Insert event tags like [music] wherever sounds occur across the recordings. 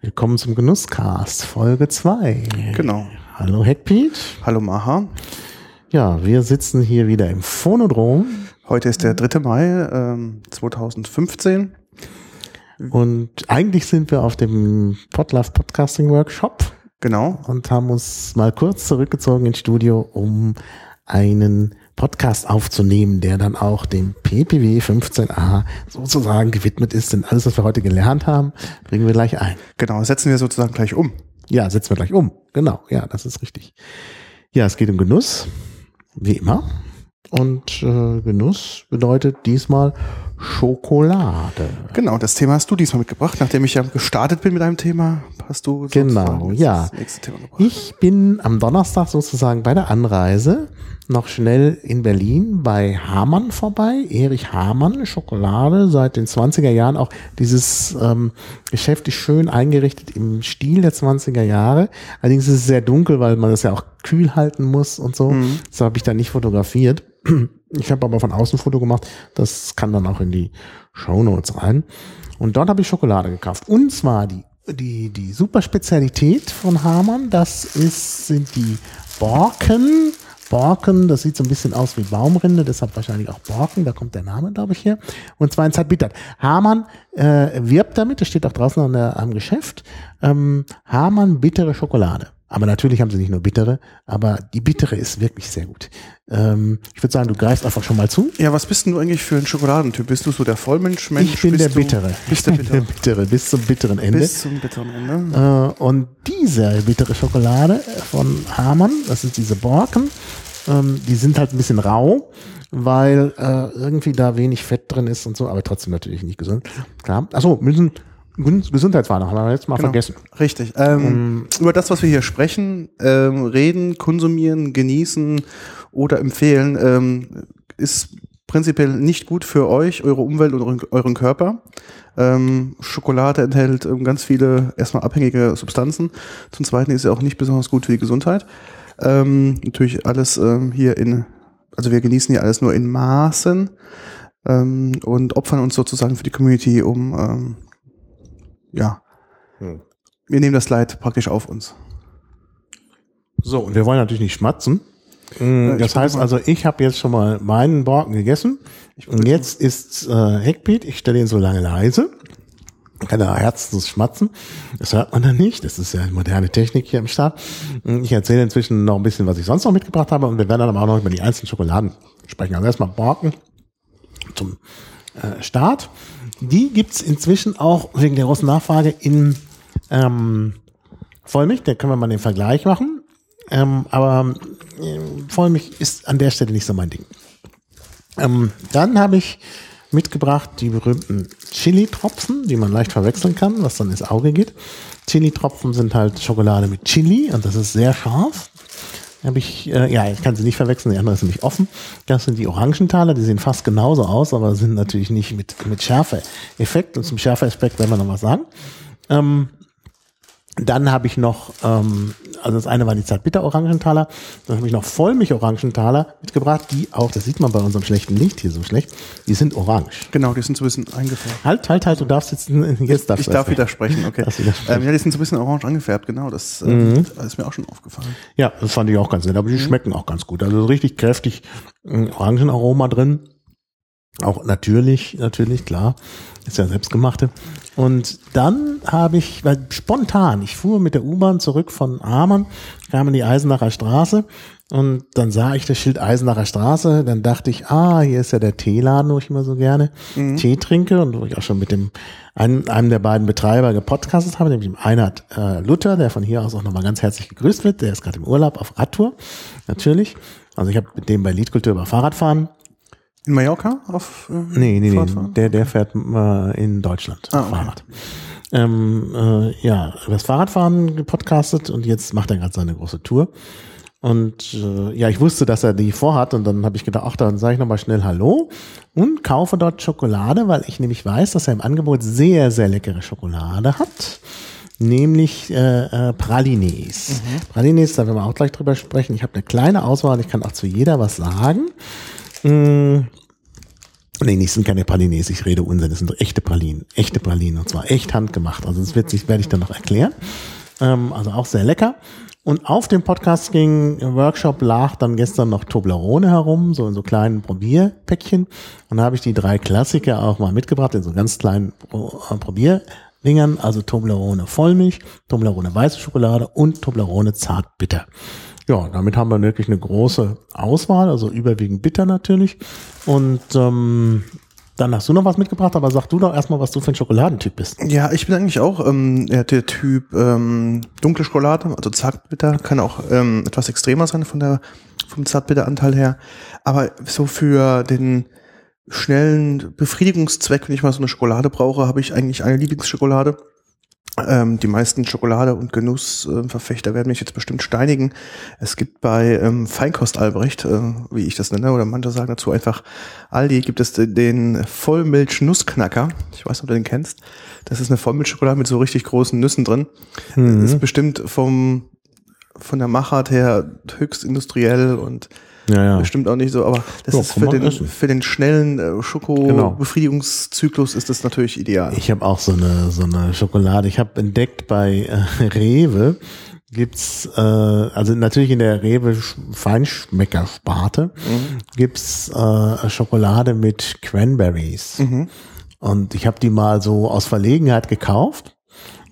Willkommen zum Genusscast, Folge 2. Genau. Hallo Hackpete. Hallo Maha. Ja, wir sitzen hier wieder im Phonodrom. Heute ist der 3. Mai ähm, 2015. Und eigentlich sind wir auf dem Podlove Podcasting Workshop Genau. und haben uns mal kurz zurückgezogen ins Studio, um einen Podcast aufzunehmen, der dann auch dem PPW 15a sozusagen gewidmet ist. Denn alles, was wir heute gelernt haben, bringen wir gleich ein. Genau, setzen wir sozusagen gleich um. Ja, setzen wir gleich um. Genau, ja, das ist richtig. Ja, es geht um Genuss, wie immer. Und äh, Genuss bedeutet diesmal Schokolade. Genau, das Thema hast du diesmal mitgebracht. Nachdem ich ja gestartet bin mit einem Thema, hast du Genau, ja. Ich bin am Donnerstag sozusagen bei der Anreise noch schnell in Berlin bei Hamann vorbei. Erich Hamann, Schokolade, seit den 20er Jahren auch dieses ähm, Geschäft ist schön eingerichtet im Stil der 20er Jahre. Allerdings ist es sehr dunkel, weil man das ja auch kühl halten muss und so. Das habe ich dann nicht fotografiert. Ich habe aber von außen ein Foto gemacht. Das kann dann auch in die Shownotes rein. Und dort habe ich Schokolade gekauft. Und zwar die, die, die super Spezialität von Hamann. Das ist, sind die Borken. Borken, das sieht so ein bisschen aus wie Baumrinde, deshalb wahrscheinlich auch Borken, da kommt der Name, glaube ich, her. Und zwar in Zartbittert. Hamann äh, wirbt damit, das steht auch draußen an der, am Geschäft, ähm, Hamann bittere Schokolade. Aber natürlich haben sie nicht nur bittere, aber die bittere ist wirklich sehr gut. Ähm, ich würde sagen, du greifst einfach schon mal zu. Ja, was bist denn du eigentlich für ein Schokoladentyp? Bist du so der Vollmensch? Mensch? ich bin der Bittere. [laughs] Bist der Ich bin der Bittere. Bittere bis zum bitteren Ende. Bis zum bitteren Ende. Äh, und diese bittere Schokolade von Hamann, das ist diese Borken, ähm, die sind halt ein bisschen rau, weil äh, irgendwie da wenig Fett drin ist und so, aber trotzdem natürlich nicht gesund. Klar. Achso, müssen Gesundheitswarnung haben wir jetzt mal Genau. vergessen. Richtig. Ähm, über das, was wir hier sprechen, ähm, reden, konsumieren, genießen oder empfehlen, ähm, ist prinzipiell nicht gut für euch, eure Umwelt und euren, euren Körper. Ähm, Schokolade enthält ähm, ganz viele erstmal abhängige Substanzen. Zum Zweiten ist sie auch nicht besonders gut für die Gesundheit. Ähm, natürlich alles ähm, hier in, also wir genießen hier alles nur in Maßen ähm, und opfern uns sozusagen für die Community, um ähm, ja, Hm. wir nehmen das Leid praktisch auf uns. So, und wir wollen natürlich nicht schmatzen. Ich Das heißt also, ich habe jetzt schon mal meinen Borken gegessen. Und jetzt ist äh, Heckbeat, ich stelle ihn so lange leise. Kann er herzlos schmatzen. Das hört man dann nicht. Das ist ja moderne Technik hier im Start. Ich erzähle inzwischen noch ein bisschen, was ich sonst noch mitgebracht habe. Und wir werden dann aber auch noch über die einzelnen Schokoladen sprechen. Also erstmal Borken zum äh, Start. Die gibt's inzwischen auch wegen der großen Nachfrage in ähm, Vollmilch. Da können wir mal den Vergleich machen. Ähm, aber ähm, Vollmilch ist an der Stelle nicht so mein Ding. Ähm, dann habe ich mitgebracht die berühmten Chili-Tropfen, die man leicht verwechseln kann, was dann ins Auge geht. Chili-Tropfen sind halt Schokolade mit Chili und das ist sehr scharf. Habe ich, äh, ja, ich kann sie nicht verwechseln, die andere ist nämlich offen. Das sind die Orangentaler, die sehen fast genauso aus, aber sind natürlich nicht mit, mit Schärfe-Effekt. Und zum Schärfe-Effekt werden wir noch was sagen. Ähm, dann habe ich noch, ähm, also das eine war die Zartbitter-Orangentaler, dann habe ich noch Vollmilch-Orangentaler mitgebracht, die auch, das sieht man bei unserem schlechten Licht hier so schlecht, die sind orange. Genau, die sind so ein bisschen eingefärbt. Halt, halt, halt, du darfst jetzt, [laughs] jetzt darfst Ich darf widersprechen, okay. Ähm, ja, die sind so ein bisschen orange angefärbt, genau. Das, äh, Mhm. das ist mir auch schon aufgefallen. Ja, das fand ich auch ganz nett, aber die schmecken auch ganz gut. Also richtig kräftig äh, Orangenaroma drin. Auch natürlich, natürlich, klar. Ist ja selbstgemachte. Und dann habe ich, weil spontan, ich fuhr mit der U-Bahn zurück von Amann, kam in die Eisenacher Straße und dann sah ich das Schild Eisenacher Straße. Dann dachte ich, ah, hier ist ja der Teeladen, wo ich immer so gerne Tee trinke und wo ich auch schon mit dem einem, einem der beiden Betreiber gepodcastet habe, nämlich dem Einhard äh, Luther, der von hier aus auch nochmal ganz herzlich gegrüßt wird. Der ist gerade im Urlaub auf Radtour, natürlich. Also ich habe mit dem bei Liedkultur über Fahrradfahren. In Mallorca auf äh, Nee, nee, nee, der, der fährt äh, in Deutschland Ah, okay. Fahrrad. Ähm, äh, ja, über das Fahrradfahren gepodcastet und jetzt macht er gerade seine große Tour. Und äh, ja, ich wusste, dass er die vorhat und dann habe ich gedacht, ach, dann sage ich nochmal schnell Hallo und kaufe dort Schokolade, weil ich nämlich weiß, dass er im Angebot sehr, sehr leckere Schokolade hat. Nämlich äh, äh, Pralines. Pralines, da werden wir auch gleich drüber sprechen. Ich habe eine kleine Auswahl, ich kann auch zu jeder was sagen. Mm, Nee, nicht sind keine Pralines, ich rede Unsinn, das sind echte Pralinen, echte Pralinen und zwar echt handgemacht. Also das wird sich, werde ich dann noch erklären. Ähm, also auch sehr lecker. Und auf dem Podcast ging Workshop lag dann gestern noch Toblerone herum, so in so kleinen Probierpäckchen. Und da habe ich die drei Klassiker auch mal mitgebracht, in so ganz kleinen äh, Probierdingern. Also Toblerone Vollmilch, Toblerone weiße Schokolade und Toblerone Zartbitter. Ja, damit haben wir wirklich eine große Auswahl, also überwiegend bitter natürlich. Und ähm, dann hast du noch was mitgebracht, aber sag du doch erstmal, was du für ein Schokoladentyp bist. Ja, ich bin eigentlich auch ähm, der Typ ähm, dunkle Schokolade, also zartbitter, kann auch ähm, etwas extremer sein von der vom Zartbitteranteil her. Aber so für den schnellen Befriedigungszweck, wenn ich mal so eine Schokolade brauche, habe ich eigentlich eine Lieblingsschokolade. Ähm, die meisten Schokolade- und Genussverfechter werden mich jetzt bestimmt steinigen. Es gibt bei ähm, Feinkost Albrecht, äh, wie ich das nenne, oder manche sagen dazu einfach Aldi, gibt es den Vollmilch-Nussknacker. Ich weiß nicht, ob du den kennst. Das ist eine Vollmilchschokolade mit so richtig großen Nüssen drin. Mhm. Ist bestimmt vom von der Machart her höchst industriell und Ja, ja. bestimmt auch nicht so, aber das Ja, ist für den, essen. für den schnellen äh, Genau. Schoko-Befriedigungszyklus ist das natürlich ideal. Ich habe auch so eine so eine Schokolade. Ich habe entdeckt bei äh, [laughs] Rewe gibt's äh, also natürlich in der Rewe Sch- Feinschmecker-Sparte gibt's äh, Schokolade mit Cranberries. Und ich habe die mal so aus Verlegenheit gekauft.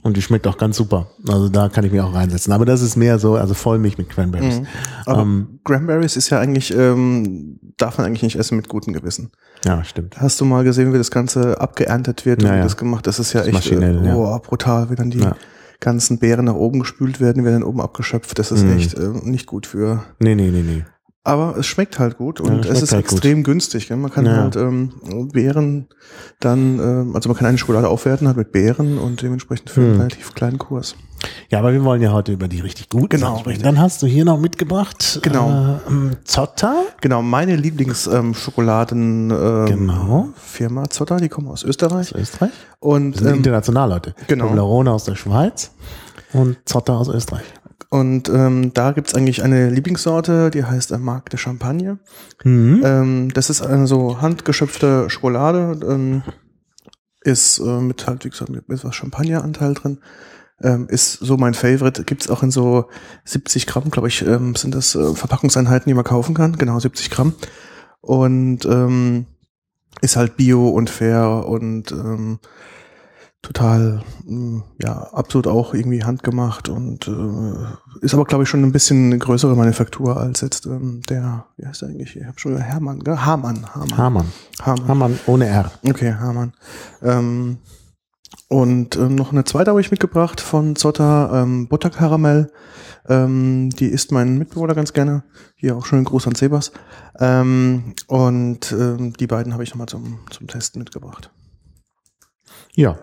Und die schmeckt auch ganz super. Also da kann ich mich auch reinsetzen. Aber das ist mehr so, also Vollmilch mit Cranberries. Aber Ähm, Cranberries ist ja eigentlich, ähm, darf man eigentlich nicht essen mit gutem Gewissen. ja, stimmt. Hast du mal gesehen, wie das Ganze abgeerntet wird und Ja, wie ja. das gemacht? Das ist ja Das echt äh, ja. oh, brutal, wie dann die Ja. ganzen Beeren nach oben gespült werden, werden dann oben abgeschöpft. Das ist Mhm. echt äh, nicht gut für. Nee, nee, nee, nee. Aber es schmeckt halt gut Ja, und es schmeckt ist halt gut. extrem günstig. Gell? Man kann Ja. halt ähm, Beeren dann, ähm, also man kann eine Schokolade aufwerten halt mit Beeren und dementsprechend für einen Mhm. relativ kleinen Kurs. Ja, aber wir wollen ja heute über die richtig guten Genau, sprechen. Dann hast du hier noch mitgebracht Genau. äh, ähm, Zotter. Genau, meine Lieblingsschokoladen ähm, Genau. Firma Zotter, die kommen aus Österreich. aus Österreich. Und Das sind ähm, international, Leute. genau. Toblerone aus der Schweiz und Zotter aus Österreich. Und ähm, da gibt's eigentlich eine Lieblingssorte, die heißt äh, Marc de Champagne. Mhm. Ähm, das ist eine so handgeschöpfte Schokolade, ähm, ist äh, mit halt, wie gesagt, mit etwas Champagneranteil drin. Ähm, ist so mein Favorite. Gibt's auch in so 70 Gramm, glaube ich, ähm, sind das äh, Verpackungseinheiten, die man kaufen kann. Genau, 70 Gramm. Und ähm, ist halt bio und fair und ähm, total, mh, ja, absolut auch irgendwie handgemacht und äh, ist aber, glaube ich, schon ein bisschen eine größere Manufaktur als jetzt ähm, der, wie heißt der eigentlich? Ich habe schon Hermann, gell? Hamann, Hamann. Hamann. Hamann. Hamann ohne R. Okay, Hamann. Ähm, und ähm, noch eine zweite habe ich mitgebracht von Zotter, ähm, Butterkaramell. Ähm, die isst mein Mitbewohner ganz gerne. Hier auch schon ein Gruß an Sebas. Ähm, und ähm, die beiden habe ich nochmal zum, zum Testen mitgebracht. Ja,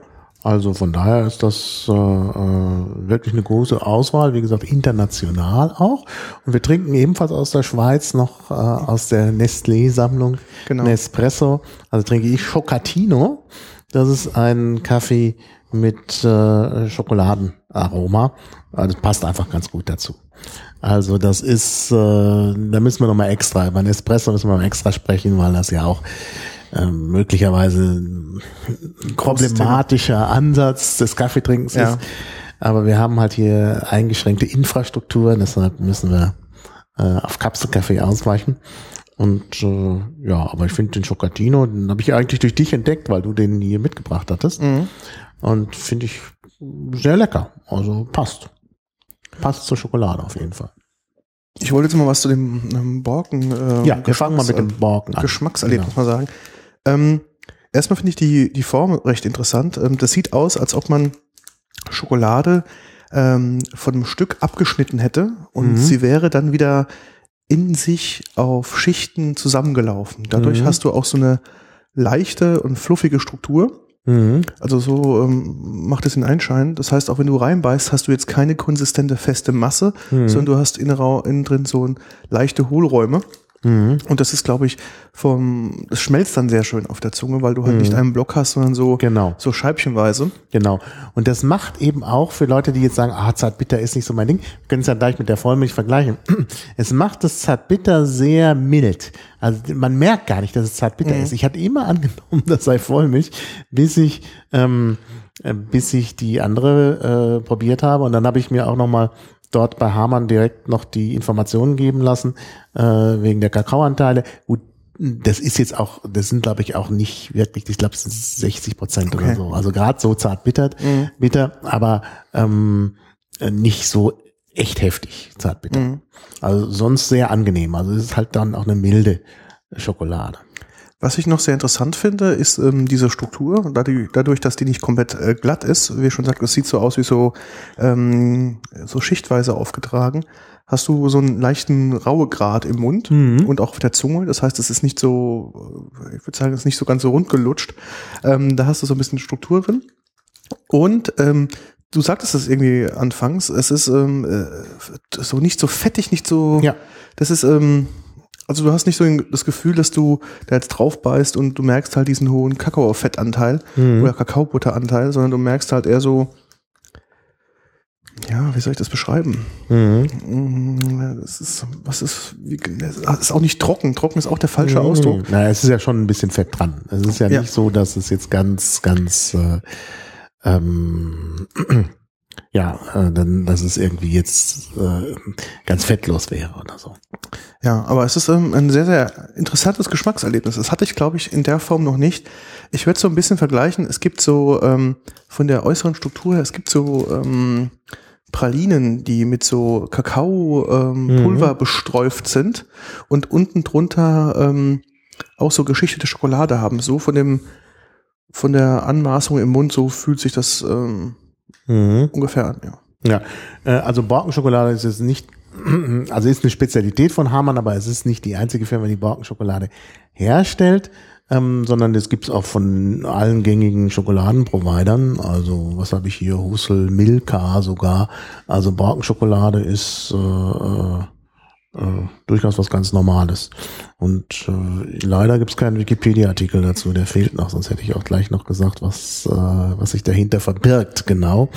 also von daher ist das äh, äh, wirklich eine große Auswahl, wie gesagt, international auch. Und wir trinken ebenfalls aus der Schweiz noch äh, aus der Nestlé-Sammlung Genau. Nespresso. Also trinke ich Schokatino. Das ist ein Kaffee mit äh, Schokoladenaroma. Also das passt einfach ganz gut dazu. Also das ist, äh, da müssen wir nochmal extra, über Nespresso müssen wir mal extra sprechen, weil das ja auch ähm, möglicherweise ein problematischer Ansatz des Kaffeetrinkens Ja. ist. Aber wir haben halt hier eingeschränkte Infrastruktur, deshalb müssen wir äh, auf Kapselkaffee ausweichen. Und äh, ja, aber ich finde den Schokatino, den habe ich eigentlich durch dich entdeckt, weil du den hier mitgebracht hattest. Und finde ich sehr lecker. Also passt. Passt zur Schokolade auf jeden Fall. Ich wollte jetzt mal was zu dem ähm, Borken. Äh, Ja, wir fangen mal mit dem Borken an. Geschmackserlebnis Genau. mal sagen. Ähm, erstmal finde ich die, die Form recht interessant. Ähm, das sieht aus, als ob man Schokolade ähm, von einem Stück abgeschnitten hätte und Mhm. sie wäre dann wieder in sich auf Schichten zusammengelaufen. Dadurch Mhm. hast du auch so eine leichte und fluffige Struktur. Mhm. Also so ähm, macht es den Einschein. Das heißt, auch wenn du reinbeißt, hast du jetzt keine konsistente, feste Masse, Mhm. sondern du hast innen, innen drin so ein leichte Hohlräume. Mhm. Und das ist, glaube ich, vom, es schmelzt dann sehr schön auf der Zunge, weil du halt mhm. nicht einen Block hast, sondern so, genau. so scheibchenweise. Genau. Und das macht eben auch für Leute, die jetzt sagen, ah, Zartbitter ist nicht so mein Ding, wir können es ja gleich mit der Vollmilch vergleichen. [clears throat] Es macht das Zartbitter sehr mild. Also man merkt gar nicht, dass es Zartbitter mhm. ist. Ich hatte immer [laughs] angenommen, das sei Vollmilch, bis ich, ähm, äh, bis ich die andere äh, probiert habe. Und dann habe ich mir auch nochmal dort bei Hamann direkt noch die Informationen geben lassen, äh, wegen der Kakaoanteile. Gut, das ist jetzt auch, das sind glaube ich auch nicht wirklich, ich glaube es sind 60 Prozent okay. oder so. Also gerade so zart bittert, mhm. bitter, aber ähm, nicht so echt heftig zart bitter. Mhm. Also sonst sehr angenehm. Also es ist halt dann auch eine milde Schokolade. Was ich noch sehr interessant finde, ist ähm, diese Struktur. Dadurch, dadurch, dass die nicht komplett äh, glatt ist, wie schon gesagt, es sieht so aus wie so, ähm, so schichtweise aufgetragen, hast du so einen leichten Rauegrad im Mund mhm. und auch auf der Zunge. Das heißt, es ist nicht so, äh, ich würde sagen, es ist nicht so ganz so rund gelutscht. Ähm, da hast du so ein bisschen Struktur drin. Und ähm, du sagtest es irgendwie anfangs, es ist ähm, äh, so nicht so fettig, nicht so. Ja. Das ist ähm, also du hast nicht so das Gefühl, dass du da jetzt drauf beißt und du merkst halt diesen hohen Kakaofettanteil mhm. oder Kakaobutteranteil, sondern du merkst halt eher so, ja, wie soll ich das beschreiben? Mhm. Mm, das ist, was ist, wie, das ist auch nicht trocken. Trocken ist auch der falsche mhm. Ausdruck. Naja, es ist ja schon ein bisschen Fett dran. Es ist ja, ja. nicht so, dass es jetzt ganz, ganz, äh, ähm, [clears throat] ja, äh, dann, dass es irgendwie jetzt äh, ganz fettlos wäre oder so. Ja, aber es ist ähm, ein sehr, sehr interessantes Geschmackserlebnis. Das hatte ich, glaube ich, in der Form noch nicht. Ich würde so ein bisschen vergleichen. Es gibt so ähm, von der äußeren Struktur her, es gibt so ähm, Pralinen, die mit so Kakaopulver ähm, mhm. besträuft sind und unten drunter ähm, auch so geschichtete Schokolade haben. So von dem von der Anmaßung im Mund, so fühlt sich das ähm, mhm. ungefähr ja. Ja, äh, also Borkenschokolade ist jetzt nicht [clears throat] also ist eine Spezialität von Hamann, aber es ist nicht die einzige Firma, die Borkenschokolade herstellt, ähm, sondern das gibt's auch von allen gängigen Schokoladenprovidern. Also was habe ich hier? Hussel, Milka sogar. Also Borkenschokolade ist äh, äh, durchaus was ganz Normales. Und äh, leider gibt's keinen Wikipedia-Artikel dazu, der fehlt noch, sonst hätte ich auch gleich noch gesagt, was, äh, was sich dahinter verbirgt, genau.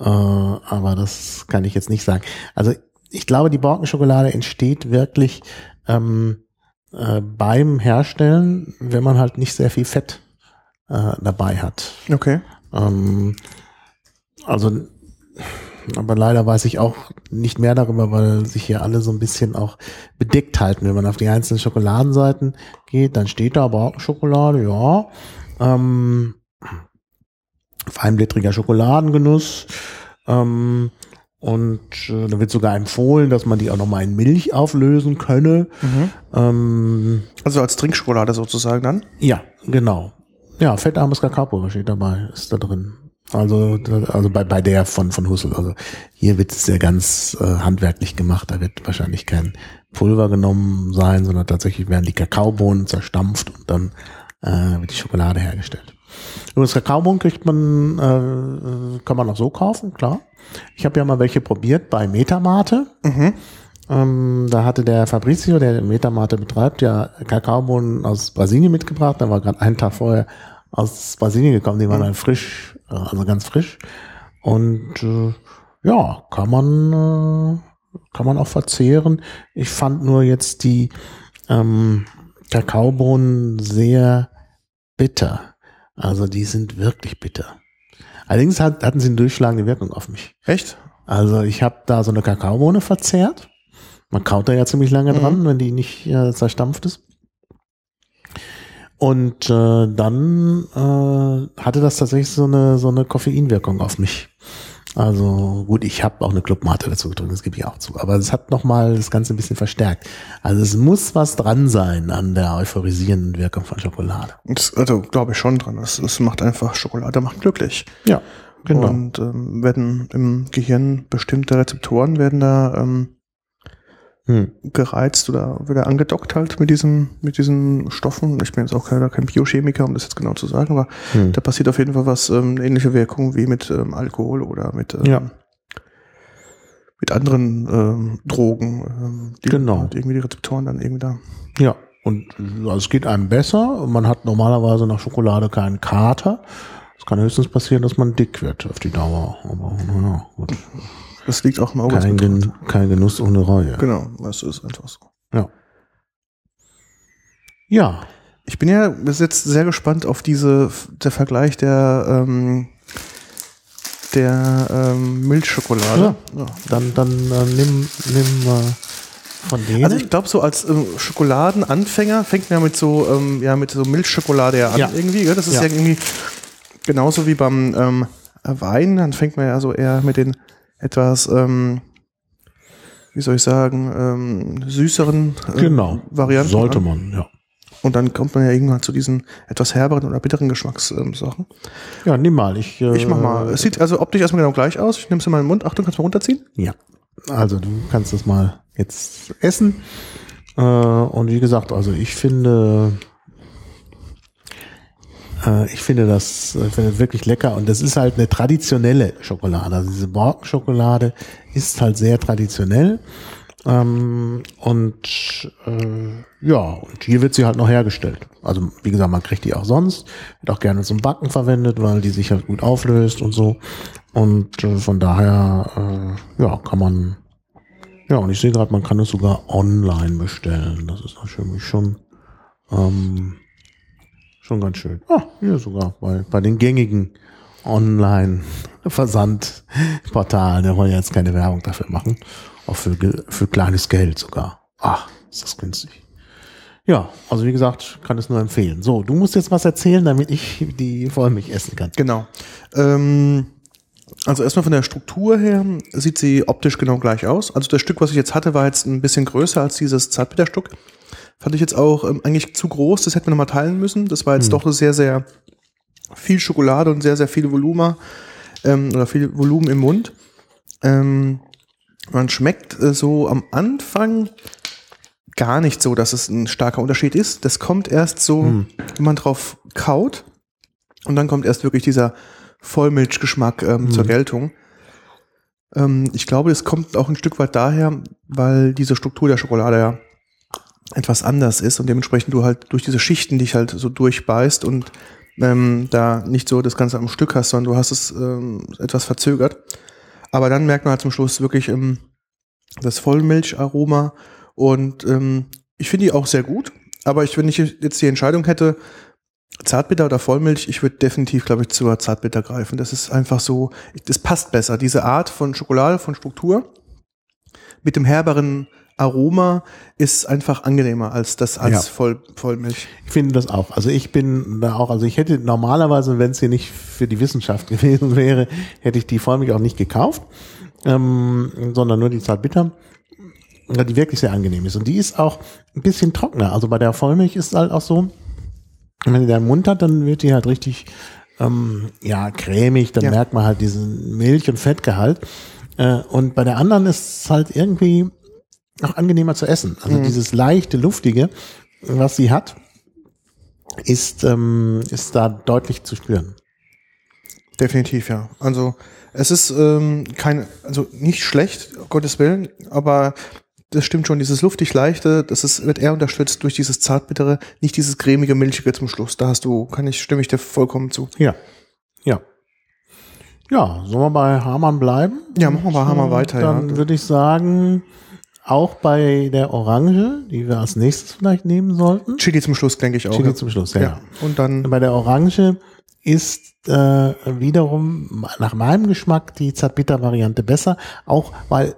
Äh, aber das kann ich jetzt nicht sagen. Also ich glaube, die Borkenschokolade entsteht wirklich ähm, äh, beim Herstellen, wenn man halt nicht sehr viel Fett äh, dabei hat. Okay. Ähm, also, aber leider weiß ich auch nicht mehr darüber, weil sich hier alle so ein bisschen auch bedeckt halten. Wenn man auf die einzelnen Schokoladenseiten geht, dann steht da Borkenschokolade, ja. Ähm, feinblättriger Schokoladengenuss. Ähm, und äh, da wird sogar empfohlen, dass man die auch nochmal in Milch auflösen könne. Mhm. Ähm, also als Trinkschokolade sozusagen dann? Ja, genau. Ja, fettarmes Kakaopulver steht dabei, ist da drin. Also, also bei, bei der von, von Hussel. Also hier wird es ja ganz äh, handwerklich gemacht. Da wird wahrscheinlich kein Pulver genommen sein, sondern tatsächlich werden die Kakaobohnen zerstampft und dann äh, wird die Schokolade hergestellt. Übrigens, Kakaobohnen kriegt man, äh, kann man auch so kaufen, klar. Ich habe ja mal welche probiert bei Metamate. Mhm. Ähm, da hatte der Fabrizio, der Metamate betreibt, ja Kakaobohnen aus Brasilien mitgebracht. Da war gerade einen Tag vorher aus Brasilien gekommen. Die waren mhm. dann frisch, also ganz frisch. Und äh, ja, kann man, äh, kann man auch verzehren. Ich fand nur jetzt die ähm, Kakaobohnen sehr bitter. Also die sind wirklich bitter. Allerdings hat, hatten sie eine durchschlagende Wirkung auf mich. Echt? Also ich habe da so eine Kakaobohne verzehrt. Man kaut da ja ziemlich lange dran, mhm. wenn die nicht äh, zerstampft ist. Und äh, dann äh, hatte das tatsächlich so eine so eine Koffeinwirkung auf mich. Also gut, ich habe auch eine Clubmate dazu getrunken, das gebe ich auch zu. Aber es hat nochmal das Ganze ein bisschen verstärkt. Also es muss was dran sein an der euphorisierenden Wirkung von Schokolade. Das, also glaube ich schon dran. Es, es macht einfach, Schokolade macht glücklich. Ja, genau. Und ähm, werden im Gehirn bestimmte Rezeptoren werden da ähm, hm. gereizt oder wieder angedockt halt mit diesem, mit diesen Stoffen. Ich bin jetzt auch kein, kein Biochemiker, um das jetzt genau zu sagen, aber hm. da passiert auf jeden Fall was, ähm, ähnliche Wirkung wie mit ähm, Alkohol oder mit, ähm, ja. mit anderen ähm, Drogen. Ähm, die Genau. halt irgendwie die Rezeptoren dann irgendwie da. Ja, und also es geht einem besser. Man hat normalerweise nach Schokolade keinen Kater. Es kann höchstens passieren, dass man dick wird auf die Dauer. Aber naja, gut. Das liegt auch im Auge. Kein. Gen kein Genuss ohne Reue. Genau, das ist einfach so. Ja. Ja, Ich bin ja bis jetzt sehr gespannt auf diese, der Vergleich der, ähm, der ähm, Milchschokolade. Ja. dann, dann äh, nimm, nimm äh, von denen. Also ich glaube, so als ähm, Schokoladenanfänger fängt man ja mit so, ähm, ja, mit so Milchschokolade ja an Ja. irgendwie. Gell? Das ist ja. Ja. irgendwie genauso wie beim ähm, Wein. Dann fängt man ja so eher mit den etwas, ähm, wie soll ich sagen, ähm, süßeren äh, genau. Varianten. Sollte an. man, ja. Und dann kommt man ja irgendwann zu diesen etwas herberen oder bitteren Geschmackssachen. Sachen. Ja, nimm mal. Ich, äh, ich mach mal. Es sieht also optisch erstmal genau gleich aus. Ich nehme es in meinen Mund. Achtung, kannst du mal runterziehen? Ja. Also du kannst das mal jetzt essen. Äh, und wie gesagt, also ich finde, ich finde das, ich finde das wirklich lecker und das ist halt eine traditionelle Schokolade. Also diese Borkenschokolade ist halt sehr traditionell. Ähm, und äh, ja, und hier wird sie halt noch hergestellt. Also wie gesagt, man kriegt die auch sonst, wird auch gerne zum Backen verwendet, weil die sich halt gut auflöst und so. Und äh, von daher, äh, ja, kann man, ja, und ich sehe gerade, man kann es sogar online bestellen. Das ist natürlich schon, ähm, schon ganz schön. Ah, hier sogar bei, bei den gängigen Online-Versandportalen. Da wollen wir jetzt keine Werbung dafür machen. Auch für, für kleines Geld sogar. Ach, ist das günstig. Ja, also wie gesagt, kann es nur empfehlen. So, du musst jetzt was erzählen, damit ich die Vollmilch essen kann. Genau. Ähm, also erstmal von der Struktur her sieht sie optisch genau gleich aus. Also das Stück, was ich jetzt hatte, war jetzt ein bisschen größer als dieses Zartbitterstück. Fand ich jetzt auch ähm, eigentlich zu groß. Das hätten wir nochmal teilen müssen. Das war jetzt doch sehr, sehr viel Schokolade und sehr, sehr viel Volumen ähm, oder viel Volumen im Mund. Ähm, man schmeckt äh, so am Anfang gar nicht so, dass es ein starker Unterschied ist. Das kommt erst so, wenn man drauf kaut. Und dann kommt erst wirklich dieser Vollmilchgeschmack ähm, zur Geltung. Ähm, ich glaube, es kommt auch ein Stück weit daher, weil diese Struktur der Schokolade ja etwas anders ist und dementsprechend du halt durch diese Schichten dich halt so durchbeißt und ähm, da nicht so das Ganze am Stück hast, sondern du hast es ähm, etwas verzögert. Aber dann merkt man halt zum Schluss wirklich ähm, das Vollmilcharoma und ähm, ich finde die auch sehr gut. Aber ich, wenn ich jetzt die Entscheidung hätte, Zartbitter oder Vollmilch, ich würde definitiv, glaube ich, zur Zartbitter greifen. Das ist einfach so, das passt besser. Diese Art von Schokolade, von Struktur mit dem herberen Aroma ist einfach angenehmer als das als Ja. Voll, Vollmilch. Ich finde das auch. Also ich bin da auch, also ich hätte normalerweise, wenn es hier nicht für die Wissenschaft [laughs] gewesen wäre, hätte ich die Vollmilch auch nicht gekauft, ähm, sondern nur die Zartbitter, die wirklich sehr angenehm ist. Und die ist auch ein bisschen trockener. Also bei der Vollmilch ist halt auch so, wenn die da im Mund hat, dann wird die halt richtig, ähm, ja, cremig, dann Ja. merkt man halt diesen Milch- und Fettgehalt. Äh, und bei der anderen ist es halt irgendwie auch angenehmer zu essen. Also dieses leichte, luftige, was sie hat, ist, ähm, ist da deutlich zu spüren. Definitiv, ja. Also es ist ähm, kein, also nicht schlecht, um Gottes Willen, aber das stimmt schon, dieses luftig leichte, das ist, wird eher unterstützt durch dieses zartbittere, nicht dieses cremige, milchige zum Schluss. Da hast du, kann ich, stimme ich dir vollkommen zu. Ja. Ja. Ja, sollen wir bei Hamann bleiben? Ja, machen wir bei Hamann weiter, Dann ja. würde ich sagen, auch bei der Orange, die wir als nächstes vielleicht nehmen sollten. Chili zum Schluss, denke ich auch. Chili ja. zum Schluss, ja. ja. Und dann, Bei der Orange ist äh, wiederum nach meinem Geschmack die Zartbitter-Variante besser, auch weil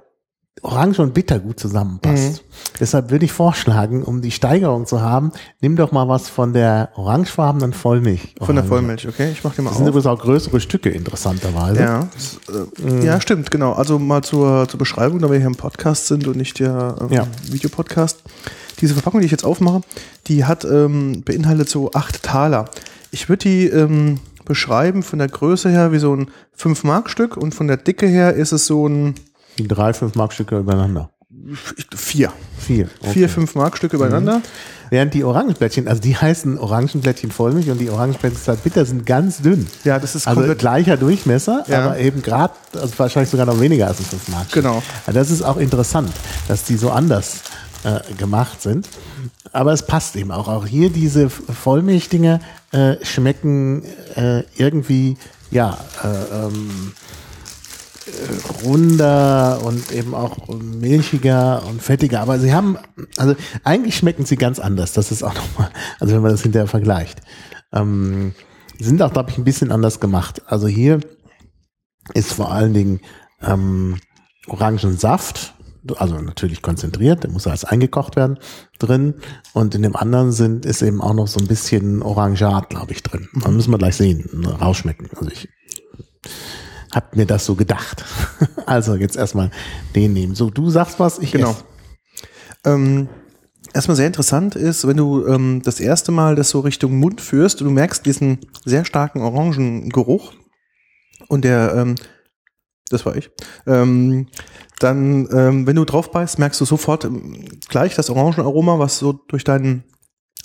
Orange und Bitter gut zusammenpasst. Mhm. Deshalb würde ich vorschlagen, um die Steigerung zu haben, nimm doch mal was von der orangefarbenen Vollmilch. von der. Vollmilch, okay? Ich mach dir mal Das sind auf. übrigens auch größere Stücke, interessanterweise. Ja, äh, ja, stimmt, genau. Also mal zur, zur Beschreibung, da wir hier im Podcast sind und nicht der ähm, Ja. Videopodcast. Diese Verpackung, die ich jetzt aufmache, die hat ähm, beinhaltet so acht Taler. Ich würde die ähm, beschreiben von der Größe her wie so ein 5-Mark-Stück und von der Dicke her ist es so ein, Die drei, fünf Markstücke übereinander. Vier. Vier. Vier, fünf Markstücke übereinander. Während die Orangenblättchen, also die heißen Orangenblättchen Vollmilch und die Orangenblättchen Zartbitter sind ganz dünn. Ja, das ist Also gleicher Durchmesser, Ja. aber eben gerade, also wahrscheinlich sogar noch weniger als ein 5 Mark. Genau. Ja, das ist auch interessant, dass die so anders äh, gemacht sind. Aber es passt eben auch. Auch hier diese Vollmilchdinger äh, schmecken äh, irgendwie, ja, äh, ähm, äh, runder und eben auch milchiger und fettiger. Aber sie haben, also eigentlich schmecken sie ganz anders. Das ist auch nochmal, also wenn man das hinterher vergleicht. Ähm, sind auch, glaube ich, ein bisschen anders gemacht. Also hier ist vor allen Dingen ähm, Orangensaft, also natürlich konzentriert, der muss alles eingekocht werden, drin. Und in dem anderen sind, ist eben auch noch so ein bisschen Orangat, glaube ich, drin. Das müssen wir gleich sehen, rausschmecken. Also ich hab mir das so gedacht. [laughs] Also jetzt erstmal den nehmen. So, du sagst was, ich Genau. esse. Ähm, erstmal sehr interessant ist, wenn du ähm, das erste Mal das so Richtung Mund führst und du merkst diesen sehr starken Orangengeruch und der, ähm, das war ich, ähm, dann, ähm, wenn du drauf beißt, merkst du sofort ähm, gleich das Orangenaroma, was so durch deinen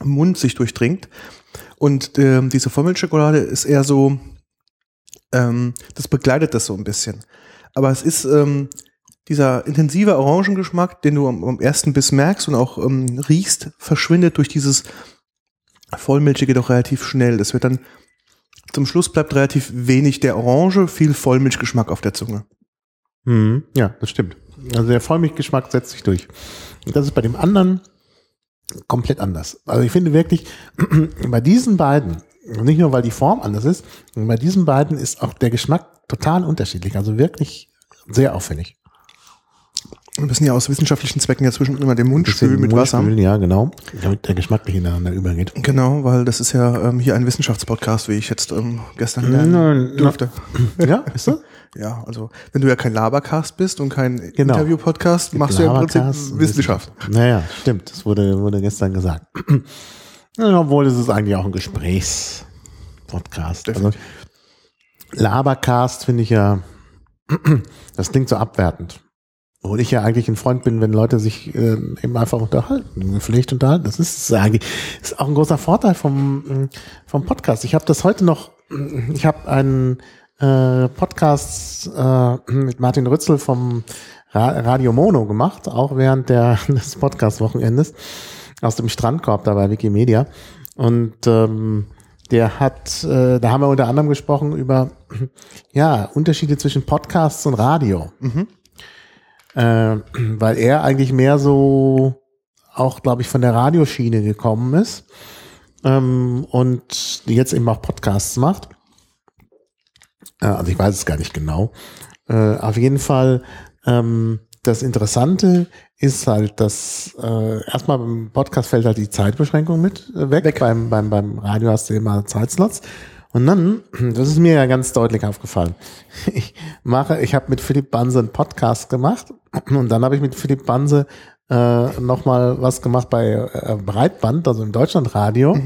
Mund sich durchdringt. Und ähm, diese Vollmilchschokolade ist eher so, ähm, das begleitet das so ein bisschen. Aber es ist ähm, dieser intensive Orangengeschmack, den du am, am ersten Biss merkst und auch ähm, riechst, verschwindet durch dieses Vollmilchige doch relativ schnell. Das wird dann zum Schluss bleibt relativ wenig der Orange, viel Vollmilchgeschmack auf der Zunge. Mhm. Ja, das stimmt. Also der Vollmilchgeschmack setzt sich durch. Das ist bei dem anderen komplett anders. Also ich finde wirklich, [clears throat] bei diesen beiden, nicht nur weil die Form anders ist, bei diesen beiden ist auch der Geschmack total unterschiedlich. Also wirklich sehr auffällig. Wir müssen ja aus wissenschaftlichen Zwecken ja zwischen immer den Mund spülen mit Mund Wasser. spülen, Ja, genau. Damit der Geschmack nicht ineinander übergeht. Genau, weil das ist ja ähm, hier ein Wissenschaftspodcast, wie ich jetzt ähm, gestern lernen nein. durfte. [laughs] Ja, ist so? [laughs] Ja, also wenn du ja kein Labercast bist und kein Genau. Interview-Podcast, machst du ja im Prinzip Labercast, Wissenschaft. Naja, stimmt. Das wurde, wurde gestern gesagt. Ja, Obwohl es ist eigentlich auch ein Gesprächspodcast. Also. Labercast finde ich ja, [clears throat] das klingt so abwertend. Obwohl ich ja eigentlich ein Freund bin, wenn Leute sich äh, eben einfach unterhalten, gepflegt unterhalten. Das ist eigentlich ist auch ein großer Vorteil vom, vom Podcast. Ich habe das heute noch, ich habe einen äh, Podcast äh, mit Martin Rützel vom Ra Radio Mono gemacht, auch während der, [laughs] des Podcast-Wochenendes aus dem Strandkorb da bei Wikimedia. Und ähm, der hat, äh, da haben wir unter anderem gesprochen über [clears throat] ja Unterschiede zwischen Podcasts und Radio, äh, weil er eigentlich mehr so auch, glaube ich, von der Radioschiene gekommen ist ähm, und jetzt eben auch Podcasts macht. Äh, also ich weiß es gar nicht genau. Äh, auf jeden Fall ähm, das Interessante ist halt, dass äh, erstmal beim Podcast fällt halt die Zeitbeschränkung mit äh, weg. Weg. Beim, beim, beim Radio hast du immer Zeitslots. Und dann, [clears throat] das ist mir ja ganz deutlich aufgefallen. [laughs] Ich mache, ich habe mit Philipp Banse einen Podcast gemacht [clears throat] und dann habe ich mit Philipp Banse äh, nochmal was gemacht bei äh, Breitband, also im Deutschlandradio.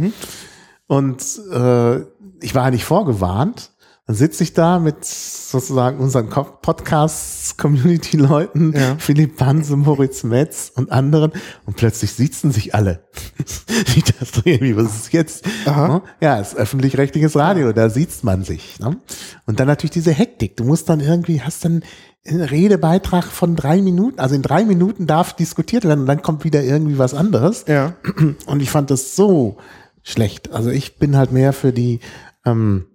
Und äh, ich war nicht vorgewarnt. Dann sitze ich da mit sozusagen unseren Co- Podcasts-Community-Leuten, Ja. Philipp Banse, Moritz Metz und anderen und plötzlich sitzen sich alle. [laughs] ich dachte irgendwie, was ist jetzt? Aha. Ja, es ist öffentlich-rechtliches Radio, da sieht man sich. Ne? Und dann natürlich diese Hektik. Du musst dann irgendwie, hast dann einen Redebeitrag von drei Minuten, also in drei Minuten darf diskutiert werden und dann kommt wieder irgendwie was anderes. Ja. Und ich fand das so schlecht. Also ich bin halt mehr für die ähm,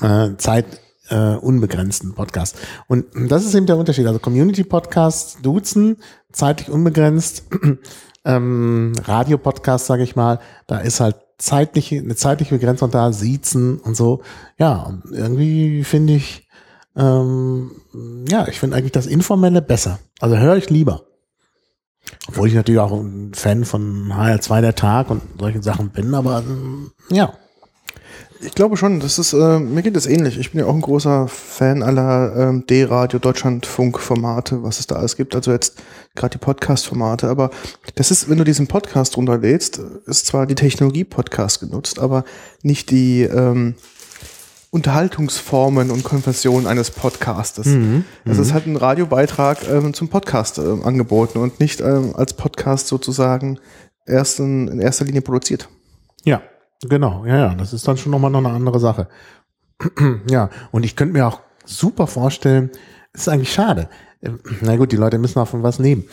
äh, Zeit äh, unbegrenzten Podcast. Und das ist eben der Unterschied. Also Community Podcast duzen, zeitlich unbegrenzt. [clears throat] ähm, Radio Podcast, sage ich mal, da ist halt zeitliche, eine zeitliche Begrenzung da, siezen und so. Ja, und irgendwie finde ich, ähm, ja, ich finde eigentlich das Informelle besser. Also höre ich lieber. Obwohl ich natürlich auch ein Fan von HR2 der Tag und solchen Sachen bin, aber ähm, ja. Ich glaube schon, das ist, äh, mir geht es ähnlich. Ich bin ja auch ein großer Fan aller ähm, D-Radio, Deutschlandfunk-Formate, was es da alles gibt. Also jetzt gerade die Podcast-Formate. Aber das ist, wenn du diesen Podcast runterlädst, ist zwar die Technologie Podcast genutzt, aber nicht die, ähm, Unterhaltungsformen und Konfessionen eines Podcastes. Mhm. Es ist halt ein Radiobeitrag ähm, zum Podcast ähm, angeboten und nicht ähm, als Podcast sozusagen erst in, in erster Linie produziert. Ja, genau. Ja, ja, das ist dann schon nochmal noch eine andere Sache. [clears throat] ja, und ich könnte mir auch super vorstellen, es ist eigentlich schade. Ähm, Na gut, die Leute müssen auch von was nehmen.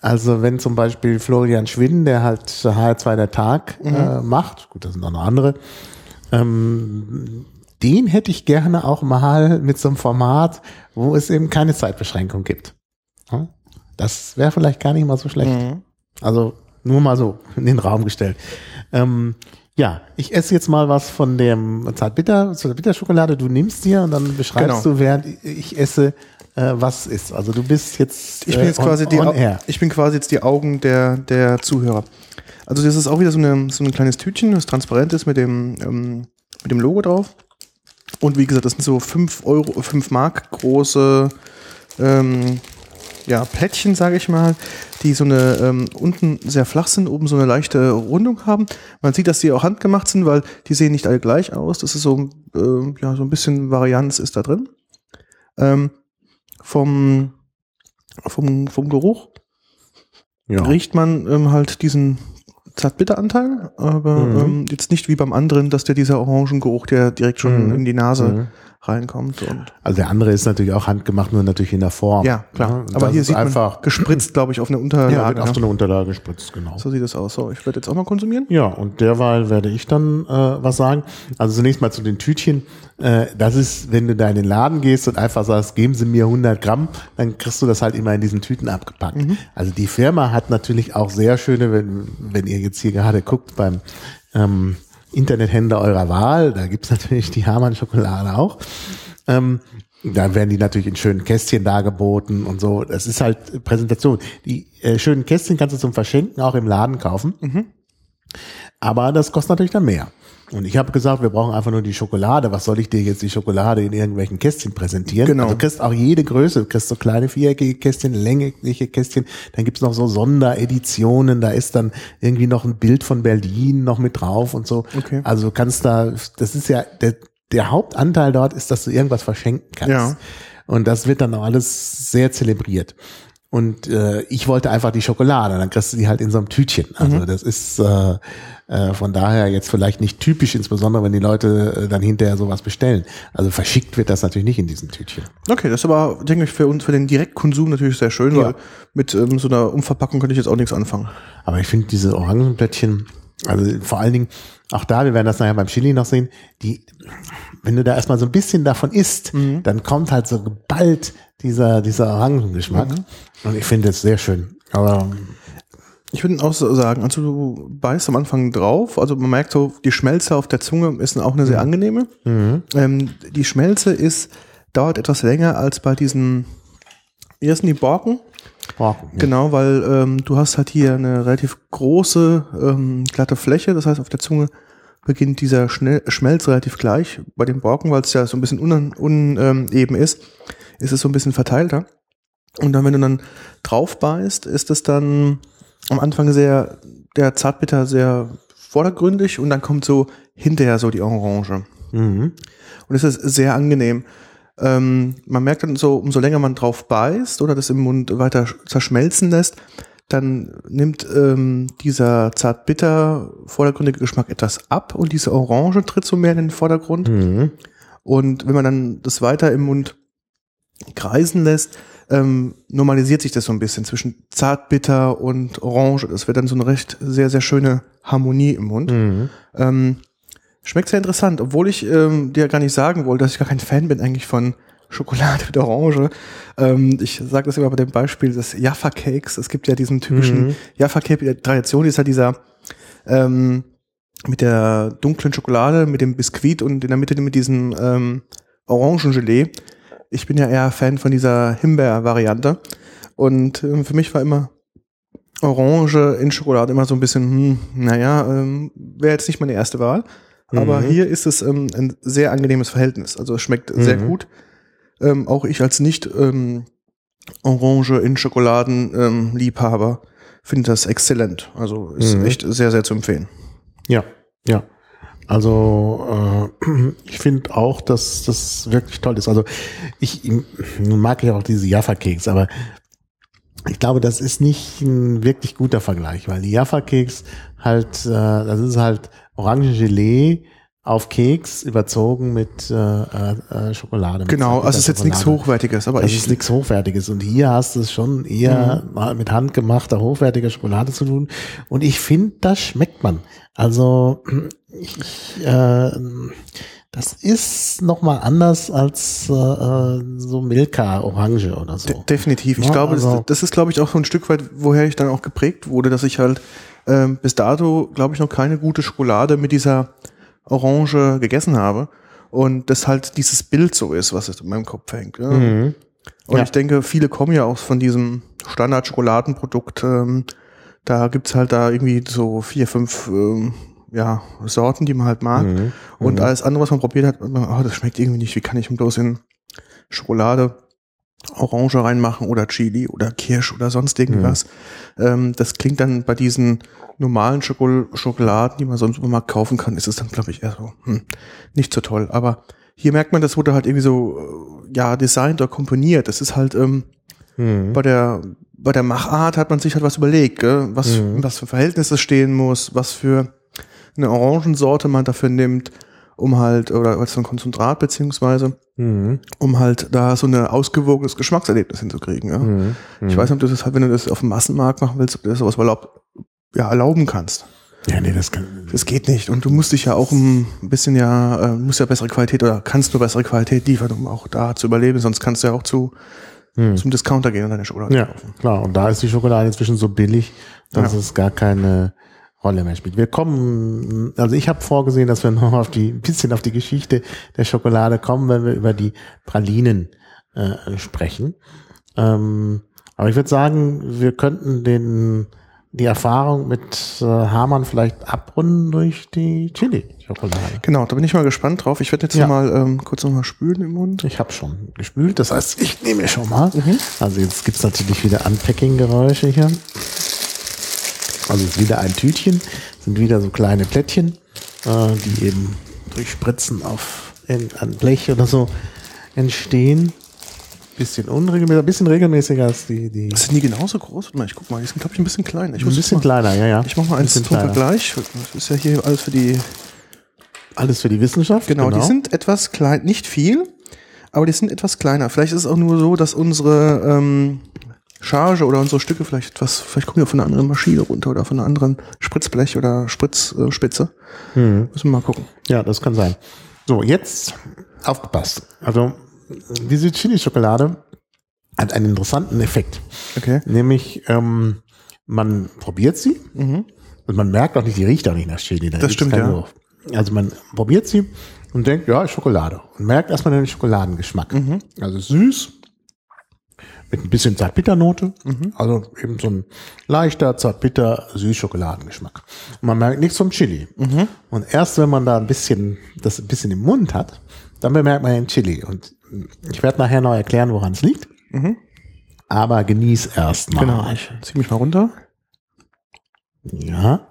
Also wenn zum Beispiel Florian Schwinn, der halt HR2 der Tag äh, macht, gut, das sind auch noch andere, ähm, den hätte ich gerne auch mal mit so einem Format, wo es eben keine Zeitbeschränkung gibt. Das wäre vielleicht gar nicht mal so schlecht. Also nur mal so in den Raum gestellt. Ähm, ja, ich esse jetzt mal was von dem Zartbitter, zu der Bitterschokolade. Du nimmst dir und dann beschreibst Genau. du, während ich esse, äh, was es ist. Also du bist jetzt, Ich bin äh, jetzt on- quasi die, air. ich bin quasi jetzt die Augen der, der Zuhörer. Also das ist auch wieder so, eine, so ein kleines Tütchen, das transparent ist mit dem, ähm, mit dem Logo drauf. Und wie gesagt, das sind so 5 Euro, 5 Mark große ähm, ja, Plättchen, sage ich mal, die so eine ähm, unten sehr flach sind, oben so eine leichte Rundung haben. Man sieht, dass die auch handgemacht sind, weil die sehen nicht alle gleich aus. Das ist so, äh, ja, so ein bisschen Varianz ist da drin. Ähm, vom, vom, vom Geruch Ja. riecht man ähm, halt diesen Zartbitteranteil, aber Mhm. ähm, jetzt nicht wie beim anderen, dass der dieser Orangengeruch, der direkt schon Mhm. in die Nase Mhm. Reinkommt. Und Also der andere ist natürlich auch handgemacht, nur natürlich in der Form. ja, klar. und aber das hier ist sieht einfach man gespritzt, glaube ich, auf eine Unterlage. ja, wird auf ne? so eine Unterlage gespritzt, genau. So sieht es aus. So, ich werde jetzt auch mal konsumieren. Ja, und derweil werde ich dann äh, was sagen. Also zunächst mal zu den Tütchen. Äh, das ist, wenn du da in den Laden gehst und einfach sagst, geben Sie mir 100 Gramm, dann kriegst du das halt immer in diesen Tüten abgepackt. Also die Firma hat natürlich auch sehr schöne, wenn, wenn ihr jetzt hier gerade guckt beim ähm, Internethändler eurer Wahl, da gibt's natürlich die Hamann-Schokolade auch. Ähm, da werden die natürlich in schönen Kästchen dargeboten und so. Das ist halt Präsentation. Die äh, schönen Kästchen kannst du zum Verschenken auch im Laden kaufen. Aber das kostet natürlich dann mehr. Und ich habe gesagt, wir brauchen einfach nur die Schokolade. Was soll ich dir jetzt die Schokolade in irgendwelchen Kästchen präsentieren? Genau. Also du kriegst auch jede Größe. Du kriegst so kleine viereckige Kästchen, längliche Kästchen. Dann gibt's noch so Sondereditionen. Da ist dann irgendwie noch ein Bild von Berlin noch mit drauf und so. Okay. Also du kannst da, das ist ja, der, der Hauptanteil dort ist, dass du irgendwas verschenken kannst. Ja. Und das wird dann auch alles sehr zelebriert. Und äh, ich wollte einfach die Schokolade, dann kriegst du die halt in so einem Tütchen. Also das ist äh, äh, von daher jetzt vielleicht nicht typisch, insbesondere wenn die Leute äh, dann hinterher sowas bestellen. Also verschickt wird das natürlich nicht in diesen Tütchen. Okay, das ist aber, denke ich, für uns, für den Direktkonsum natürlich sehr schön, Ja. weil mit ähm, so einer Umverpackung könnte ich jetzt auch nichts anfangen. Aber ich finde diese Orangenblättchen, also vor allen Dingen, auch da, wir werden das nachher beim Chili noch sehen, die, wenn du da erstmal so ein bisschen davon isst, dann kommt halt so geballt dieser, dieser Orangengeschmack. Und ich finde es sehr schön. Aber Ich würde auch so sagen, also du beißt am Anfang drauf, also man merkt so, die Schmelze auf der Zunge ist auch eine sehr angenehme. Ähm, die Schmelze ist, dauert etwas länger als bei diesen, wie heißen die Borken? boah, Genau, weil ähm, du hast halt hier eine relativ große, ähm, glatte Fläche, das heißt auf der Zunge beginnt dieser Schnell Schmelz relativ gleich. Bei den Borken, weil es ja so ein bisschen uneben un, ähm, ist, ist es so ein bisschen verteilter. Und dann, wenn du dann drauf beißt, ist es dann am Anfang sehr, der Zartbitter sehr vordergründig und dann kommt so hinterher so die Orange. Mhm. Und es ist sehr angenehm. Ähm, man merkt dann so, umso länger man drauf beißt oder das im Mund weiter zerschmelzen lässt, dann nimmt ähm, dieser zart-bitter vordergründige Geschmack etwas ab und diese Orange tritt so mehr in den Vordergrund. Mhm. Und wenn man dann das weiter im Mund kreisen lässt, ähm, normalisiert sich das so ein bisschen zwischen zart-bitter und Orange. Das wird dann so eine recht sehr, sehr schöne Harmonie im Mund. Mhm. Ähm, schmeckt sehr interessant, obwohl ich ähm, dir gar nicht sagen wollte, dass ich gar kein Fan bin eigentlich von Schokolade [laughs] mit Orange. Ähm, ich sage das immer bei dem Beispiel des Jaffa Cakes. Es gibt ja diesen typischen Mhm. Jaffa Cake die Tradition, die ist ja dieser ähm, mit der dunklen Schokolade, mit dem Biskuit und in der Mitte mit diesem ähm, Orangengelee. Ich bin ja eher Fan von dieser Himbeer-Variante. Und ähm, für mich war immer Orange in Schokolade immer so ein bisschen, hm, naja, ähm, wäre jetzt nicht meine erste Wahl. Aber Mhm. hier ist es ähm, ein sehr angenehmes Verhältnis. Also es schmeckt sehr Mhm. gut. Ähm, auch ich als nicht ähm, Orange in Schokoladen ähm, finde das exzellent. Also ist Mhm. echt sehr, sehr zu empfehlen. Ja, ja. Also äh, [clears throat] ich finde auch, dass das wirklich toll ist. Also ich, ich mag ja auch diese Jaffa-Keks, aber ich glaube, das ist nicht ein wirklich guter Vergleich, weil die Jaffa-Keks halt, äh, das ist halt Orangengelee auf Keks überzogen mit äh, äh, Schokolade. Mit Genau, also es ist jetzt nichts. Hochwertiges, aber Das ich ist nichts Hochwertiges. Und hier hast du es schon eher mal mit handgemachter, hochwertiger Schokolade zu tun. Und ich finde, das schmeckt man. Also, ich, äh, das ist nochmal anders als äh, äh, so Milka Orange oder so. De definitiv. Ich Ja, glaube, also- das, das ist, glaube ich, auch so ein Stück weit, woher ich dann auch geprägt wurde, dass ich halt ähm, bis dato, glaube ich, noch keine gute Schokolade mit dieser Orange gegessen habe. Und das halt dieses Bild so ist, was in meinem Kopf hängt. Ja. Mhm. Und Ja. ich denke, viele kommen ja auch von diesem Standard-Schokoladenprodukt. Ähm, da gibt's halt da irgendwie so vier, fünf ähm, ja, Sorten, die man halt mag. Mhm. Und alles andere, was man probiert hat, man, oh, das schmeckt irgendwie nicht. Wie kann ich bloß in Schokolade Orange reinmachen oder Chili oder Kirsch oder sonst irgendwas? Ähm, das klingt dann bei diesen normalen Schokol Schokoladen, die man so im Supermarkt kaufen kann, ist es dann, glaube ich, eher so hm, nicht so toll. Aber hier merkt man, das wurde halt irgendwie so äh, ja designt oder komponiert. Das ist halt ähm, Mhm. bei der bei der Machart hat man sich halt was überlegt, gell? was Mhm. was für Verhältnisse stehen muss, was für eine Orangensorte man dafür nimmt, um halt oder als so ein Konzentrat beziehungsweise Mhm. um halt da so ein ausgewogenes Geschmackserlebnis hinzukriegen. Ja? Mhm. Ich weiß nicht, ob du das halt, wenn du das auf dem Massenmarkt machen willst, ob du das sowas überhaupt ja, erlauben kannst. Ja, nee, das kann. Das geht nicht. Und du musst dich ja auch ein bisschen ja, äh, musst ja bessere Qualität oder kannst nur bessere Qualität liefern, um auch da zu überleben. Sonst kannst du ja auch zu, zum Discounter gehen und deine Schokolade Ja, kaufen. klar. Und da ist die Schokolade inzwischen so billig, dass Ja. es gar keine Rolle mehr spielt. Wir kommen, also ich habe vorgesehen, dass wir [laughs] noch auf die, ein bisschen auf die Geschichte der Schokolade kommen, wenn wir über die Pralinen äh, sprechen. Ähm, aber ich würde sagen, wir könnten den, die Erfahrung mit äh, Hamann vielleicht abrunden durch die Chili-Schokolade. Genau, da bin ich mal gespannt drauf. Ich werde jetzt Ja. mal ähm, kurz noch mal spülen im Mund. Ich habe schon gespült, das heißt, ich nehme schon mal. Mhm. Also jetzt gibt's natürlich wieder Unpacking-Geräusche hier. Also ist wieder ein Tütchen, sind wieder so kleine Plättchen, äh, die eben durch Spritzen auf ein ein Blech oder so entstehen. Bisschen unregelmäßiger, bisschen regelmäßiger als die, die Sind die genauso groß? Warte mal, ich guck mal, die sind, glaube ich, ein bisschen kleiner. Ich ein bisschen mal, kleiner, ja, ja. Ich mache mal eins zum. Vergleich. Das ist ja hier alles für die Alles für die Wissenschaft. Genau, die sind etwas klein, nicht viel, aber die sind etwas kleiner. Vielleicht ist es auch nur so, dass unsere ähm, Charge oder unsere Stücke vielleicht etwas, vielleicht kommen die von einer anderen Maschine runter oder von einer anderen Spritzblech oder Spritzspitze. Äh. Mhm. Müssen wir mal gucken. Ja, das kann sein. So, jetzt aufgepasst. Also diese Chili-Schokolade hat einen interessanten Effekt. Okay. Nämlich, ähm, man probiert sie und man merkt auch nicht, die riecht auch nicht nach Chili. Da Das stimmt, ja. Geruch. Also man probiert sie und denkt, ja, ist Schokolade. Und merkt erstmal den Schokoladengeschmack. Also süß, mit ein bisschen Zartbitternote. Also eben so ein leichter, zartbitter, süß Schokoladengeschmack. Und man merkt nichts vom Chili. Und erst wenn man da ein bisschen, das ein bisschen im Mund hat, dann bemerkt man den Chili. Und ich werde nachher noch erklären, woran es liegt. Aber genieß erst mal. Genau. Ich zieh mich mal runter. Ja.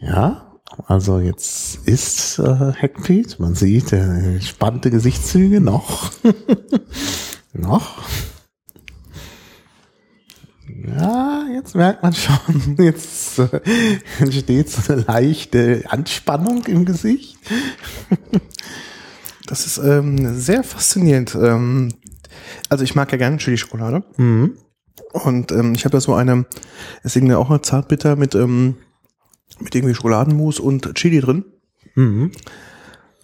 Ja. Also jetzt ist äh, Hackpeat. Man sieht äh, spannende Gesichtszüge noch. [laughs] noch. Ja, jetzt merkt man schon, [laughs] jetzt äh, entsteht so eine leichte Anspannung im Gesicht. Das ist ähm, sehr faszinierend. Ähm, also ich mag ja gerne Chili-Schokolade. Und ähm, ich habe ja so eine, es ist irgendwie auch eine Zartbitter mit, ähm, mit irgendwie Schokoladenmus und Chili drin. Mhm.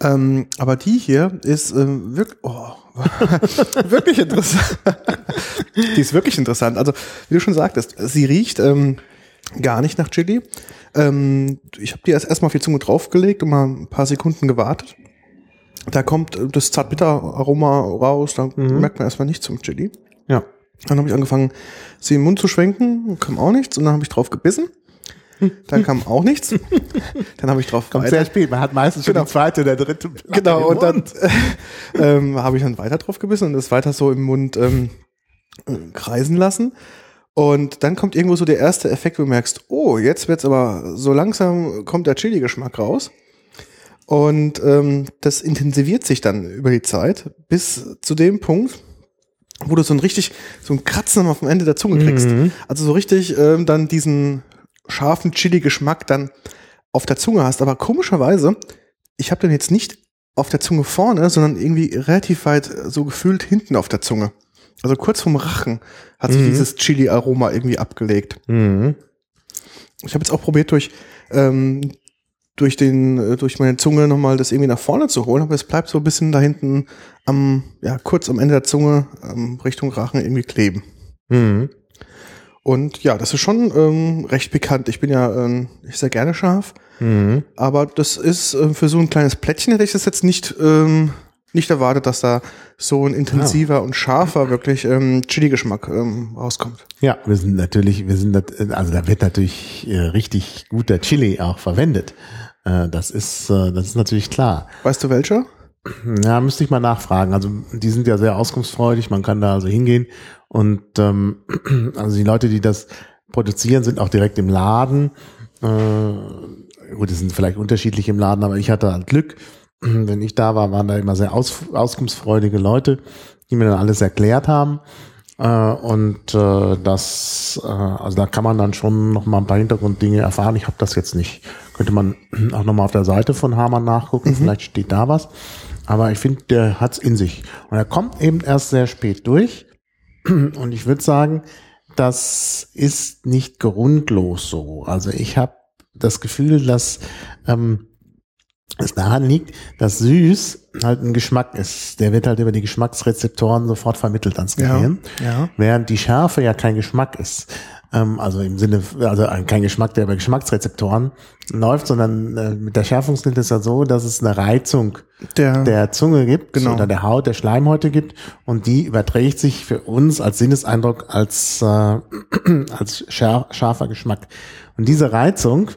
Ähm, aber die hier ist ähm, wirklich, oh, [laughs] wirklich interessant. [laughs] die ist wirklich interessant. Also, wie du schon sagtest, sie riecht ähm, gar nicht nach Chili. Ähm, ich habe die erst erstmal auf die Zunge draufgelegt und mal ein paar Sekunden gewartet. Da kommt äh, das Zartbitter-Aroma raus, dann merkt man erstmal nichts zum Chili. Ja. Dann habe ich angefangen, sie im Mund zu schwenken, kam auch nichts. Und dann habe ich drauf gebissen. Dann kam auch nichts. Dann habe ich drauf Kommt weiter- sehr spät. Man hat meistens schon Genau. die zweite oder dritte Platte Genau, und dann äh, [laughs] ähm, habe ich dann weiter drauf gebissen und das weiter so im Mund ähm, äh, kreisen lassen. Und dann kommt irgendwo so der erste Effekt, wo du merkst, oh, jetzt wird's aber so langsam kommt der Chili-Geschmack raus. Und ähm, das intensiviert sich dann über die Zeit bis zu dem Punkt, wo du so ein richtig, so ein Kratzen auf dem Ende der Zunge kriegst. Mhm. Also so richtig ähm, dann diesen scharfen Chili-Geschmack dann auf der Zunge hast. Aber komischerweise, ich habe den jetzt nicht auf der Zunge vorne, sondern irgendwie relativ weit äh, so gefühlt hinten auf der Zunge. Also kurz vom Rachen hat sich Mhm. dieses Chili-Aroma irgendwie abgelegt. Mhm. Ich habe jetzt auch probiert, durch, ähm, durch, den, äh, durch meine Zunge nochmal das irgendwie nach vorne zu holen, aber es bleibt so ein bisschen da hinten am, ja, kurz am Ende der Zunge ähm, Richtung Rachen irgendwie kleben. Mhm. Und ja, das ist schon ähm, recht pikant. Ich bin ja ähm, ich sehr gerne scharf, Mhm. aber das ist äh, für so ein kleines Plättchen hätte ich das jetzt nicht, ähm, nicht erwartet, dass da so ein intensiver und scharfer wirklich ähm, Chili-Geschmack ähm, rauskommt. Ja, wir sind natürlich, wir sind, nat- also da wird natürlich äh, richtig guter Chili auch verwendet. Äh, das ist, äh, das ist natürlich klar. Weißt du welcher? Ja, müsste ich mal nachfragen. Also die sind ja sehr auskunftsfreudig, man kann da also hingehen und ähm, [clears throat] also die Leute, die das produzieren, sind auch direkt im Laden. Äh, gut, die sind vielleicht unterschiedlich im Laden, aber ich hatte halt Glück. [clears throat] Wenn ich da war, waren da immer sehr aus, auskunftsfreudige Leute, die mir dann alles erklärt haben. Äh, und äh, das, äh, also da kann man dann schon noch mal ein paar Hintergrunddinge erfahren. Ich habe das jetzt nicht. Könnte man [clears throat] auch noch mal auf der Seite von Hamann nachgucken. Vielleicht steht da was. Aber ich finde, der hat's in sich. Und er kommt eben erst sehr spät durch. [clears throat] Und ich würde sagen, das ist nicht grundlos so. Also ich habe das Gefühl, dass ähm, es daran liegt, dass süß halt ein Geschmack ist. Der wird halt über die Geschmacksrezeptoren sofort vermittelt ans Gehirn. ja. Während die Schärfe ja kein Geschmack ist. Ähm, also im Sinne, also ein- kein Geschmack, der über Geschmacksrezeptoren läuft, sondern äh, mit der Schärfungsmittel ist ja so, dass es eine Reizung Der, der Zunge gibt Genau. oder der Haut, der Schleimhäute gibt und die überträgt sich für uns als Sinneseindruck als, äh, [clears throat] als schär, scharfer Geschmack. Und diese Reizung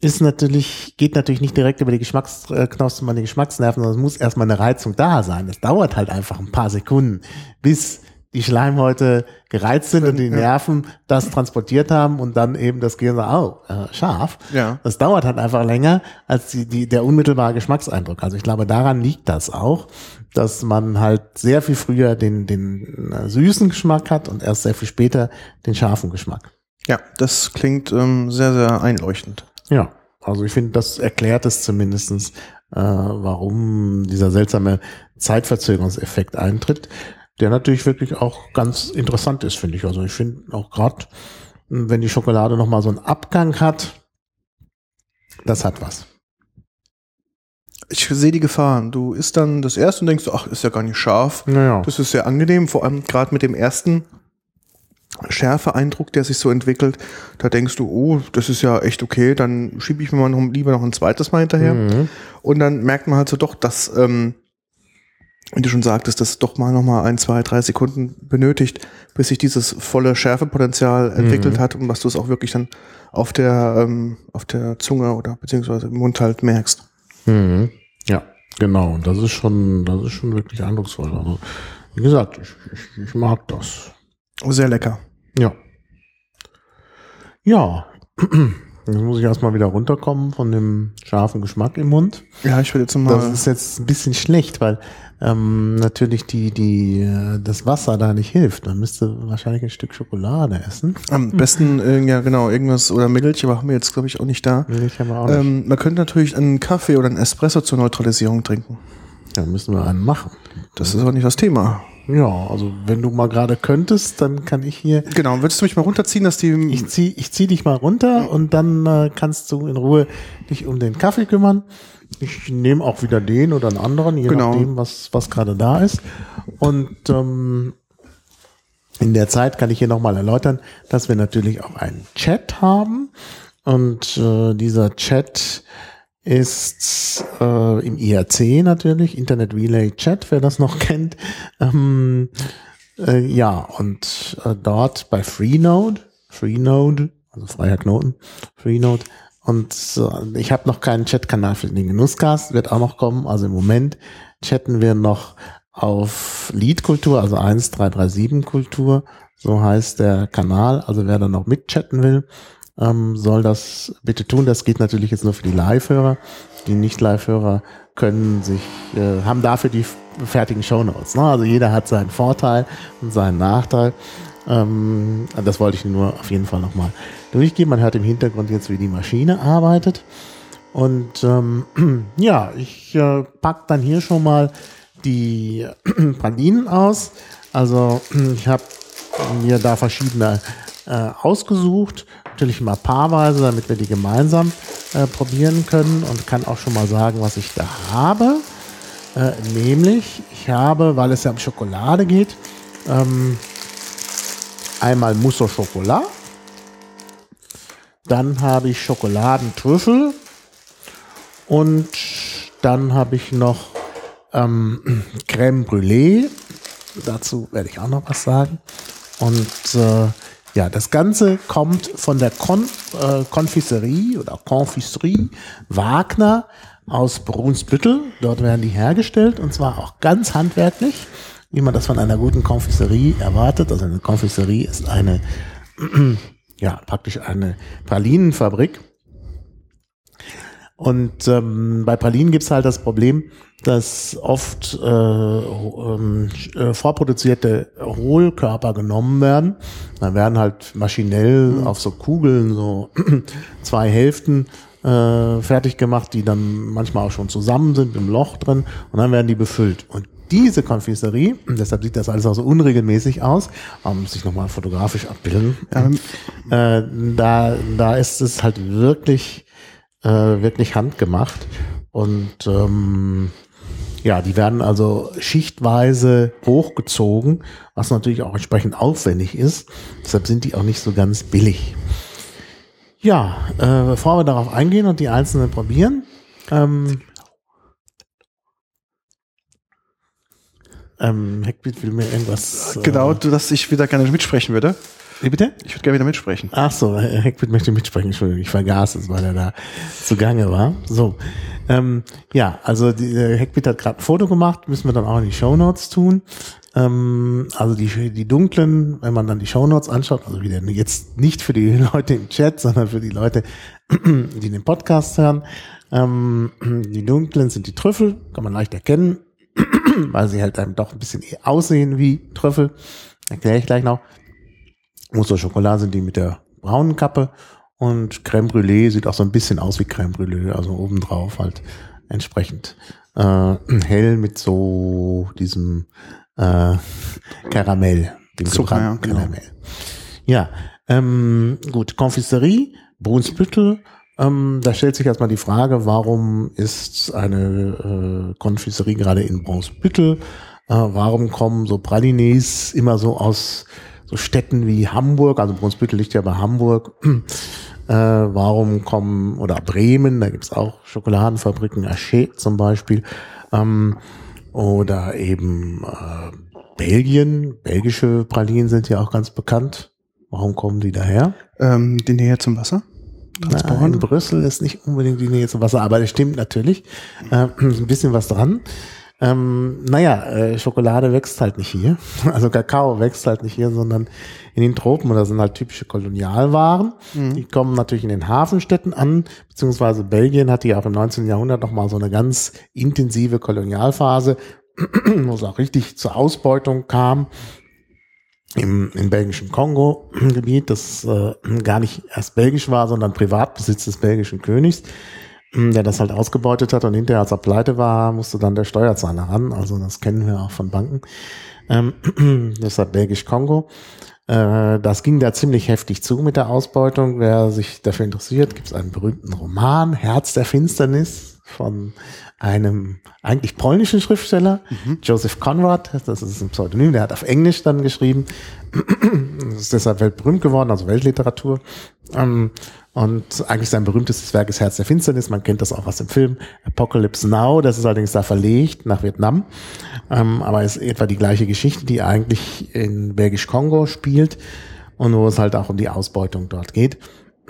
ist natürlich, geht natürlich nicht direkt über die Geschmacksknospen an die Geschmacksnerven, sondern es muss erstmal eine Reizung da sein. Das dauert halt einfach ein paar Sekunden, bis die Schleimhäute gereizt sind und die Nerven das transportiert haben und dann eben das Gehirn sagt, oh, äh, scharf. Ja. Das dauert halt einfach länger als die, die, der unmittelbare Geschmackseindruck. Also ich glaube, daran liegt das auch, dass man halt sehr viel früher den, den äh, süßen Geschmack hat und erst sehr viel später den scharfen Geschmack. ja, das klingt ähm, sehr, sehr einleuchtend. Ja, also ich finde, das erklärt es zumindestens, äh, warum dieser seltsame Zeitverzögerungseffekt eintritt, der natürlich wirklich auch ganz interessant ist, finde ich. Also ich finde auch gerade, wenn die Schokolade nochmal so einen Abgang hat, das hat was. Ich sehe die Gefahr. Du isst dann das erste und denkst, ach, ist ja gar nicht scharf. Naja. Das ist sehr angenehm, vor allem gerade mit dem ersten Schärfeeindruck, der sich so entwickelt. Da denkst du, oh, das ist ja echt okay, dann schiebe ich mir mal noch, lieber noch ein zweites Mal hinterher. Mhm. Und dann merkt man halt so doch, dass, ähm, wie du schon sagtest, das doch mal noch mal ein, zwei, drei Sekunden benötigt, bis sich dieses volle Schärfepotenzial entwickelt hat und was du es auch wirklich dann auf der, ähm, auf der Zunge oder beziehungsweise im Mund halt merkst. Mhm. Ja, genau. Und das ist schon, das ist schon wirklich eindrucksvoll. Also, wie gesagt, ich, ich, ich mag das. Sehr lecker. Ja. Ja. [clears throat] Jetzt muss ich erstmal wieder runterkommen von dem scharfen Geschmack im Mund. Ja, ich will jetzt mal. Das ist jetzt ein bisschen schlecht, weil ähm, natürlich die, die, äh, das Wasser da nicht hilft. Man müsste wahrscheinlich ein Stück Schokolade essen. Am besten, äh, ja genau, irgendwas oder Milch, aber haben wir jetzt, glaube ich, auch nicht da. Will ich aber auch nicht. Ähm, man könnte natürlich einen Kaffee oder einen Espresso zur Neutralisierung trinken. Ja, müssen wir einen machen. Das ist aber nicht das Thema. Ja, also wenn du mal gerade könntest, dann kann ich hier Genau, würdest du mich mal runterziehen, dass die. Ich zieh, ich zieh dich mal runter und dann äh, kannst du in Ruhe dich um den Kaffee kümmern. Ich nehme auch wieder den oder einen anderen, je Genau. nachdem, was, was gerade da ist. Und ähm, in der Zeit kann ich hier nochmal erläutern, dass wir natürlich auch einen Chat haben. Und äh, dieser Chat ist äh, im IRC natürlich, Internet Relay Chat, wer das noch [laughs] kennt. Ähm, äh, ja, und äh, dort bei Freenode, Freenode, also freier Knoten, Freenode. Und äh, ich habe noch keinen Chatkanal für den Genusscast, wird auch noch kommen. Also im Moment chatten wir noch auf Lead-Kultur, also 1337-Kultur, so heißt der Kanal. Also wer da noch mitchatten will, ähm, soll das bitte tun. Das geht natürlich jetzt nur für die Live-Hörer. Die Nicht-Live-Hörer können sich, äh, haben dafür die fertigen Shownotes. Ne? Also jeder hat seinen Vorteil und seinen Nachteil. Ähm, das wollte ich nur auf jeden Fall nochmal durchgehen. Man hört im Hintergrund jetzt, wie die Maschine arbeitet. Und ähm, [clears throat] ja, ich äh, pack dann hier schon mal die [clears throat] Pralinen aus. Also [clears throat] ich habe mir da verschiedene äh, ausgesucht, natürlich mal paarweise, damit wir die gemeinsam äh, probieren können und kann auch schon mal sagen, was ich da habe. Äh, nämlich, ich habe, weil es ja um Schokolade geht, ähm, einmal Mousse au Chocolat. Dann habe ich Schokoladentrüffel. Und dann habe ich noch ähm, [clears throat] Crème Brûlée. Dazu werde ich auch noch was sagen. Und äh, ja, das Ganze kommt von der Kon äh, Konfiserie oder Confiserie Wagner aus Brunsbüttel. Dort werden die hergestellt und zwar auch ganz handwerklich, wie man das von einer guten Konfiserie erwartet. Also eine Konfiserie ist eine, [clears throat] ja, praktisch eine Pralinenfabrik. Und ähm, bei Pralinen gibt's halt das Problem, dass oft äh, ähm, äh, vorproduzierte Hohlkörper genommen werden. Dann werden halt maschinell mhm. auf so Kugeln so [clears throat] zwei Hälften äh, fertig gemacht, die dann manchmal auch schon zusammen sind im Loch drin und dann werden die befüllt. Und diese Konfiserie, deshalb sieht das alles auch so unregelmäßig aus, um sich nochmal fotografisch abbilden, ja. [laughs] äh, da, da ist es halt wirklich äh, wirklich handgemacht. Und ähm, ja, die werden also schichtweise hochgezogen, was natürlich auch entsprechend aufwendig ist. Deshalb sind die auch nicht so ganz billig. Ja, äh, bevor wir darauf eingehen und die einzelnen probieren, ähm, ähm, Heckbeat will mir irgendwas. Äh, genau, dass ich wieder gerne mitsprechen würde. Wie bitte? Ich würde gerne wieder mitsprechen. Ach so, Heckwitt möchte mitsprechen. Entschuldigung, ich vergaß es, weil er da zugange war. So, ähm, ja, also die, äh, Heckwitt hat gerade ein Foto gemacht, müssen wir dann auch in die Show Notes tun. Ähm, also die, die dunklen, wenn man dann die Show Notes anschaut, also wieder jetzt nicht für die [laughs] Leute im Chat, sondern für die Leute, [clears throat] die den Podcast hören. Ähm, die dunklen sind die Trüffel, kann man leicht erkennen, [clears throat] weil sie halt einem doch ein bisschen aussehen wie Trüffel. Erkläre ich gleich noch. Mousse Schokolade sind die mit der braunen Kappe und Crème Brûlée sieht auch so ein bisschen aus wie Crème Brûlée, also obendrauf halt entsprechend äh, [clears throat] hell mit so diesem äh, Karamell, dem Zucker, ja, genau. Karamell. Ja, ähm, gut, Konfiserie, Brunsbüttel, ähm, da stellt sich erstmal die Frage, warum ist eine äh, Konfiserie gerade in Brunsbüttel? Äh, warum kommen so Pralines immer so aus so Städten wie Hamburg, also Brunsbüttel liegt ja bei Hamburg, äh, warum kommen, oder Bremen, da gibt's auch Schokoladenfabriken, Achet zum Beispiel, ähm, oder eben äh, Belgien, belgische Pralinen sind ja auch ganz bekannt. Warum kommen die daher? Ähm, die Nähe zum Wasser? Nein, Brüssel ist nicht unbedingt die Nähe zum Wasser, aber das stimmt natürlich. Äh, [clears throat] ein bisschen was dran. Ähm, naja, äh, Schokolade wächst halt nicht hier. [laughs] Also Kakao wächst halt nicht hier, sondern in den Tropen. Und das sind halt typische Kolonialwaren. Mhm. Die kommen natürlich in den Hafenstädten an, beziehungsweise Belgien hatte ja auch im 19. Jahrhundert nochmal so eine ganz intensive Kolonialphase, [clears throat] wo es auch richtig zur Ausbeutung kam. Im, im belgischen Kongo-Gebiet, [clears throat] das äh, gar nicht erst belgisch war, sondern Privatbesitz des belgischen Königs. Hm, der das halt ausgebeutet hat und hinterher, als er pleite war, musste dann der Steuerzahler ran. Also das kennen wir auch von Banken. Ähm, [clears throat] deshalb Belgisch-Kongo. Äh, das ging da ziemlich heftig zu mit der Ausbeutung. Wer sich dafür interessiert, gibt es einen berühmten Roman, Herz der Finsternis, von einem eigentlich polnischen Schriftsteller, mhm. Joseph Conrad, das ist ein Pseudonym, der hat auf Englisch dann geschrieben, das ist deshalb weltberühmt geworden, also Weltliteratur. Ähm, und eigentlich sein berühmtestes Werk ist Herz der Finsternis. Man kennt das auch aus dem Film Apocalypse Now. Das ist allerdings da verlegt nach Vietnam. Ähm, aber ist etwa die gleiche Geschichte, die eigentlich in Bergisch-Kongo spielt und wo es halt auch um die Ausbeutung dort geht.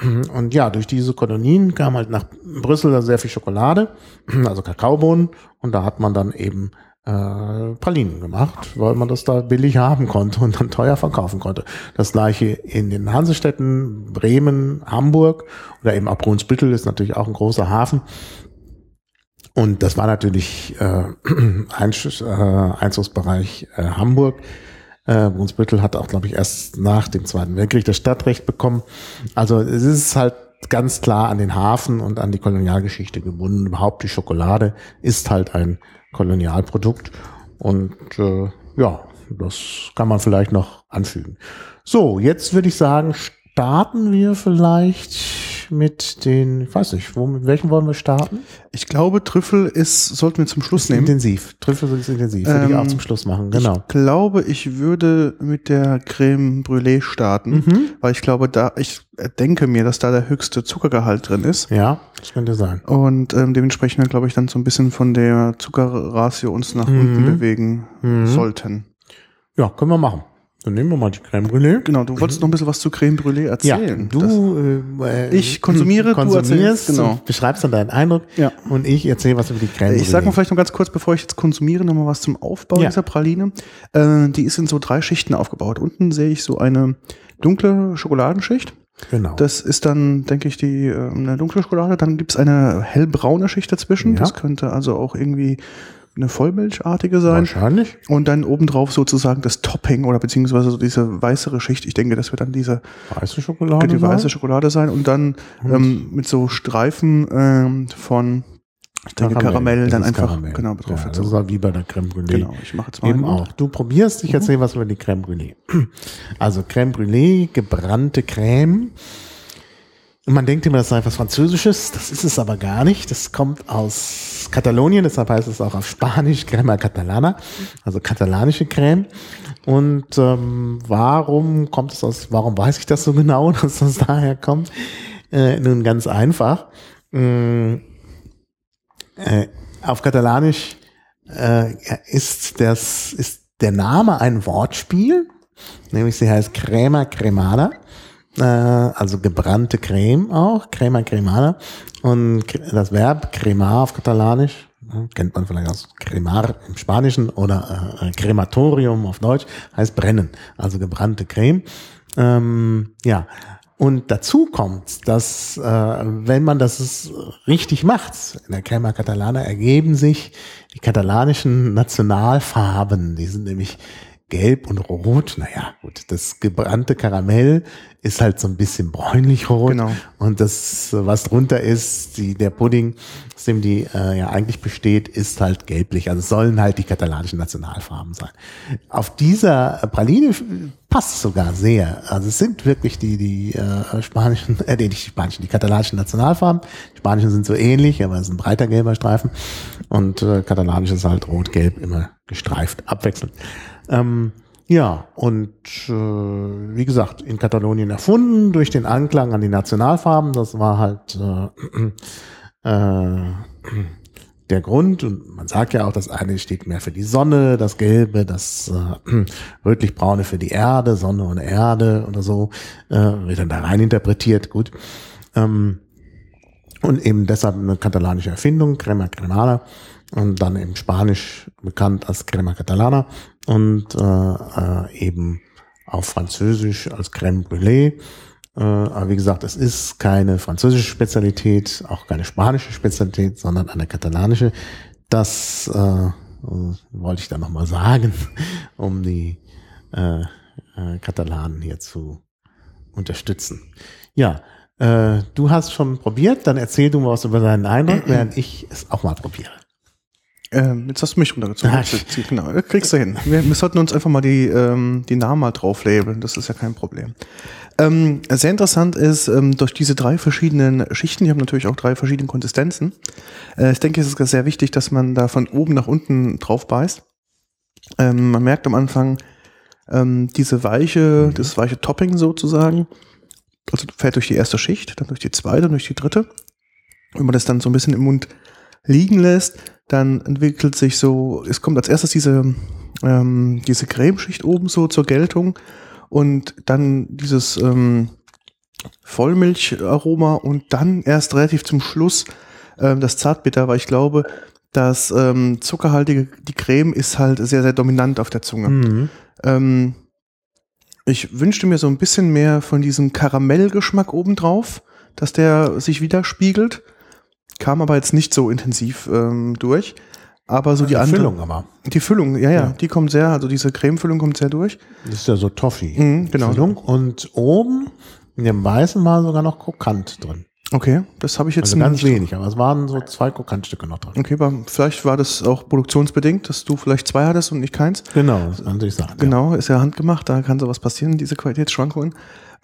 Und ja, durch diese Kolonien kam halt nach Brüssel sehr viel Schokolade, also Kakaobohnen. Und da hat man dann eben äh, Pralinen gemacht, weil man das da billig haben konnte und dann teuer verkaufen konnte. Das gleiche in den Hansestädten, Bremen, Hamburg oder eben auch Brunsbüttel ist natürlich auch ein großer Hafen. Und das war natürlich äh, [clears throat] Einsch äh, Einzugsbereich äh, Hamburg. Äh, Brunsbüttel hat auch, glaube ich, erst nach dem Zweiten Weltkrieg das Stadtrecht bekommen. Also es ist halt ganz klar an den Hafen und an die Kolonialgeschichte gebunden. Überhaupt die Schokolade ist halt ein Kolonialprodukt. Und äh, ja, das kann man vielleicht noch anfügen. So, jetzt würde ich sagen, starten wir vielleicht mit den, ich weiß nicht, wo, mit welchen wollen wir starten? Ich glaube, Trüffel ist, sollten wir zum Schluss ist nehmen. Intensiv. Trüffel ist intensiv. Würde ich Ähm, auch zum Schluss machen, genau. Ich glaube, ich würde mit der Creme Brûlée starten, Mhm. weil ich glaube, da, ich denke mir, dass da der höchste Zuckergehalt drin ist. Ja, das könnte sein. Und ähm, dementsprechend, glaube ich, dann so ein bisschen von der Zuckerratio uns nach Mhm. unten bewegen Mhm. sollten. Ja, können wir machen. Dann nehmen wir mal die Creme Brûlée. Genau, du wolltest noch ein bisschen was zu Creme Brûlée Ja, erzählen. du, äh, Ich konsumiere, du konsumierst, erzählst, genau. beschreibst dann deinen Eindruck Ja. und ich erzähle was über die Creme Ich sage mal Brûlée. vielleicht noch ganz kurz, bevor ich jetzt konsumiere, noch mal was zum Aufbau Ja. dieser Praline. Äh, die ist in so drei Schichten aufgebaut. Unten sehe ich so eine dunkle Schokoladenschicht. Genau. Das ist dann, denke ich, die äh, eine dunkle Schokolade. Dann gibt es eine hellbraune Schicht dazwischen. Ja. Das könnte also auch irgendwie eine Vollmilchartige sein. Wahrscheinlich. Und dann obendrauf sozusagen das Topping oder beziehungsweise so diese weißere Schicht. Ich denke, das wird dann diese Weiße Schokolade. die weiße sein? Schokolade sein und dann ähm, mit so Streifen ähm, von ich denke, Karamell, das dann einfach Karamell. genau drauf. Ja, das ist wie bei der Creme Brûlée. Genau, ich mache jetzt mal Eben auch. Du probierst, ich erzähle was über die Creme Brûlée. [clears throat] Also Creme Brûlée, gebrannte Creme. Und man denkt immer, das sei was Französisches. Das ist es aber gar nicht. Das kommt aus Katalonien, deshalb heißt es auch auf Spanisch Crema Catalana, also katalanische Creme. Und ähm, warum kommt es aus, warum weiß ich das so genau, [laughs] dass das daher kommt? Äh, nun ganz einfach. Mm, äh, auf Katalanisch äh, ist das ist der Name ein Wortspiel, nämlich sie heißt Crema Cremada, äh, also gebrannte Creme auch, Crema Cremada und das Verb cremar auf Katalanisch ne, kennt man vielleicht aus cremar im Spanischen oder äh, Crematorium auf Deutsch heißt brennen, also gebrannte Creme. Ähm, ja. Und dazu kommt, dass äh, wenn man das richtig macht, in der Crema Catalana ergeben sich die katalanischen Nationalfarben. Die sind nämlich gelb und rot. Naja, gut, das gebrannte Karamell ist halt so ein bisschen bräunlich-rot. Genau. Und das, was drunter ist, die, der Pudding, aus dem die äh, ja eigentlich besteht, ist halt gelblich. Also sollen halt die katalanischen Nationalfarben sein. Auf dieser Praline passt sogar sehr. Also es sind wirklich die, die äh, spanischen, äh, nee, nicht die spanischen, die katalanischen Nationalfarben. Die spanischen sind so ähnlich, aber es ist ein breiter gelber Streifen. Und äh, katalanisch ist halt rot-gelb immer gestreift, abwechselnd. Ähm, ja, und äh, wie gesagt, in Katalonien erfunden durch den Anklang an die Nationalfarben. Das war halt äh, [clears throat] äh, der Grund. Und man sagt ja auch, das eine steht mehr für die Sonne, das Gelbe, das äh, [clears throat] rötlich-braune für die Erde, Sonne und Erde oder so, äh, wird dann da rein interpretiert. Gut. Ähm, und eben deshalb eine katalanische Erfindung, Crema Cremada, und dann eben Spanisch bekannt als Crema Catalana und äh, äh, eben auf Französisch als Crème Brûlée. Äh, aber wie gesagt, es ist keine französische Spezialität, auch keine spanische Spezialität, sondern eine katalanische. Das äh, wollte ich da nochmal sagen, [laughs] um die äh, äh, Katalanen hier zu unterstützen. Ja, äh, du hast schon probiert, dann erzähl du mal was über deinen Eindruck, während ich es auch mal probiere. Ähm, jetzt hast du mich runtergezogen. Ah, [laughs] genau, kriegst du hin. Wir, wir sollten uns einfach mal die, ähm, die Namen mal drauf labeln. Das ist ja kein Problem. Ähm, sehr interessant ist, ähm, durch diese drei verschiedenen Schichten, die haben natürlich auch drei verschiedene Konsistenzen. Äh, ich denke, es ist sehr wichtig, dass man da von oben nach unten drauf beißt. Ähm, man merkt am Anfang ähm, diese weiche, das weiche Topping sozusagen. Also fährt durch die erste Schicht, dann durch die zweite und durch die dritte. Wenn man das dann so ein bisschen im Mund liegen lässt, dann entwickelt sich so, es kommt als erstes diese, ähm, diese Cremeschicht oben so zur Geltung und dann dieses ähm, Vollmilcharoma und dann erst relativ zum Schluss ähm, das Zartbitter, weil ich glaube, Das ähm, zuckerhaltige, die Creme ist halt sehr, sehr dominant auf der Zunge. Mhm. Ähm, ich wünschte mir so ein bisschen mehr von diesem Karamellgeschmack obendrauf, dass der sich widerspiegelt. Kam aber jetzt nicht so intensiv ähm, durch. Aber so die, andere. Füllung aber. Die Füllung, ja, ja, Ja. die kommt sehr, also diese Cremefüllung kommt sehr durch. Das ist ja so Toffee. Mhm, genau. Füllung. Und oben in dem weißen war sogar noch Krokant drin. Okay, das habe ich jetzt Also ganz wenig, aber es waren so zwei Krokantstücke noch drin. Okay, aber vielleicht war das auch produktionsbedingt, dass du vielleicht zwei hattest und nicht keins. Genau, das kann sich sagen. Genau, ist ja handgemacht, da kann sowas passieren, diese Qualitätsschwankungen.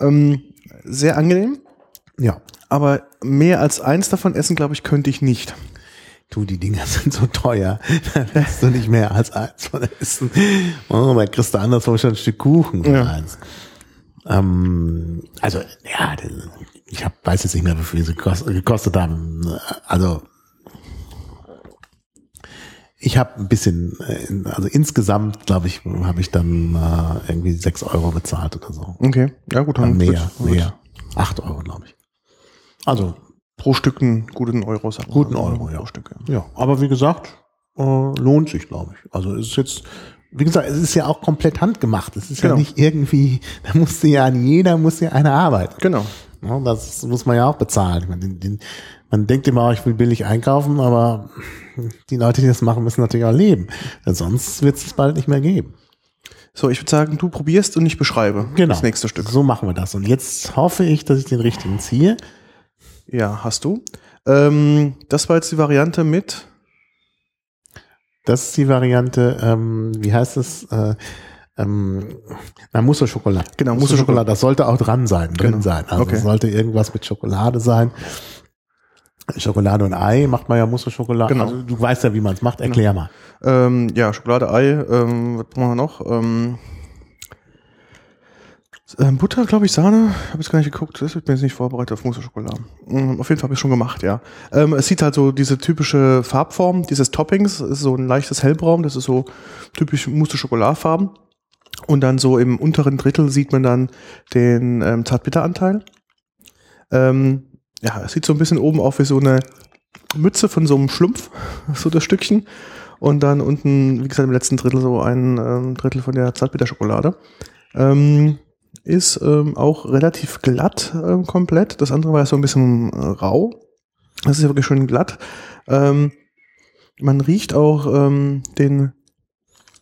Ähm, sehr angenehm, Ja. Aber mehr als eins davon essen, glaube ich, könnte ich nicht. Du, die Dinger [laughs] sind so teuer. Da lässt du nicht mehr als eins von essen. Oh, da kriegst du anderswo schon ein Stück Kuchen Ja. eins. Ähm, also, ja, ich hab, weiß jetzt nicht mehr, wie viel sie gekostet, haben. Also, ich habe ein bisschen, äh, also insgesamt, glaube ich, habe ich dann äh, irgendwie sechs Euro bezahlt oder so. Okay, ja gut, Dann dann mehr, wird mehr. Acht Euro, glaube ich. Also, Pro Stück einen guten Euro, Guten. Euro, ja. Pro Stück, ja. Ja, aber wie gesagt, äh, lohnt sich, glaube ich. Also es ist jetzt, wie gesagt, es ist ja auch komplett handgemacht. Es ist Genau. ja nicht irgendwie, da musste ja an jeder muss ja eine arbeiten. Genau. Ja, das muss man ja auch bezahlen. Meine, den, den, man denkt immer, ich will billig einkaufen, aber die Leute, die das machen, müssen natürlich auch leben. Denn sonst wird es bald nicht mehr geben. So, ich würde sagen, du probierst und ich beschreibe Genau. das nächste Stück. So machen wir das. Und jetzt hoffe ich, dass ich den richtigen ziehe. Ja, hast du. Ähm, das war jetzt die Variante mit. Das ist die Variante, ähm, wie heißt es? Äh, ähm, na, Mousse Schokolade. Genau, Mousse au Schokolade. Das sollte auch dran sein, drin Genau. sein. Also Okay. es sollte irgendwas mit Schokolade sein. Schokolade und Ei macht man ja Mousse au Schokolade. Genau. Also du weißt ja, wie man es macht. Erklär mal. Ähm, ja, Schokolade, Ei, ähm, was machen wir noch? Ähm, ähm, Butter, glaube ich, Sahne. Habe jetzt gar nicht geguckt. Das wird mir jetzt nicht vorbereitet auf Mousse Schokolade. Ähm, auf jeden Fall habe ich schon gemacht, ja. Ähm, es sieht halt so diese typische Farbform dieses Toppings. ist so ein leichtes Hellbraun. Das ist so typisch Mousse Schokoladfarben. Und dann so im unteren Drittel sieht man dann den ähm, Zartbitteranteil. Ähm, ja, es sieht so ein bisschen oben auf wie so eine Mütze von so einem Schlumpf, [laughs] so das Stückchen. Und dann unten, wie gesagt, im letzten Drittel so ein ähm, Drittel von der Zartbitterschokolade. Ähm, ist ähm, auch relativ glatt ähm, komplett. Das andere war so ein bisschen äh, rau. Das ist ja wirklich schön glatt. Ähm, man riecht auch ähm, den,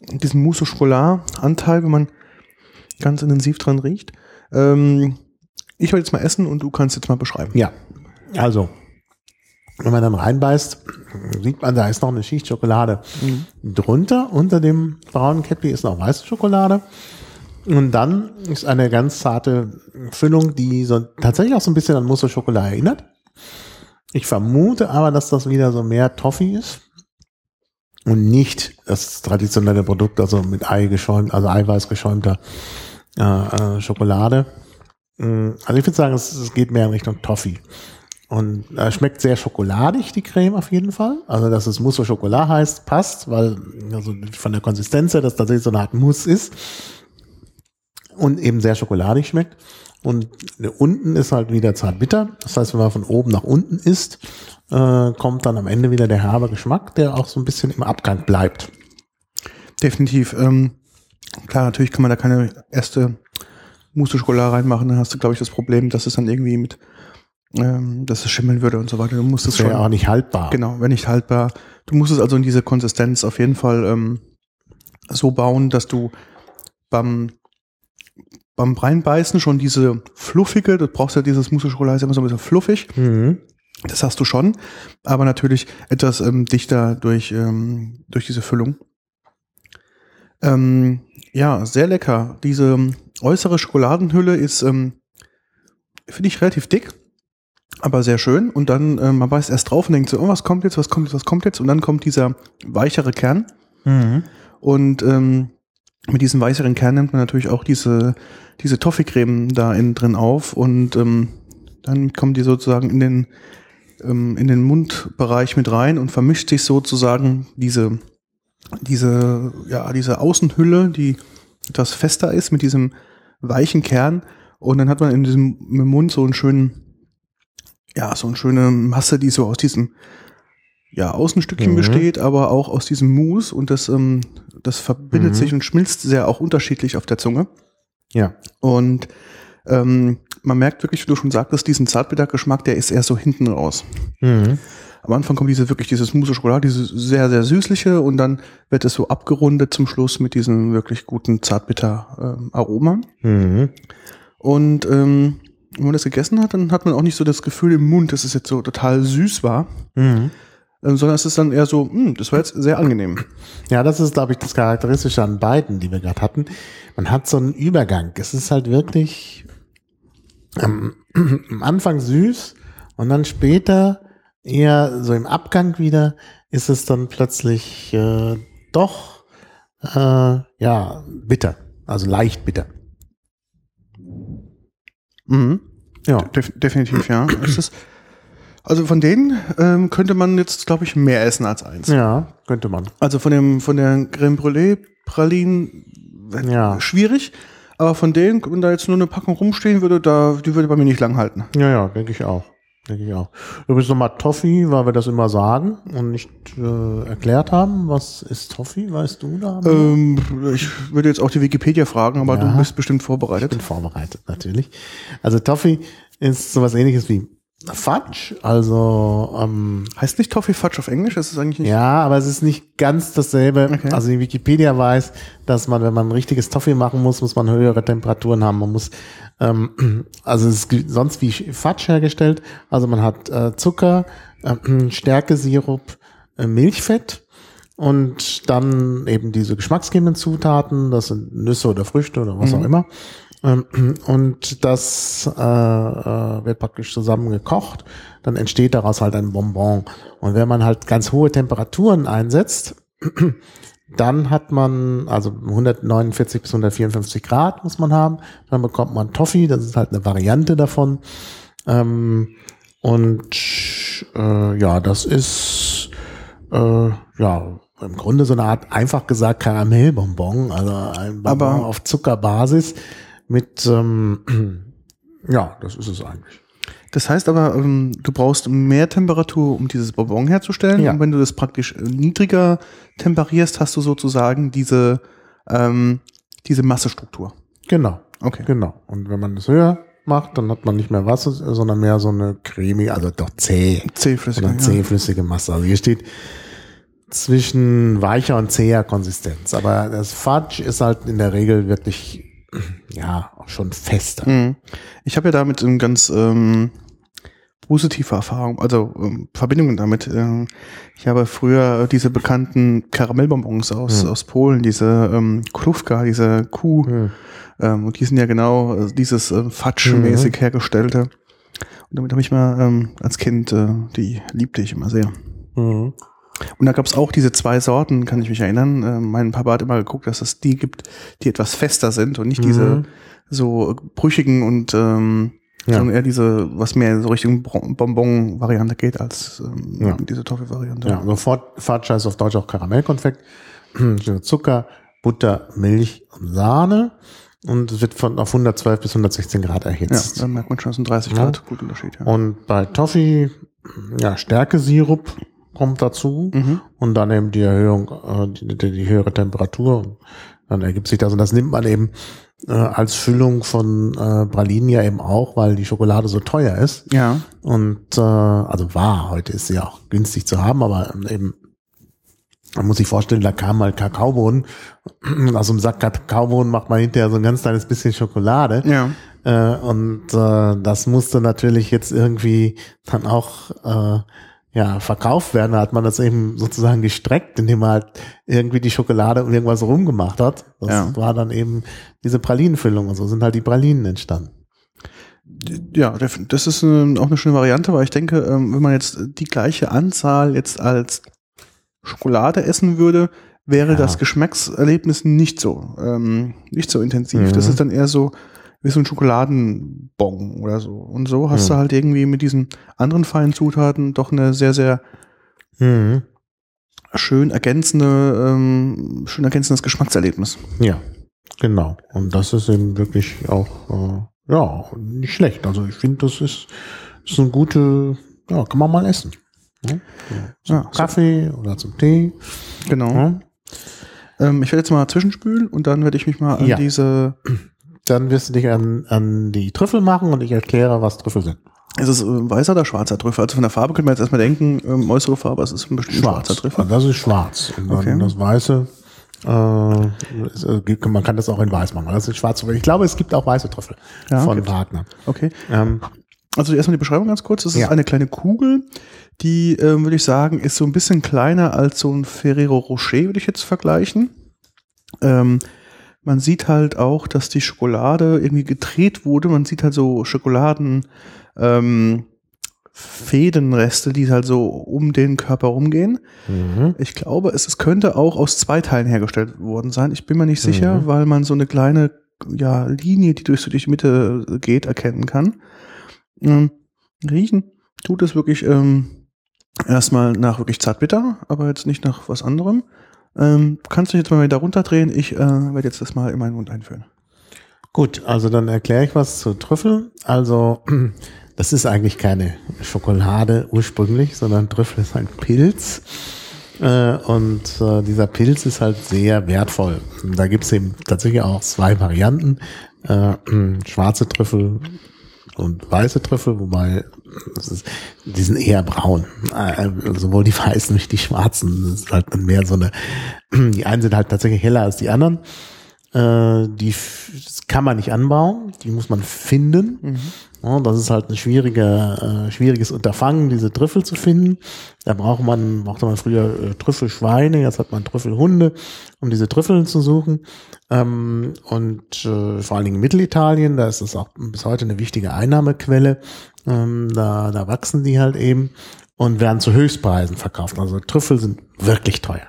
diesen Mousse au Chocolat-Anteil, wenn man ganz intensiv dran riecht. Ähm, ich werde jetzt mal essen und du kannst jetzt mal beschreiben. Ja, also, wenn man dann reinbeißt, sieht man, da ist noch eine Schicht Schokolade drunter. Unter dem braunen Käppi ist noch weiße Schokolade. Und dann ist eine ganz zarte Füllung, die so tatsächlich auch so ein bisschen an Mousse au Schokolade erinnert. Ich vermute aber, dass das wieder so mehr Toffee ist. Und nicht das traditionelle Produkt, also mit Ei geschäumt, also Eiweiß geschäumter äh, äh, Schokolade. Mm, Also ich würde sagen, es, es geht mehr in Richtung Toffee. Und äh, schmeckt sehr schokoladig, die Creme auf jeden Fall. Also, dass es Mousse au Chocolat heißt, passt, weil also von der Konsistenz her das tatsächlich so eine Art Mousse ist. Und eben sehr schokoladig schmeckt. Und unten ist halt wieder zart bitter. Das heißt, wenn man von oben nach unten isst, äh, kommt dann am Ende wieder der herbe Geschmack, der auch so ein bisschen im Abgang bleibt. Definitiv. Ähm, klar, natürlich kann man da keine erste Mousse Schokolade reinmachen. Dann hast du, glaube ich, das Problem, dass es dann irgendwie mit, ähm, dass es schimmeln würde und so weiter. Du musst es schon, auch nicht haltbar. genau, wenn nicht haltbar. Du musst es also in diese Konsistenz auf jeden Fall ähm, so bauen, dass du beim beim Reinbeißen schon diese fluffige, du brauchst ja dieses Mousse Schokolade, ist immer so ein bisschen fluffig. Mhm. Das hast du schon, aber natürlich etwas ähm, dichter durch, ähm, durch diese Füllung. Ähm, ja, sehr lecker. Diese ähm, äußere Schokoladenhülle ist, ähm, finde ich, relativ dick, aber sehr schön. Und dann, ähm, man beißt erst drauf und denkt so, oh, was kommt jetzt, was kommt jetzt, was kommt jetzt? Und dann kommt dieser weichere Kern. Mhm. Und ähm, mit diesem weicheren Kern nimmt man natürlich auch diese, diese Toffee-Creme da innen drin auf und ähm, dann kommt die sozusagen in den, ähm, in den Mundbereich mit rein und vermischt sich sozusagen diese, diese, ja, diese Außenhülle, die etwas fester ist mit diesem weichen Kern und dann hat man in diesem im Mund so einen schönen, ja, so eine schöne Masse, die so aus diesem ja, Außenstückchen Mhm. besteht, aber auch aus diesem Mousse und das, ähm, das verbindet Mhm. sich und schmilzt sehr auch unterschiedlich auf der Zunge. Ja. Und ähm, man merkt wirklich, wie du schon sagtest, diesen Zartbittergeschmack, der ist eher so hinten raus. Mhm. Am Anfang kommt diese wirklich dieses Mousse Schokolade, dieses sehr, sehr süßliche und dann wird es so abgerundet zum Schluss mit diesem wirklich guten Zartbitter ähm, Aroma. Mhm. Und ähm, wenn man das gegessen hat, dann hat man auch nicht so das Gefühl im Mund, dass es jetzt so total süß war, Mhm. Ähm, sondern es ist dann eher so, "Hm, das war jetzt sehr angenehm. Ja, das ist, glaube ich, das Charakteristische an beiden, die wir gerade hatten. Man hat so einen Übergang. Es ist halt wirklich ähm, [clears throat] am Anfang süß und dann später eher so im Abgang wieder ist es dann plötzlich äh, doch äh, ja bitter, also leicht bitter. Mhm. Ja, Def definitiv, ja. Es ist, also von denen ähm, könnte man jetzt, glaube ich, mehr essen als eins. ja, könnte man. Also von dem von der Creme Brûlée Pralinen Ja. schwierig, aber von denen, wenn da jetzt nur eine Packung rumstehen würde, da die würde bei mir nicht lang halten. Ja, ja, denke ich auch. Denke ich auch. Übrigens nochmal Toffee, weil wir das immer sagen und nicht äh, erklärt haben. Was ist Toffee? Weißt du da? Ähm, ich würde jetzt auch die Wikipedia fragen, aber Ja. du bist bestimmt Ich vorbereitet. bin vorbereitet, natürlich. Also Toffee ist sowas ähnliches wie Fudge. Also ähm, Heißt nicht Toffee Fudge auf Englisch? Das ist eigentlich nicht. ja, aber es ist nicht ganz dasselbe. Okay. Also die Wikipedia weiß, dass man, wenn man ein richtiges Toffee machen muss, muss man höhere Temperaturen haben. Man muss ähm, [clears throat] also es ist sonst wie Fudge hergestellt. Also man hat äh, Zucker, äh, [clears throat] Stärkesirup, äh, Milchfett und dann eben diese geschmacksgebenden Zutaten, das sind Nüsse oder Früchte oder was Mhm. auch immer. Ähm, [clears throat] Und das äh, äh, wird praktisch zusammen gekocht. Dann entsteht daraus halt ein Bonbon. Und wenn man halt ganz hohe Temperaturen einsetzt, [clears throat] dann hat man, also 149 bis 154 Grad muss man haben. Dann bekommt man Toffee, das ist halt eine Variante davon. Ähm, und äh, ja, das ist äh, ja im Grunde so eine Art, einfach gesagt, Karamellbonbon, also ein Bonbon Aber- auf Zuckerbasis mit, ähm, [clears throat] ja, das ist es eigentlich. Das heißt aber, ähm, du brauchst mehr Temperatur, um dieses Bonbon herzustellen. Ja. Und wenn du das praktisch äh, niedriger temperierst, hast du sozusagen diese, ähm, diese Massestruktur. Genau, Okay. genau. Und wenn man das höher macht, dann hat man nicht mehr Wasser, sondern mehr so eine cremige, also doch zäh, Zähflüssig. oder zähflüssige Masse. Also hier steht zwischen weicher und zäher Konsistenz. Aber das Fudge ist halt in der Regel wirklich, ja, auch schon fester. Mhm. Ich habe ja damit ähm, ganz ähm, positive Erfahrungen, also ähm, Verbindungen damit. Ähm, ich habe früher diese bekannten Karamellbonbons aus, Mhm. aus Polen, diese ähm, Krówka, diese Kuh, Hm. ähm, und die sind ja genau äh, dieses äh, Fatsch-mäßig hergestellte. Und damit habe ich mal ähm, als Kind, äh, die liebte ich immer sehr. Und da gab es auch diese zwei Sorten, kann ich mich erinnern. Äh, mein Papa hat immer geguckt, dass es die gibt, die etwas fester sind und nicht diese Mhm. so brüchigen und ähm, Ja. sondern eher diese, was mehr in so Richtung Bonbon-Variante geht, als ähm, Ja. diese Toffee-Variante. Ja, sofort Fudge heißt auf Deutsch auch Karamellkonfekt. [clears throat] Zucker, Butter, Milch und Sahne. Und es wird von auf 112 bis 116 Grad ja, erhitzt. dann merkt man schon, es sind 30 Ja. Grad, gut Unterschied. Ja. Und bei Toffee, ja, Stärkesirup kommt dazu. Mhm. Und dann eben die Erhöhung, äh, die, die, die höhere Temperatur. Dann ergibt sich das. Und das nimmt man eben äh, als Füllung von äh, Pralinen ja eben auch, weil die Schokolade so teuer ist. ja, Und äh, also war, heute ist sie auch günstig zu haben, aber eben, man muss sich vorstellen, da kam mal Kakaobohnen. Aus einem Sack Kakaobohnen macht man hinterher so ein ganz kleines bisschen Schokolade. ja. Äh, und äh, das musste natürlich jetzt irgendwie dann auch äh, ja, verkauft werden. Da hat man das eben sozusagen gestreckt, indem man halt irgendwie die Schokolade und irgendwas rumgemacht hat. Das Ja. war dann eben diese Pralinenfüllung und so sind halt die Pralinen entstanden. Ja, das ist ähm, auch eine schöne Variante, weil ich denke, ähm, wenn man jetzt die gleiche Anzahl jetzt als Schokolade essen würde, wäre Ja. das Geschmackserlebnis nicht so, ähm, nicht so intensiv. Mhm. Das ist dann eher so wie so ein Schokoladenbon oder so. Und so hast Mhm. du halt irgendwie mit diesen anderen feinen Zutaten doch eine sehr, sehr Mhm. schön ergänzende, ähm, schön ergänzendes Geschmackserlebnis. Ja, genau. Und das ist eben wirklich auch, äh, ja, nicht schlecht. Also ich finde, das ist, ist eine gute, ja, kann man mal essen. Ja, zum Ja, so. Kaffee oder zum Tee. Genau. Ja. Ähm, ich werde jetzt mal zwischenspülen und dann werde ich mich mal an diese. [clears throat] Dann wirst du dich an, an die Trüffel machen und ich erkläre, was Trüffel sind. Ist es äh, weißer oder schwarzer Trüffel? Also von der Farbe könnte man jetzt erstmal denken, ähm, äußere Farbe, es ist ein bestimmt schwarzer Trüffel. Das ist schwarz. Und Okay. das Weiße, äh, äh, man kann das auch in Weiß machen. Das ist schwarz. Ich glaube, es gibt auch weiße Trüffel Ja, von gibt's. Wagner. Okay. Ähm, Also erstmal die Beschreibung ganz kurz. Das ist Ja. eine kleine Kugel, die, ähm, würde ich sagen, ist so ein bisschen kleiner als so ein Ferrero Rocher, würde ich jetzt vergleichen. Ähm, man sieht halt auch, dass die Schokolade irgendwie gedreht wurde. Man sieht halt so Schokoladen, ähm, Fädenreste, die halt so um den Körper rumgehen. mhm. Ich glaube, es, es könnte auch aus zwei Teilen hergestellt worden sein. Ich bin mir nicht sicher, Mhm. weil man so eine kleine ja, Linie, die durch, so die Mitte geht, erkennen kann. Ähm, riechen tut es wirklich ähm, erstmal nach wirklich zartbitter, aber jetzt nicht nach was anderem. Ähm, kannst du jetzt mal wieder runterdrehen? Ich äh, werde jetzt das mal in meinen Mund einführen. Gut, also dann erkläre ich was zu Trüffel. Also, [clears throat] das ist eigentlich keine Schokolade ursprünglich, sondern Trüffel ist ein Pilz. Äh, Und äh, dieser Pilz ist halt sehr wertvoll. Da gibt es eben tatsächlich auch zwei Varianten. Äh, [clears throat] schwarze Trüffel und weiße Trüffel, wobei ist, die sind eher braun. Äh, sowohl die weißen wie die schwarzen. Das ist halt mehr so eine, [clears throat] die einen sind halt tatsächlich heller als die anderen. Äh, die das kann man nicht anbauen, die muss man finden. Ja, das ist halt ein schwieriger, äh, schwieriges Unterfangen, diese Trüffel zu finden. Da braucht man, brauchte man früher äh, Trüffelschweine, jetzt hat man Trüffelhunde, um diese Trüffeln zu suchen. Ähm, und äh, vor allen Dingen in Mittelitalien, da ist das auch bis heute eine wichtige Einnahmequelle. Ähm, da, da wachsen die halt eben und werden zu Höchstpreisen verkauft. Also Trüffel sind wirklich teuer.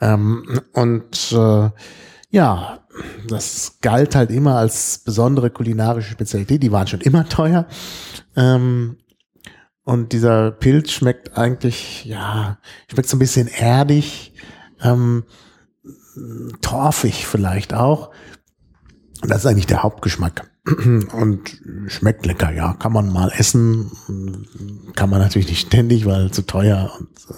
Ähm, und äh, ja, das galt halt immer als besondere kulinarische Spezialität. Die waren schon immer teuer. Ähm, und dieser Pilz schmeckt eigentlich, ja, schmeckt so ein bisschen erdig, ähm, torfig vielleicht auch. Das ist eigentlich der Hauptgeschmack. [clears throat] Und schmeckt lecker, ja. Kann man mal essen. Kann man natürlich nicht ständig, weil zu teuer und äh,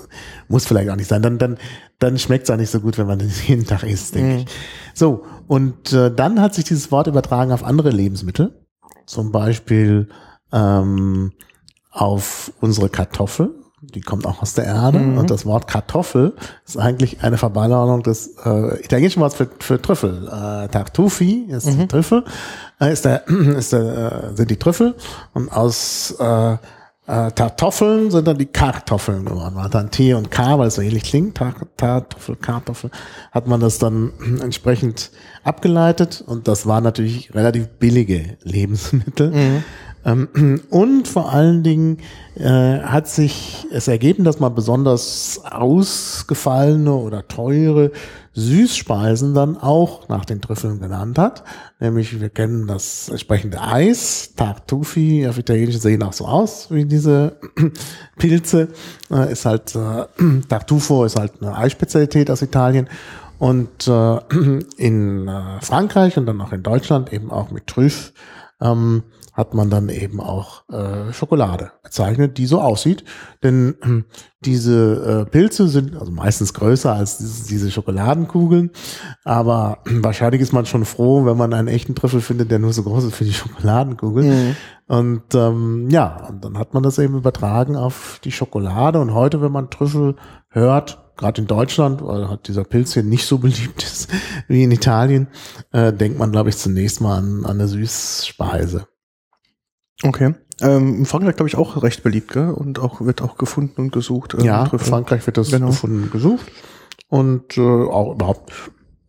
muss vielleicht auch nicht sein. Dann, dann, dann schmeckt es auch nicht so gut, wenn man [laughs] das jeden Tag isst, denke ich. So, und äh, dann hat sich dieses Wort übertragen auf andere Lebensmittel. Zum Beispiel ähm, auf unsere Kartoffel. Die kommt auch aus der Erde. Und das Wort Kartoffel ist eigentlich eine Verballhornung des äh, italienischen Wortes für, für Trüffel. Äh, Tartufi ist die Trüffel, äh, ist der, [clears throat] ist der, äh, sind die Trüffel. Und aus äh, äh, Kartoffeln sind dann die Kartoffeln geworden. Man hat dann T und K, weil es so ähnlich klingt. Tar- Kartoffel, Kartoffel. Hat man das dann [clears throat] entsprechend abgeleitet. Und das waren natürlich relativ billige Lebensmittel. Ähm, [clears throat] Und vor allen Dingen äh, hat sich es ergeben, dass man besonders ausgefallene oder teure Süßspeisen dann auch nach den Trüffeln genannt hat. Nämlich, wir kennen das entsprechende Eis, Tartufi, auf Italienisch sehen auch so aus wie diese [clears throat] Pilze. Äh, ist halt, äh, [clears throat] Tartufo ist halt eine Eisspezialität aus Italien. Und äh, in Frankreich und dann auch in Deutschland eben auch mit Trüff ähm, hat man dann eben auch äh, Schokolade bezeichnet, die so aussieht. Denn ähm, diese äh, Pilze sind also meistens größer als diese, diese Schokoladenkugeln. Aber wahrscheinlich ist man schon froh, wenn man einen echten Trüffel findet, der nur so groß ist für die Schokoladenkugel. Und ähm, ja, und dann hat man das eben übertragen auf die Schokolade. Und heute, wenn man Trüffel hört, gerade in Deutschland, weil halt dieser Pilz hier nicht so beliebt ist [laughs] wie in Italien, äh, denkt man, glaube ich, zunächst mal an, an eine Süßspeise. Okay. Ähm, Frankreich, glaube ich, auch recht beliebt, gell? Und auch wird auch gefunden und gesucht. ähm, ja, in Trüffel. Frankreich wird das Genau. gefunden, gesucht. Und äh, auch überhaupt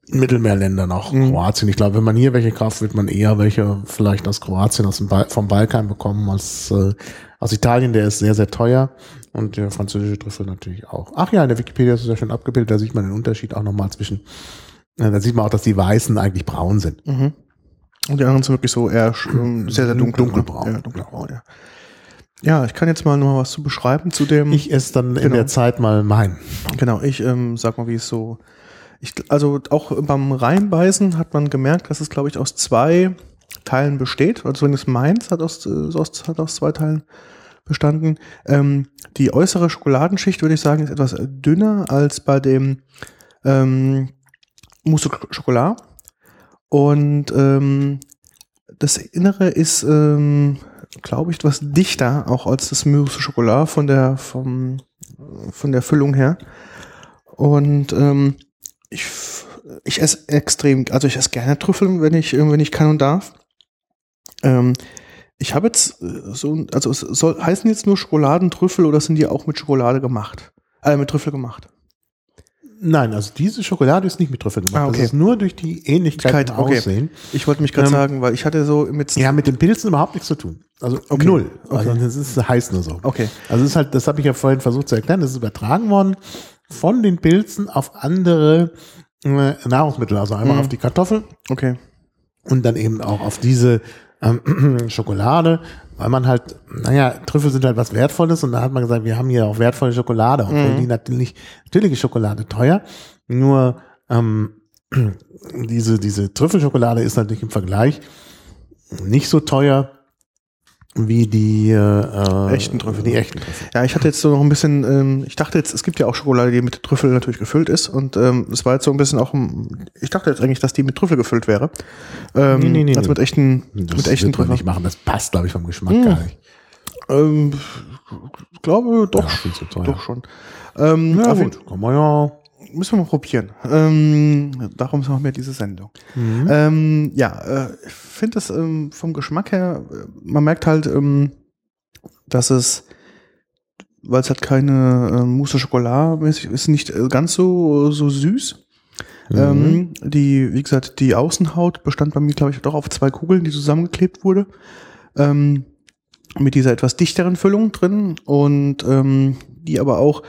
in Mittelmeerländern, auch Mhm. Kroatien. Ich glaube, wenn man hier welche kauft, wird man eher welche vielleicht aus Kroatien, aus dem Bal vom Balkan bekommen, als äh, aus Italien. Der ist sehr, sehr teuer. Und der französische Trüffel natürlich auch. Ach ja, in der Wikipedia ist es ja schon abgebildet. Da sieht man den Unterschied auch nochmal zwischen. Äh, da sieht man auch, dass die Weißen eigentlich braun sind. Mhm. Und die anderen sind wirklich so eher ähm, sehr, sehr dunkel. Dunkelbraun. Ja, dunkelbraun, ja. Ja, ich kann jetzt mal noch was zu beschreiben zu dem. Ich esse dann in Genau. der Zeit mal meinen. Genau, ich ähm, sag mal, wie es so. Ich, also auch beim Reinbeißen hat man gemerkt, dass es, glaube ich, aus zwei Teilen besteht. Also zumindest meins hat aus, äh, aus, hat aus zwei Teilen bestanden. Ähm, die äußere Schokoladenschicht, würde ich sagen, ist etwas dünner als bei dem ähm, Mousse au Chocolat. Und ähm, das Innere ist, ähm, glaube ich, etwas dichter, auch als das Mousse au Chocolat von der, vom, von der Füllung her. Und ähm, ich, ich esse extrem, also ich esse gerne Trüffel, wenn ich, wenn ich kann und darf. Ähm, ich habe jetzt äh, so, also es soll, heißen jetzt nur Schokoladentrüffel oder sind die auch mit Schokolade gemacht? Äh, mit Trüffel gemacht? Nein, also diese Schokolade ist nicht mit Trüffel gemacht. Ah, okay. Das ist nur durch die Ähnlichkeit im okay. Aussehen. Ich wollte mich gerade Ähm, sagen, weil ich hatte so mit Ja, mit den Pilzen überhaupt nichts zu tun. Also Okay. null. Also Okay. das ist, heißt nur so. Okay. Also es ist halt, das habe ich ja vorhin versucht zu erklären, das ist übertragen worden von den Pilzen auf andere äh, Nahrungsmittel. Also einmal Mhm. auf die Kartoffel Okay. und dann eben auch auf diese ähm, [clears throat] Schokolade, weil man halt, naja, Trüffel sind halt was Wertvolles und da hat man gesagt, wir haben hier auch wertvolle Schokolade, obwohl Mhm. die natürlich, natürlich ist Schokolade teuer, nur ähm, [clears throat] diese, diese Trüffelschokolade ist natürlich im Vergleich nicht so teuer wie die äh, Echten Trüffel. Die echten Trüffel. Ja, ich hatte jetzt so noch ein bisschen, ähm, ich dachte jetzt, es gibt ja auch Schokolade, die mit Trüffel natürlich gefüllt ist und ähm, es war jetzt so ein bisschen auch, ein- ich dachte jetzt eigentlich, dass die mit Trüffel gefüllt wäre. Ähm, Nee, nee, nee, also nee. mit echten, Das mit echten Trüffeln. nicht machen, das passt, glaube ich, vom Geschmack Mhm. gar nicht. Ähm, ich glaube doch, Ja, doch schon. Ähm, Ja, gut, kann man ja. Müssen wir mal probieren. Ähm, darum machen wir diese Sendung. Mhm. Ähm, ja, äh, ich finde es ähm, vom Geschmack her, äh, man merkt halt, ähm, dass es, weil es halt keine äh, Mousse au Chocolat mäßig ist, nicht äh, ganz so, so süß. Mhm. Ähm, die, wie gesagt, die Außenhaut bestand bei mir, glaube ich, doch auf zwei Kugeln, die zusammengeklebt wurde. Ähm, mit dieser etwas dichteren Füllung drin und die aber auch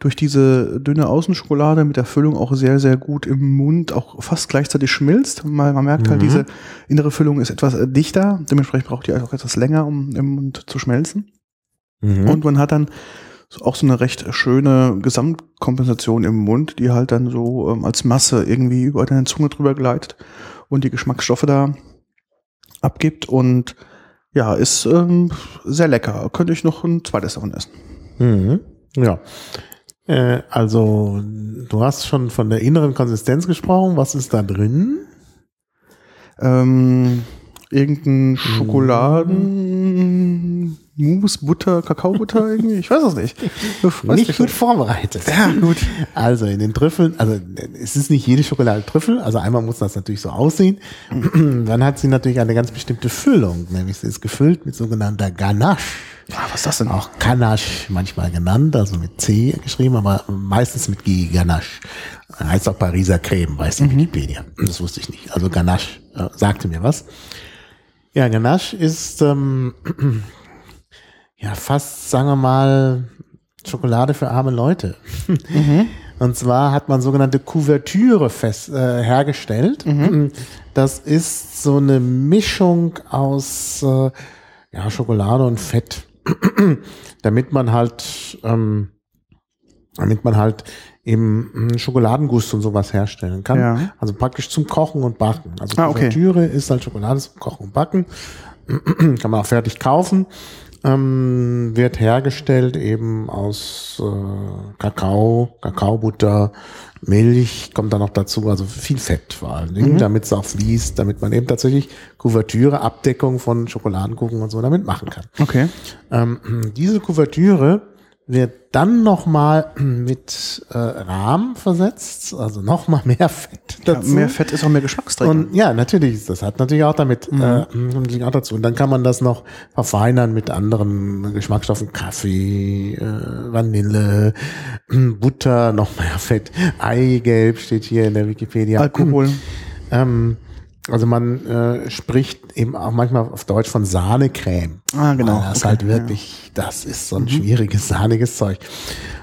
durch diese dünne Außenschokolade mit der Füllung auch sehr, sehr gut im Mund auch fast gleichzeitig schmilzt. Man, man merkt halt, Mhm. diese innere Füllung ist etwas äh, dichter, dementsprechend braucht die auch etwas länger, um im Mund zu schmelzen. Mhm. Und man hat dann auch so eine recht schöne Gesamtkompensation im Mund, die halt dann so ähm, als Masse irgendwie über deine Zunge drüber gleitet und die Geschmacksstoffe da abgibt und ja, ist ähm, sehr lecker. Könnte ich noch ein zweites davon essen. Mhm. Ja. Äh, also, du hast schon von der inneren Konsistenz gesprochen. Was ist da drin? Ähm, irgendein Schokoladen, Mousse, Butter, Kakaobutter irgendwie? Ich weiß es nicht. Nicht gut vorbereitet. Ja, gut. Also in den Trüffeln, also es ist nicht jede Schokolade Trüffel, also einmal muss das natürlich so aussehen. [clears throat] Dann hat sie natürlich eine ganz bestimmte Füllung, nämlich sie ist gefüllt mit sogenannter Ganache. Ah, was ist das denn? Auch Ganache manchmal genannt, also mit C geschrieben, aber meistens mit G, Ganache. Heißt auch Pariser Creme, weiß die Wikipedia. Das wusste ich nicht. Also Ganache äh, sagte mir was. Ja, Ganache ist ähm, [clears throat] ja fast, sagen wir mal, Schokolade für arme Leute. Und zwar hat man sogenannte Kuvertüre fest, äh, hergestellt. Das ist so eine Mischung aus äh, ja, Schokolade und Fett, [clears throat] damit man halt, ähm, damit man halt eben einen Schokoladenguss und sowas herstellen kann. Ja. Also praktisch zum Kochen und Backen. Also Ah, okay. Kuvertüre ist halt Schokolade zum Kochen und Backen. [clears throat] kann man auch fertig kaufen. Ähm, wird hergestellt eben aus äh, Kakao, Kakaobutter, Milch, kommt da noch dazu, also viel Fett vor allen Dingen, damit es auch fließt, damit man eben tatsächlich Kuvertüre, Abdeckung von Schokoladenkuchen und so damit machen kann. Okay. Ähm, diese Kuvertüre wird dann nochmal [clears throat] mit äh, Rahm versetzt, also nochmal mehr Fett Ja, dazu. mehr Fett ist auch mehr Geschmacksträger. Und ja, natürlich, das hat natürlich auch damit, äh, natürlich auch dazu. Und dann kann man das noch verfeinern mit anderen Geschmacksstoffen, Kaffee, äh, Vanille, [clears throat] Butter, noch mehr Fett, Eigelb steht hier in der Wikipedia. Alkohol. Ähm, also man äh, spricht eben auch manchmal auf Deutsch von Sahnecreme. Ah, genau. Weil Das Okay, halt ja. wirklich, das ist so ein schwieriges, sahniges Zeug.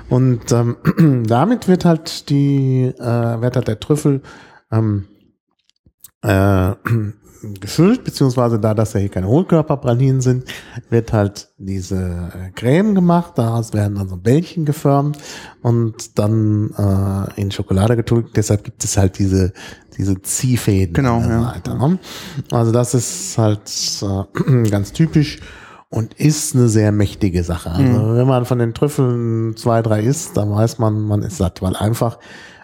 Und ähm, [clears throat] damit wird halt die, äh, wird halt der Trüffel ähm, äh, gefüllt, beziehungsweise da das ja hier keine Hohlkörperpralinen sind, wird halt diese äh, Creme gemacht, daraus werden dann so Bällchen geformt und dann äh, in Schokolade getunkt. Deshalb gibt es halt diese diese Ziehfäden Genau, ja. Seite. Ne? Also das ist halt äh, [clears throat] ganz typisch und ist eine sehr mächtige Sache. Also Mhm. wenn man von den Trüffeln zwei, drei isst, dann weiß man, man ist satt, weil einfach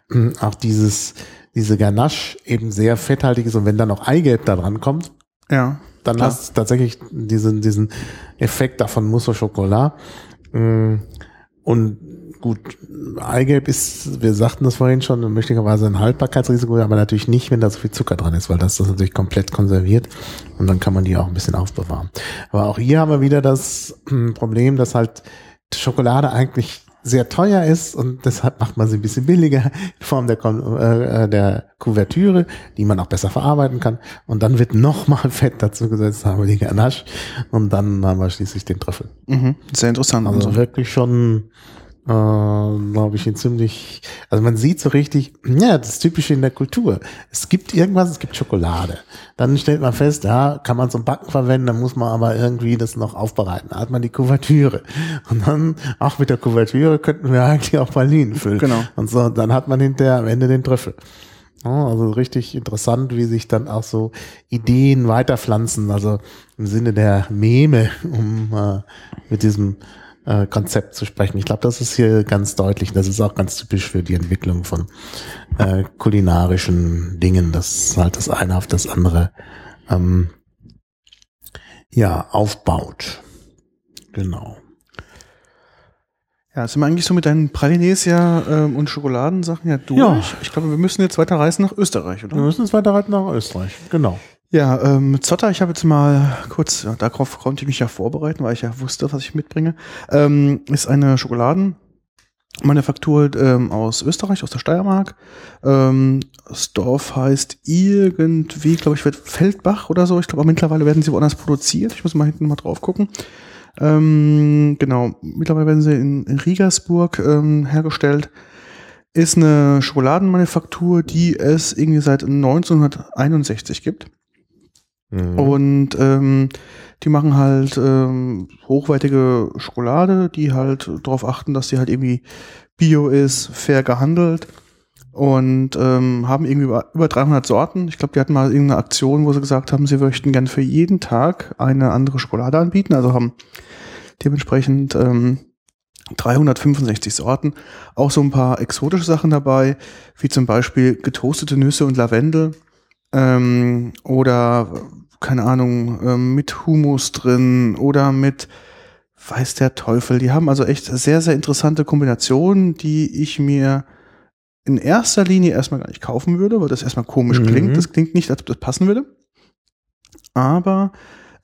mh, auch dieses, diese Ganache eben sehr fetthaltig ist und wenn dann noch Eigelb da dran kommt, Ja. dann Klar. hast du tatsächlich diesen, diesen Effekt davon Mousse au Chocolat. Mm, Und gut, Eigelb ist, wir sagten das vorhin schon, möglicherweise ein Haltbarkeitsrisiko, aber natürlich nicht, wenn da so viel Zucker dran ist, weil das das natürlich komplett konserviert und dann kann man die auch ein bisschen aufbewahren. Aber auch hier haben wir wieder das mm, Problem, dass halt Schokolade eigentlich sehr teuer ist und deshalb macht man sie ein bisschen billiger in Form der, äh, äh, der Kuvertüre, die man auch besser verarbeiten kann. Und dann wird nochmal [laughs] Fett dazu gesetzt, haben wir die Ganache und dann haben wir schließlich den Trüffel. Mhm. Sehr interessant. Also Also, wirklich schon, äh, glaube ich, ein ziemlich, also man sieht so richtig, ja, das Typische in der Kultur. Es gibt irgendwas, es gibt Schokolade. Dann stellt man fest, ja, kann man zum Backen verwenden, dann muss man aber irgendwie das noch aufbereiten. Da hat man die Kuvertüre. Und dann, auch mit der Kuvertüre könnten wir eigentlich auch Pralinen füllen. Genau. Und so, dann hat man hinterher am Ende den Trüffel. Ja, also richtig interessant, wie sich dann auch so Ideen weiterpflanzen, also im Sinne der Meme, um äh, mit diesem äh, Konzept zu sprechen. Ich glaube, das ist hier ganz deutlich. Das ist auch ganz typisch für die Entwicklung von äh, kulinarischen Dingen, dass halt das eine auf das andere ähm, ja aufbaut. Genau. ja, sind wir eigentlich so mit deinen Pralines ja ähm, und Schokoladensachen ja durch. Ja. Ich glaube, wir müssen jetzt weiter reisen nach Österreich, Wir oder? müssen jetzt weiter reiten nach Österreich. Genau. Ja, ähm, Zotter, ich habe jetzt mal kurz, ja, darauf konnte ich mich ja vorbereiten, weil ich ja wusste, was ich mitbringe. Ähm, ist eine Schokoladenmanufaktur ähm, aus Österreich, aus der Steiermark. Ähm, das Dorf heißt irgendwie, glaube ich, wird Feldbach oder so. Ich glaube, mittlerweile werden sie woanders produziert. Ich muss mal hinten mal drauf gucken. Ähm, genau, mittlerweile werden sie in, in Riegersburg ähm, hergestellt. Ist eine Schokoladenmanufaktur, die es irgendwie seit 1961 gibt. Mhm. Und ähm, die machen halt ähm, hochwertige Schokolade, die halt darauf achten, dass sie halt irgendwie bio ist, fair gehandelt und ähm, haben irgendwie über, über 300 Sorten. Ich glaube, die hatten mal irgendeine Aktion, wo sie gesagt haben, sie möchten gern für jeden Tag eine andere Schokolade anbieten. Also haben dementsprechend ähm, 365 Sorten. Auch so ein paar exotische Sachen dabei, wie zum Beispiel getoastete Nüsse und Lavendel ähm, oder keine Ahnung, ähm, mit Humus drin oder mit weiß der Teufel. Die haben also echt sehr, sehr interessante Kombinationen, die ich mir in erster Linie erstmal gar nicht kaufen würde, weil das erstmal komisch Mhm. klingt. Das klingt nicht, als ob das passen würde. Aber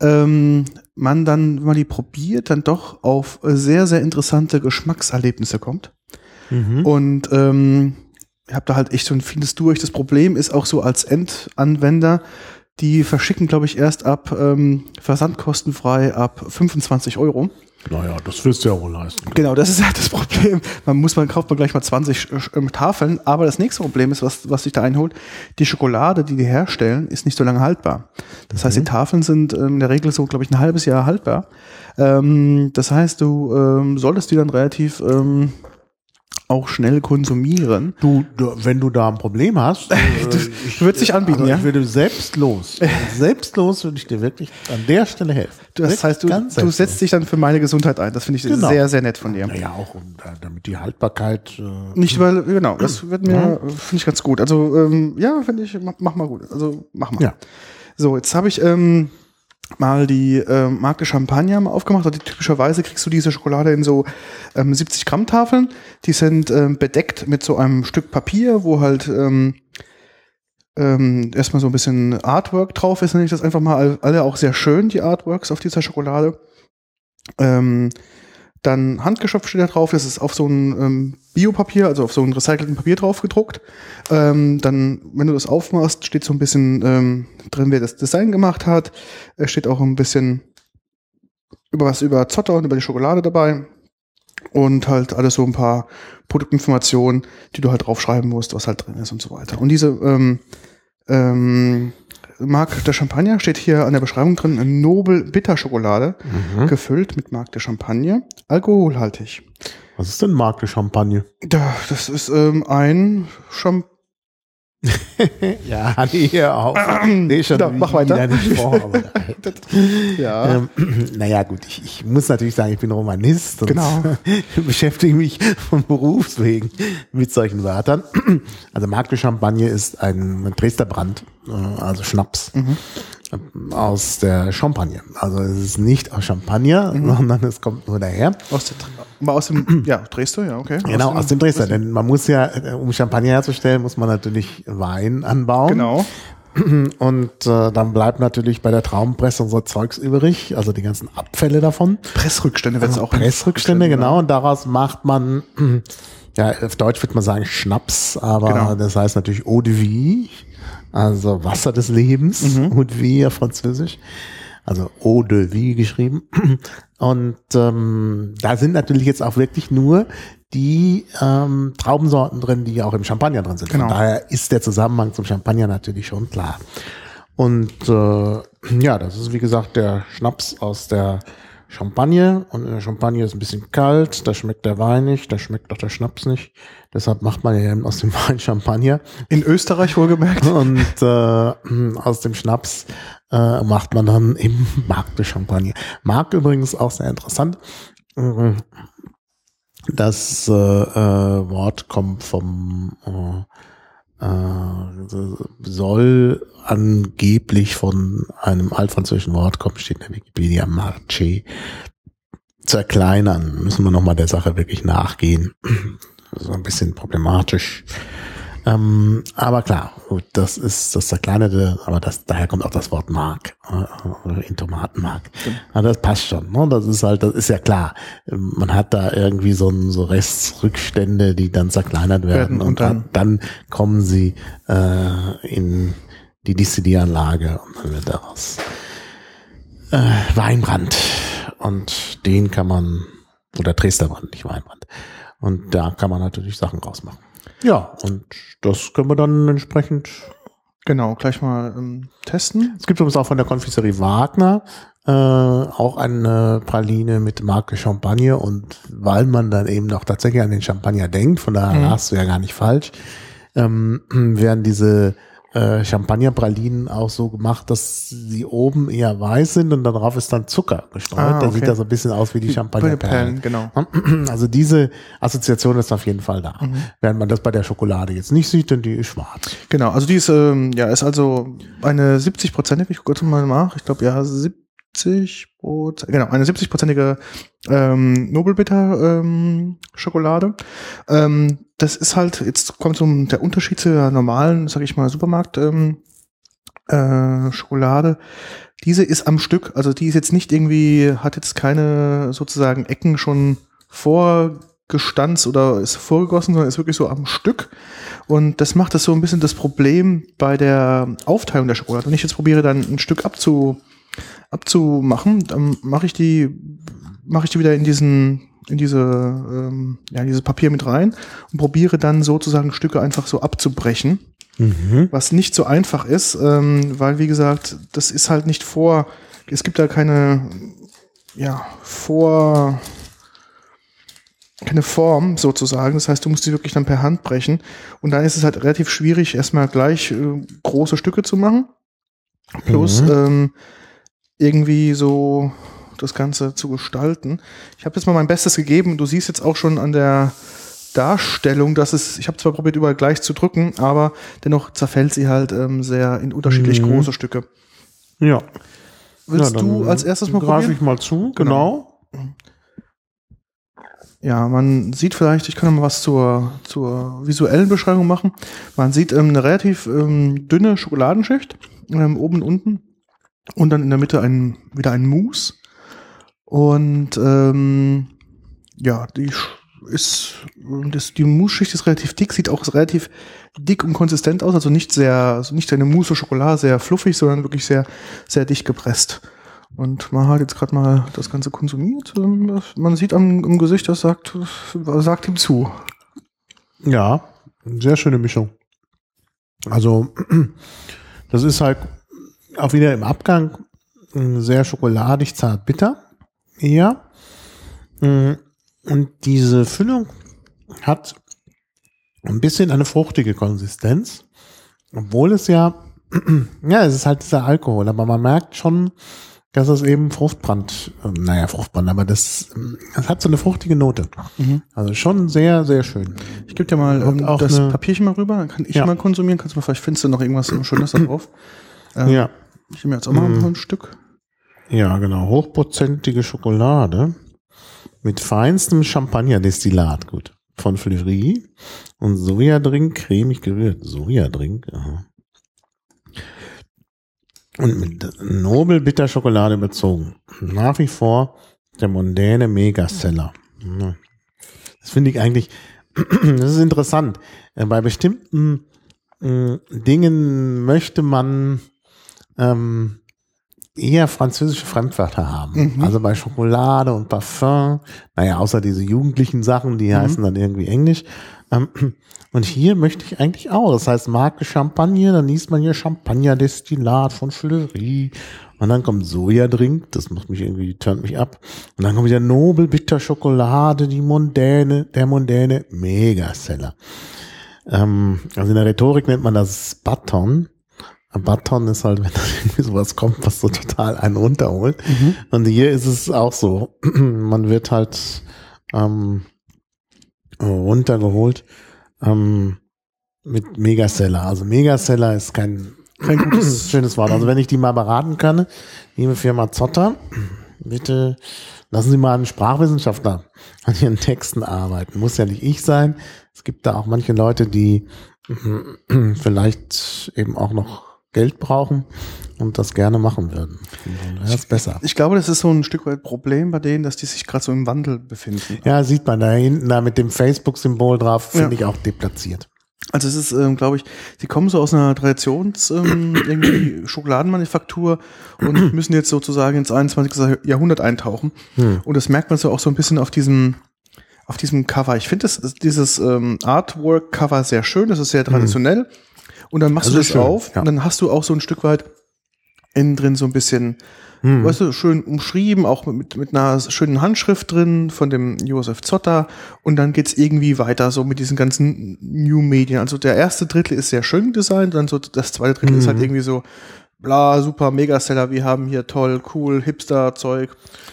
ähm, man dann, wenn man die probiert, dann doch auf sehr, sehr interessante Geschmackserlebnisse kommt. Mhm. Und ähm, ich habe da halt echt so ein vieles durch. Das Problem ist auch so als Endanwender, die verschicken, glaube ich, erst ab ähm, versandkostenfrei ab 25 Euro. Naja, das wirst du ja wohl leisten. Genau, das ist halt das Problem. Man muss, man kauft man gleich mal 20 ähm, Tafeln, aber das nächste Problem ist, was, was sich da einholt, die Schokolade, die die herstellen, ist nicht so lange haltbar. Das heißt, die Tafeln sind ähm, in der Regel so, glaube ich, ein halbes Jahr haltbar. Ähm, das heißt, du ähm, solltest die dann relativ ähm, auch schnell konsumieren. Du, du, wenn du da ein Problem hast, [laughs] äh, ich, wird sich anbieten, aber ja? Ich würde selbstlos, [laughs] selbstlos würde ich dir wirklich an der Stelle helfen. Das heißt, du, du setzt dich dann für meine Gesundheit ein. Das finde ich Genau. sehr, sehr nett von dir. Naja, auch um, da- damit die Haltbarkeit. Äh, Nicht weil, genau, das wird mir, finde ich ganz gut. Also, ähm, ja, finde ich, mach, mach mal gut. Also, mach mal. Ja. So, jetzt habe ich ähm, mal die ähm, Marke Champagner mal aufgemacht. Also, typischerweise kriegst du diese Schokolade in so ähm, 70 Gramm Tafeln. Die sind ähm, bedeckt mit so einem Stück Papier, wo halt ähm, ähm, erstmal so ein bisschen Artwork drauf ist. Nenne ich das einfach mal alle auch sehr schön, die Artworks auf dieser Schokolade. Ähm, dann Handgeschöpf steht da drauf, das ist auf so ein ähm, Biopapier, also auf so ein recycelten Papier drauf gedruckt. Ähm, dann, wenn du das aufmachst, steht so ein bisschen ähm, drin, wer das Design gemacht hat. Es steht auch ein bisschen über was über Zotter und über die Schokolade dabei. Und halt alles so ein paar Produktinformationen, die du halt draufschreiben musst, was halt drin ist und so weiter. Und diese ähm, ähm, Mark der Champagner steht hier an der Beschreibung drin, Nobel Bitterschokolade, gefüllt mit Mark der Champagner, alkoholhaltig. was ist denn Marke Champagne? Da, das ist ähm, ein Champagner, ja, nee, auch. Nee, schon Ja, mach weiter. Nicht vor, aber, [laughs] Ja. ähm, [clears throat] naja, gut, ich, ich muss natürlich sagen, ich bin Romanist und Genau. [laughs] beschäftige mich von Berufswegen mit solchen Wörtern. [clears throat] Also Marc de Champagne ist ein, Dresdner Brand, äh, also Schnaps äh, aus der Champagne. Also es ist nicht aus Champagner, sondern es kommt nur daher. Aus, der, aus dem, ja, Dresden, ja, okay. Genau, aus dem Dresdner. Denn man muss ja, äh, um Champagner herzustellen, muss man natürlich Wein anbauen. Genau. Und äh, dann bleibt natürlich bei der Traubenpresse unser Zeugs übrig, also die ganzen Abfälle davon. Pressrückstände wird es auch. Pressrückstände, genau. Und daraus macht man, [clears throat] ja, auf Deutsch würde man sagen Schnaps, aber Genau. das heißt natürlich Eau de Vie, also Wasser des Lebens, Mhm. Vie auf Französisch. Also Eau de Vie geschrieben. [clears throat] Und ähm, da sind natürlich jetzt auch wirklich nur die ähm, Traubensorten drin, die auch im Champagner drin sind. Genau. Von daher ist der Zusammenhang zum Champagner natürlich schon klar. Und äh, [clears throat] ja, das ist wie gesagt der Schnaps aus der Champagne. Und in der Champagne ist ein bisschen kalt, da schmeckt der Wein nicht, da schmeckt auch der Schnaps nicht. Deshalb macht man ja eben aus dem [laughs] Wein Champagner. In Österreich wohlgemerkt. Und äh, aus dem Schnaps äh, macht man dann eben Marc de Champagne. Marc übrigens auch sehr interessant. Das äh, äh, Wort kommt vom äh, soll angeblich von einem altfranzösischen Wort kommen, steht in der Wikipedia, Marché, zerkleinern. Müssen wir nochmal der Sache wirklich nachgehen. So ein bisschen problematisch. Ähm, aber klar, das ist das Zerkleinerte, aber das, daher kommt auch das Wort Mark, äh, in Tomatenmark. Ja, das passt schon, ne? Das ist halt, das ist ja klar. Ähm, Man hat da irgendwie so, so Restrückstände, die dann zerkleinert werden, Werden und dann, dann kommen sie äh, in die Distillieranlage und dann wird daraus äh, Weinbrand. Und den kann man, oder Dresdner Brand, nicht Weinbrand. Und da kann man natürlich Sachen rausmachen. Ja, und das können wir dann entsprechend. Genau, gleich mal ähm, testen. Es gibt übrigens auch von der Konfiserie Wagner äh, auch eine Praline mit Marke Champagne und weil man dann eben auch tatsächlich an den Champagner denkt, von daher Mhm. hast du ja gar nicht falsch, ähm, werden diese äh, Champagnerpralinen auch so gemacht, dass sie oben eher weiß sind und darauf ist dann Zucker gestreut. Ah, Dann sieht okay. das so ein bisschen aus wie die Champagnerperlen. genau. [clears throat] Also diese Assoziation ist auf jeden Fall da. Mhm. Während man das bei der Schokolade jetzt nicht sieht, denn die ist schwarz. Genau, also die ist, ähm, ja, ist also eine 70-prozentige, ich gucke mal nach, ich glaube, ja, 70 Prozent, genau, eine 70-prozentige ähm, Nobelbitter ähm, Schokolade. Ähm, das ist halt, jetzt kommt so der Unterschied zu der normalen, sag ich mal, Supermarkt ähm, äh, Schokolade. Diese ist am Stück, also die ist jetzt nicht irgendwie, hat jetzt keine sozusagen Ecken schon vorgestanzt oder ist vorgegossen, sondern ist wirklich so am Stück. Und das macht das so ein bisschen das Problem bei der Aufteilung der Schokolade. Wenn ich jetzt probiere, dann ein Stück abzu, abzumachen, dann mache ich die, mache ich die wieder in diesen, in diese, ähm, ja, dieses Papier mit rein und probiere dann sozusagen Stücke einfach so abzubrechen was nicht so einfach ist, ähm, weil wie gesagt, das ist halt nicht vor, es gibt da keine, ja, vor, keine Form sozusagen. Das heißt, du musst die wirklich dann per Hand brechen und dann ist es halt relativ schwierig, erstmal gleich äh, große Stücke zu machen. Plus Mhm. ähm, irgendwie so das Ganze zu gestalten. Ich habe jetzt mal mein Bestes gegeben. Du siehst jetzt auch schon an der Darstellung, dass es, ich habe zwar probiert, überall gleich zu drücken, aber dennoch zerfällt sie halt ähm, sehr in unterschiedlich Mhm. große Stücke. Ja. Willst ja, du als erstes mal greife ich mal zu, Genau. genau. Ja, man sieht vielleicht, ich kann mal was zur, zur visuellen Beschreibung machen. Man sieht ähm, eine relativ ähm, dünne Schokoladenschicht, ähm, oben und unten. Und dann in der Mitte ein, wieder ein Mousse. Und ähm, ja, die ist, das, die Mousse-Schicht ist relativ dick, sieht auch relativ dick und konsistent aus, also nicht sehr, also nicht eine Mousse Schokolade, sehr fluffig, sondern wirklich sehr, sehr dicht gepresst. Und man hat jetzt gerade mal das Ganze konsumiert. ähm, Man sieht am, am Gesicht, das sagt, sagt ihm zu. Ja, sehr schöne Mischung. Also, [clears throat] das ist halt auch wieder im Abgang mh, sehr schokoladig, zart, bitter. Ja. Mm, Und diese Füllung hat ein bisschen eine fruchtige Konsistenz. Obwohl es ja, [clears throat] ja, es ist halt dieser Alkohol, aber man merkt schon, dass es eben Fruchtbrand, äh, naja, Fruchtbrand, aber das, das hat so eine fruchtige Note. Mhm. Also schon sehr, sehr schön. Ich gebe dir mal Und ähm, auch das Papierchen mal rüber, dann kann ich Ja. mal konsumieren. Kannst du mal, vielleicht findest du noch irgendwas Schönes da drauf. Ähm, Ja. Ich nehme jetzt auch mal Mhm. ein Stück. Ja, genau. Hochprozentige Schokolade mit feinstem Champagnerdestillat, gut. Von Fleury und Sojadrink, cremig gerührt. Sojadrink, aha. Und mit Nobel-Bitterschokolade überzogen. Nach wie vor der mondäne Megaseller. Das finde ich eigentlich, [clears throat] das ist interessant. Äh, Bei bestimmten mh, Dingen möchte man ähm, eher französische Fremdwörter haben. Mhm. Also bei Schokolade und Parfum, naja, außer diese jugendlichen Sachen, die heißen dann irgendwie Englisch. Ähm, [clears throat] und hier möchte ich eigentlich auch. Das heißt Marke Champagner, dann liest man hier Champagnerdestillat von Fleury. Und dann kommt Sojadrink, das macht mich irgendwie, turnt mich ab. Und dann kommt wieder Nobel Bitter Schokolade, die mondäne, der mondäne Megaseller. Ähm, also in der Rhetorik nennt man das Baton. Ein Baton ist halt, [laughs] wenn da irgendwie sowas kommt, was so total einen runterholt. Und hier ist es auch so. [clears throat] Man wird halt ähm, runtergeholt ähm, mit Megaseller. Also Megaseller ist kein, kein gutes, [clears throat] schönes Wort. Also wenn ich die mal beraten kann, liebe Firma Zotter, bitte lassen Sie mal einen Sprachwissenschaftler an Ihren Texten arbeiten. Muss ja nicht ich sein. Es gibt da auch manche Leute, die [clears throat] vielleicht eben auch noch Geld brauchen und das gerne machen würden. Das ist besser. Ich glaube, das ist so ein Stück weit Problem bei denen, dass die sich gerade so im Wandel befinden. Ja, sieht man da hinten da mit dem Facebook-Symbol drauf, finde Ja. ich auch deplatziert. Also es ist, ähm, glaube ich, sie kommen so aus einer Traditions ähm, irgendwie Schokoladenmanufaktur und [clears throat] müssen jetzt sozusagen ins 21. Jahrhundert eintauchen. Hm. Und das merkt man so auch so ein bisschen auf diesem auf diesem Cover. Ich finde dieses ähm, Artwork-Cover sehr schön. Das ist sehr traditionell. Und dann machst Das du ist das schön, auf ja. und dann hast du auch so ein Stück weit innen drin so ein bisschen Hm. weißt du, schön umschrieben, auch mit, mit einer schönen Handschrift drin von dem Josef Zotter. Und dann geht's irgendwie weiter so mit diesen ganzen New Medien. Also der erste Drittel ist sehr schön designt, dann so das zweite Drittel ist Mhm. halt irgendwie so bla, super, Megaseller, wir haben hier toll, cool, Hipster-Zeug.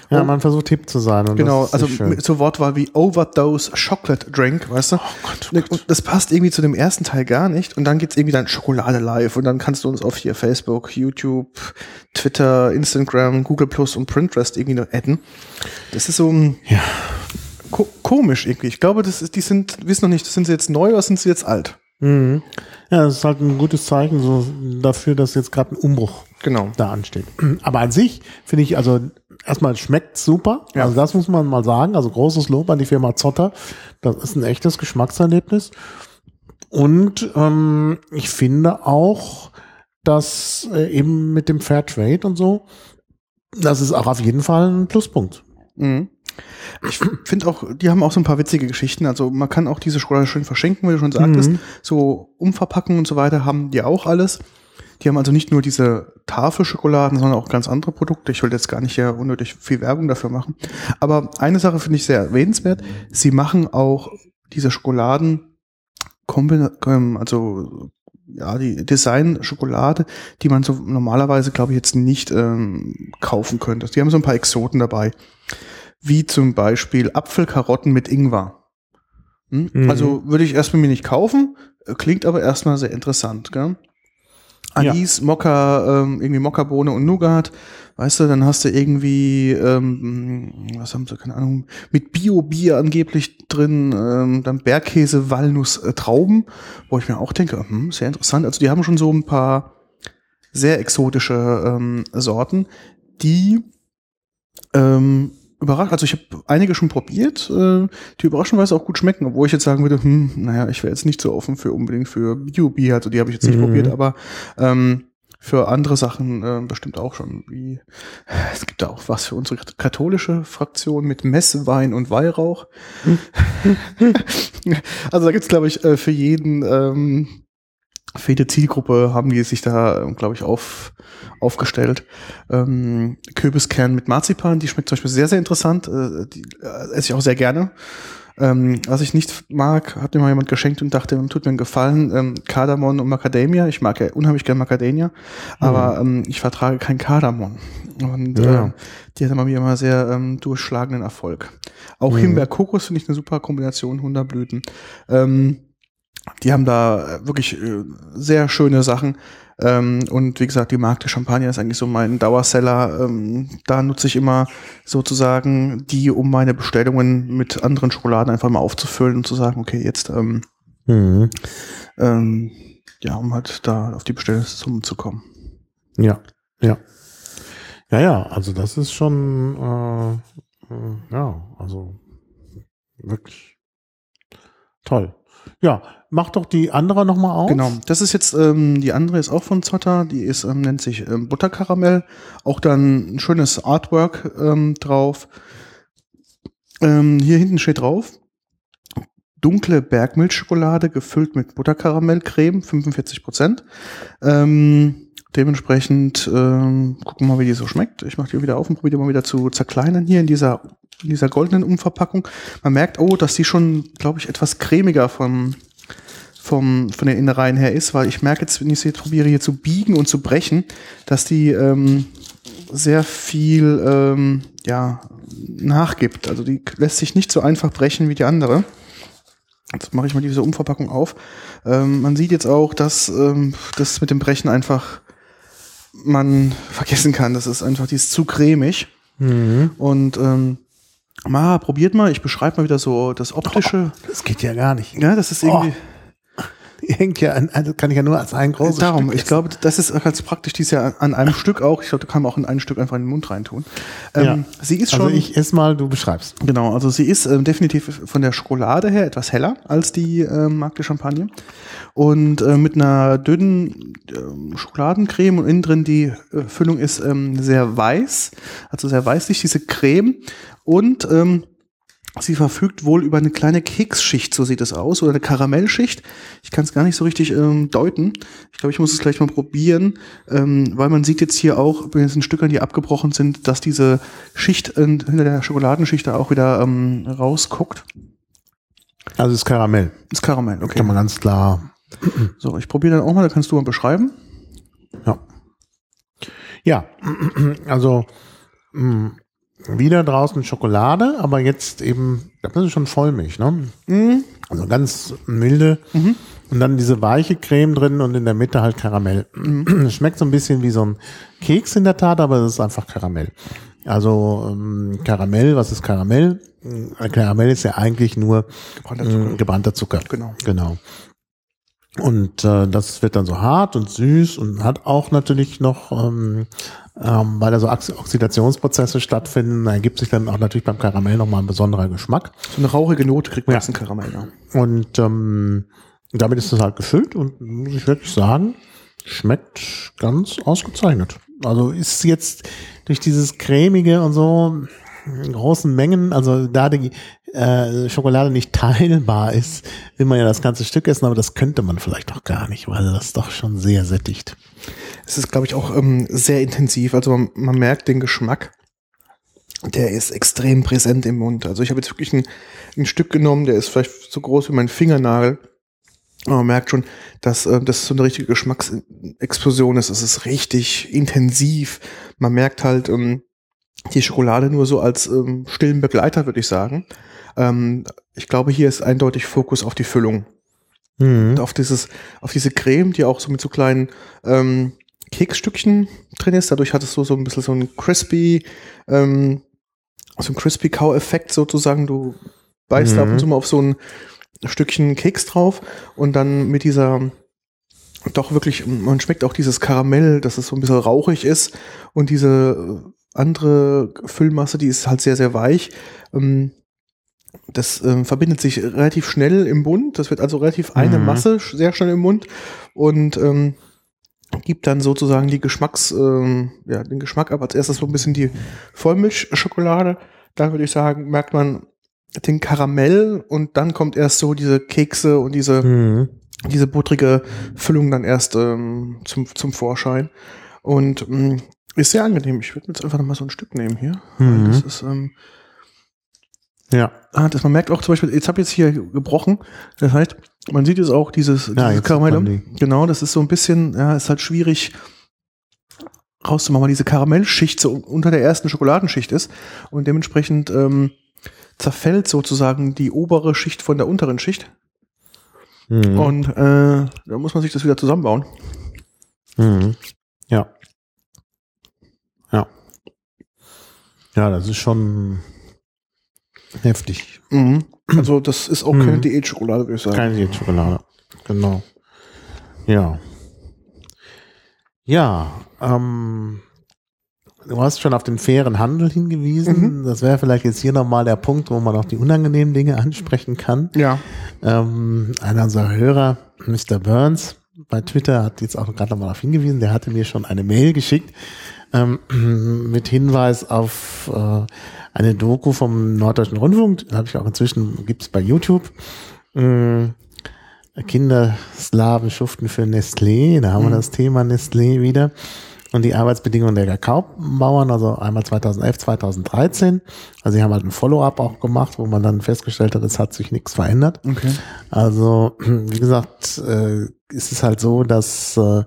Ja, man versucht hip zu sein. Und Genau, also so Wortwahl wie Overdose Chocolate Drink, weißt du? Oh Gott, oh Gott. Und das passt irgendwie zu dem ersten Teil gar nicht. Und dann geht's irgendwie dann Schokolade live. Und dann kannst du uns auf hier Facebook, YouTube, Twitter, Instagram, Google Plus und Pinterest irgendwie noch adden. Das ist so ein Ja. ko komisch irgendwie. Ich glaube, das ist, die sind, wissen noch nicht, sind sie jetzt neu oder sind sie jetzt alt? Mhm. Ja, das ist halt ein gutes Zeichen so dafür, dass jetzt gerade ein Umbruch Genau. da ansteht. [clears throat] Aber an sich finde ich, also erstmal schmeckt super. Ja. Also das muss man mal sagen. Also großes Lob an die Firma Zotter. Das ist ein echtes Geschmackserlebnis. Und ähm, ich finde auch, dass äh, eben mit dem Fair Trade und so, das ist auch auf jeden Fall ein Pluspunkt. Mhm. Ich finde auch, die haben auch so ein paar witzige Geschichten. Also man kann auch diese Schokolade schön verschenken, wie du schon sagtest. Mhm. So Umverpackungen und so weiter haben die auch alles. Die haben also nicht nur diese Tafelschokoladen, sondern auch ganz andere Produkte. Ich will jetzt gar nicht hier unnötig viel Werbung dafür machen. Aber eine Sache finde ich sehr erwähnenswert. Sie machen auch diese Schokoladen, ähm, also ja, die Design-Schokolade, die man so normalerweise, glaube ich, jetzt nicht ähm, kaufen könnte. Die haben so ein paar Exoten dabei. Wie zum Beispiel Apfelkarotten mit Ingwer. Hm? Mhm. Also würde ich erstmal mir nicht kaufen, äh, klingt aber erstmal sehr interessant, gell? Ja. Anis, Mokka, ähm, irgendwie Mokkabohne und Nougat, weißt du, dann hast du irgendwie, ähm, was haben sie, keine Ahnung, mit Bio-Bier angeblich drin, ähm, dann Bergkäse, Walnuss, äh, Trauben, wo ich mir auch denke, hm, sehr interessant. Also die haben schon so ein paar sehr exotische ähm, Sorten, die ähm, überrascht, also ich habe einige schon probiert, äh, die überraschenderweise auch gut schmecken, obwohl ich jetzt sagen würde, hm, naja, ich wäre jetzt nicht so offen für unbedingt für Bio-Bier, also die habe ich jetzt nicht Mhm. probiert, aber ähm, für andere Sachen äh, bestimmt auch schon. Wie es gibt da auch was für unsere katholische Fraktion mit Messwein und Weihrauch. [laughs] also da gibt's glaube ich, äh, für jeden ähm, für jede Zielgruppe haben die sich da, glaube ich, auf, aufgestellt. Ähm, Kürbiskern mit Marzipan, die schmeckt zum Beispiel sehr, sehr interessant. Äh, die äh, esse ich auch sehr gerne. Ähm, was ich nicht mag, hat mir mal jemand geschenkt und dachte, tut mir einen Gefallen, ähm, Kardamom und Macadamia. Ich mag ja unheimlich gerne Macadamia, aber ähm, ich vertrage kein Kardamom. Und Ja. äh, die hat immer mir immer sehr ähm, durchschlagenden Erfolg. Auch Mhm. Himbeer-Kokos finde ich eine super Kombination, Hunderblüten. Ähm, die haben da äh, wirklich äh, sehr schöne Sachen. Ähm, und wie gesagt, die Marke Champagner ist eigentlich so mein Dauerseller. Ähm, da nutze ich immer sozusagen die, um meine Bestellungen mit anderen Schokoladen einfach mal aufzufüllen und zu sagen, okay, jetzt, ähm, Mhm. ähm, ja, um halt da auf die Bestellungssummen zu kommen. Ja, ja. Ja, ja, also das ist schon, äh, äh, ja, also wirklich toll. Ja, mach doch die andere nochmal auf. Genau, das ist jetzt, ähm, die andere ist auch von Zotter, die ist, ähm, nennt sich ähm, Butterkaramell. Auch dann ein schönes Artwork ähm, drauf. Ähm, hier hinten steht drauf, dunkle Bergmilchschokolade gefüllt mit Butterkaramellcreme, 45 Prozent. Ähm, dementsprechend ähm, gucken wir mal, wie die so schmeckt. Ich mache die wieder auf und probiere die mal wieder zu zerkleinern hier in dieser, in dieser goldenen Umverpackung. Man merkt, oh, dass die schon, glaube ich, etwas cremiger vom, vom, von den Innereien her ist, weil ich merke jetzt, wenn ich sie jetzt probiere hier zu biegen und zu brechen, dass die ähm, sehr viel ähm, ja, nachgibt. Also die lässt sich nicht so einfach brechen wie die andere. Jetzt mache ich mal diese Umverpackung auf. Ähm, man sieht jetzt auch, dass ähm, das mit dem Brechen einfach man vergessen kann. Das ist einfach, die ist zu cremig. Mhm. Und ähm, mal, probiert mal, ich beschreibe mal wieder so das Optische. Das geht ja gar nicht. Ja, das ist irgendwie. Die hängt ja an, also kann ich ja nur als ein großes Darum, Stück ich essen. glaube, das ist ganz praktisch, die ist ja an einem Stück auch. Ich glaube, da kann man auch in ein Stück einfach in den Mund reintun. Ähm, Ja. Sie ist schon. Also ich ess mal, du beschreibst. Genau, also sie ist ähm, definitiv von der Schokolade her etwas heller als die ähm, Marke Champagne. Und äh, mit einer dünnen ähm, Schokoladencreme und innen drin die äh, Füllung ist ähm, sehr weiß, also sehr weißlich, diese Creme. Und ähm, sie verfügt wohl über eine kleine Keksschicht, so sieht es aus, oder eine Karamellschicht. Ich kann es gar nicht so richtig ähm, deuten. Ich glaube, ich muss es gleich mal probieren, ähm, weil man sieht jetzt hier auch, bei diesen Stückern, die abgebrochen sind, dass diese Schicht äh, hinter der Schokoladenschicht da auch wieder ähm, rausguckt. Also es ist Karamell. Das Karamell, okay. Kann man ganz klar. So, ich probiere dann auch mal, da kannst du mal beschreiben. Ja. Ja, also mh, wieder draußen Schokolade, aber jetzt eben, das ist schon Vollmilch, ne? Mhm. Also ganz milde. Und dann diese weiche Creme drin und in der Mitte halt Karamell. Es Schmeckt so ein bisschen wie so ein Keks in der Tat, aber es ist einfach Karamell. Also ähm, Karamell, was ist Karamell? Äh, Karamell ist ja eigentlich nur Gebrannter Zucker. äh, gebrannter Zucker. Genau. Genau. Und äh, das wird dann so hart und süß und hat auch natürlich noch, ähm, ähm, weil da so Ox- Oxidationsprozesse stattfinden, ergibt sich dann auch natürlich beim Karamell nochmal ein besonderer Geschmack. So eine rauchige Note kriegt man Ja. aus dem Karamell. Ja. Und ähm, damit ist es halt gefüllt und muss ich wirklich sagen, schmeckt ganz ausgezeichnet. Also ist jetzt durch dieses cremige und so in großen Mengen, also da die äh, Schokolade nicht teilbar ist, will man ja das ganze Stück essen, aber das könnte man vielleicht auch gar nicht, weil das doch schon sehr sättigt. Es ist, glaube ich, auch ähm, sehr intensiv. Also man, man merkt den Geschmack. Der ist extrem präsent im Mund. Also ich habe jetzt wirklich ein, ein Stück genommen, der ist vielleicht so groß wie mein Fingernagel. Aber man merkt schon, dass äh, das so eine richtige Geschmacksexplosion ist. Es ist richtig intensiv. Man merkt halt ähm, die Schokolade nur so als ähm, stillen Begleiter, würde ich sagen. Ähm, ich glaube, hier ist eindeutig Fokus auf die Füllung. Mhm. Auf dieses, auf diese Creme, die auch so mit so kleinen ähm, Keksstückchen drin ist. Dadurch hat es so, so ein bisschen so ein crispy, ähm, so ein crispy Cow-Effekt sozusagen. Du beißt Mhm. ab und zu mal auf so ein Stückchen Keks drauf und dann mit dieser doch wirklich, man schmeckt auch dieses Karamell, dass es so ein bisschen rauchig ist und diese äh, andere Füllmasse, die ist halt sehr, sehr weich. Ähm, das ähm, verbindet sich relativ schnell im Mund. Das wird also relativ eine Mhm. Masse, sch- sehr schnell im Mund und ähm, gibt dann sozusagen die Geschmacks, ähm, ja, den Geschmack ab. Als erstes so ein bisschen die Vollmilchschokolade. Da würde ich sagen, merkt man den Karamell und dann kommt erst so diese Kekse und diese, Mhm. diese buttrige Füllung dann erst ähm, zum, zum Vorschein. Und ähm, ist sehr angenehm. Ich würde mir jetzt einfach noch mal so ein Stück nehmen hier. Mhm. Das ist, ähm, Ja. Ah, das, man merkt auch zum Beispiel, jetzt habe ich jetzt hier gebrochen. Das heißt, man sieht jetzt auch dieses, Ja, dieses Karamell. Genau, das ist so ein bisschen, ja, ist halt schwierig rauszumachen, weil diese Karamellschicht so unter der ersten Schokoladenschicht ist und dementsprechend ähm, zerfällt sozusagen die obere Schicht von der unteren Schicht Mhm. und äh, da muss man sich das wieder zusammenbauen. Mhm. Ja. Ja. Ja, das ist schon heftig. Mhm. Also das ist auch Mhm. keine Diätschokolade, würde ich sagen. Keine Diätschokolade. Genau. Ja. Ja, ähm, du hast schon auf den fairen Handel hingewiesen. Das wäre vielleicht jetzt hier nochmal der Punkt, wo man auch die unangenehmen Dinge ansprechen kann. Ja. Ähm, einer unserer Hörer, Mr. Burns, bei Twitter hat jetzt auch gerade nochmal darauf hingewiesen, der hatte mir schon eine Mail geschickt ähm, [clears throat] mit Hinweis auf äh, eine Doku vom Norddeutschen Rundfunk, habe ich auch inzwischen, gibt's bei YouTube. Ähm, Kinder Slawen schuften für Nestlé, da haben wir das Thema Nestlé wieder. Und die Arbeitsbedingungen der Kakaobauern, also einmal 2011, 2013. Also sie haben halt ein Follow-up auch gemacht, wo man dann festgestellt hat, es hat sich nichts verändert. Okay. Also, wie gesagt, äh, ist es halt so, dass äh,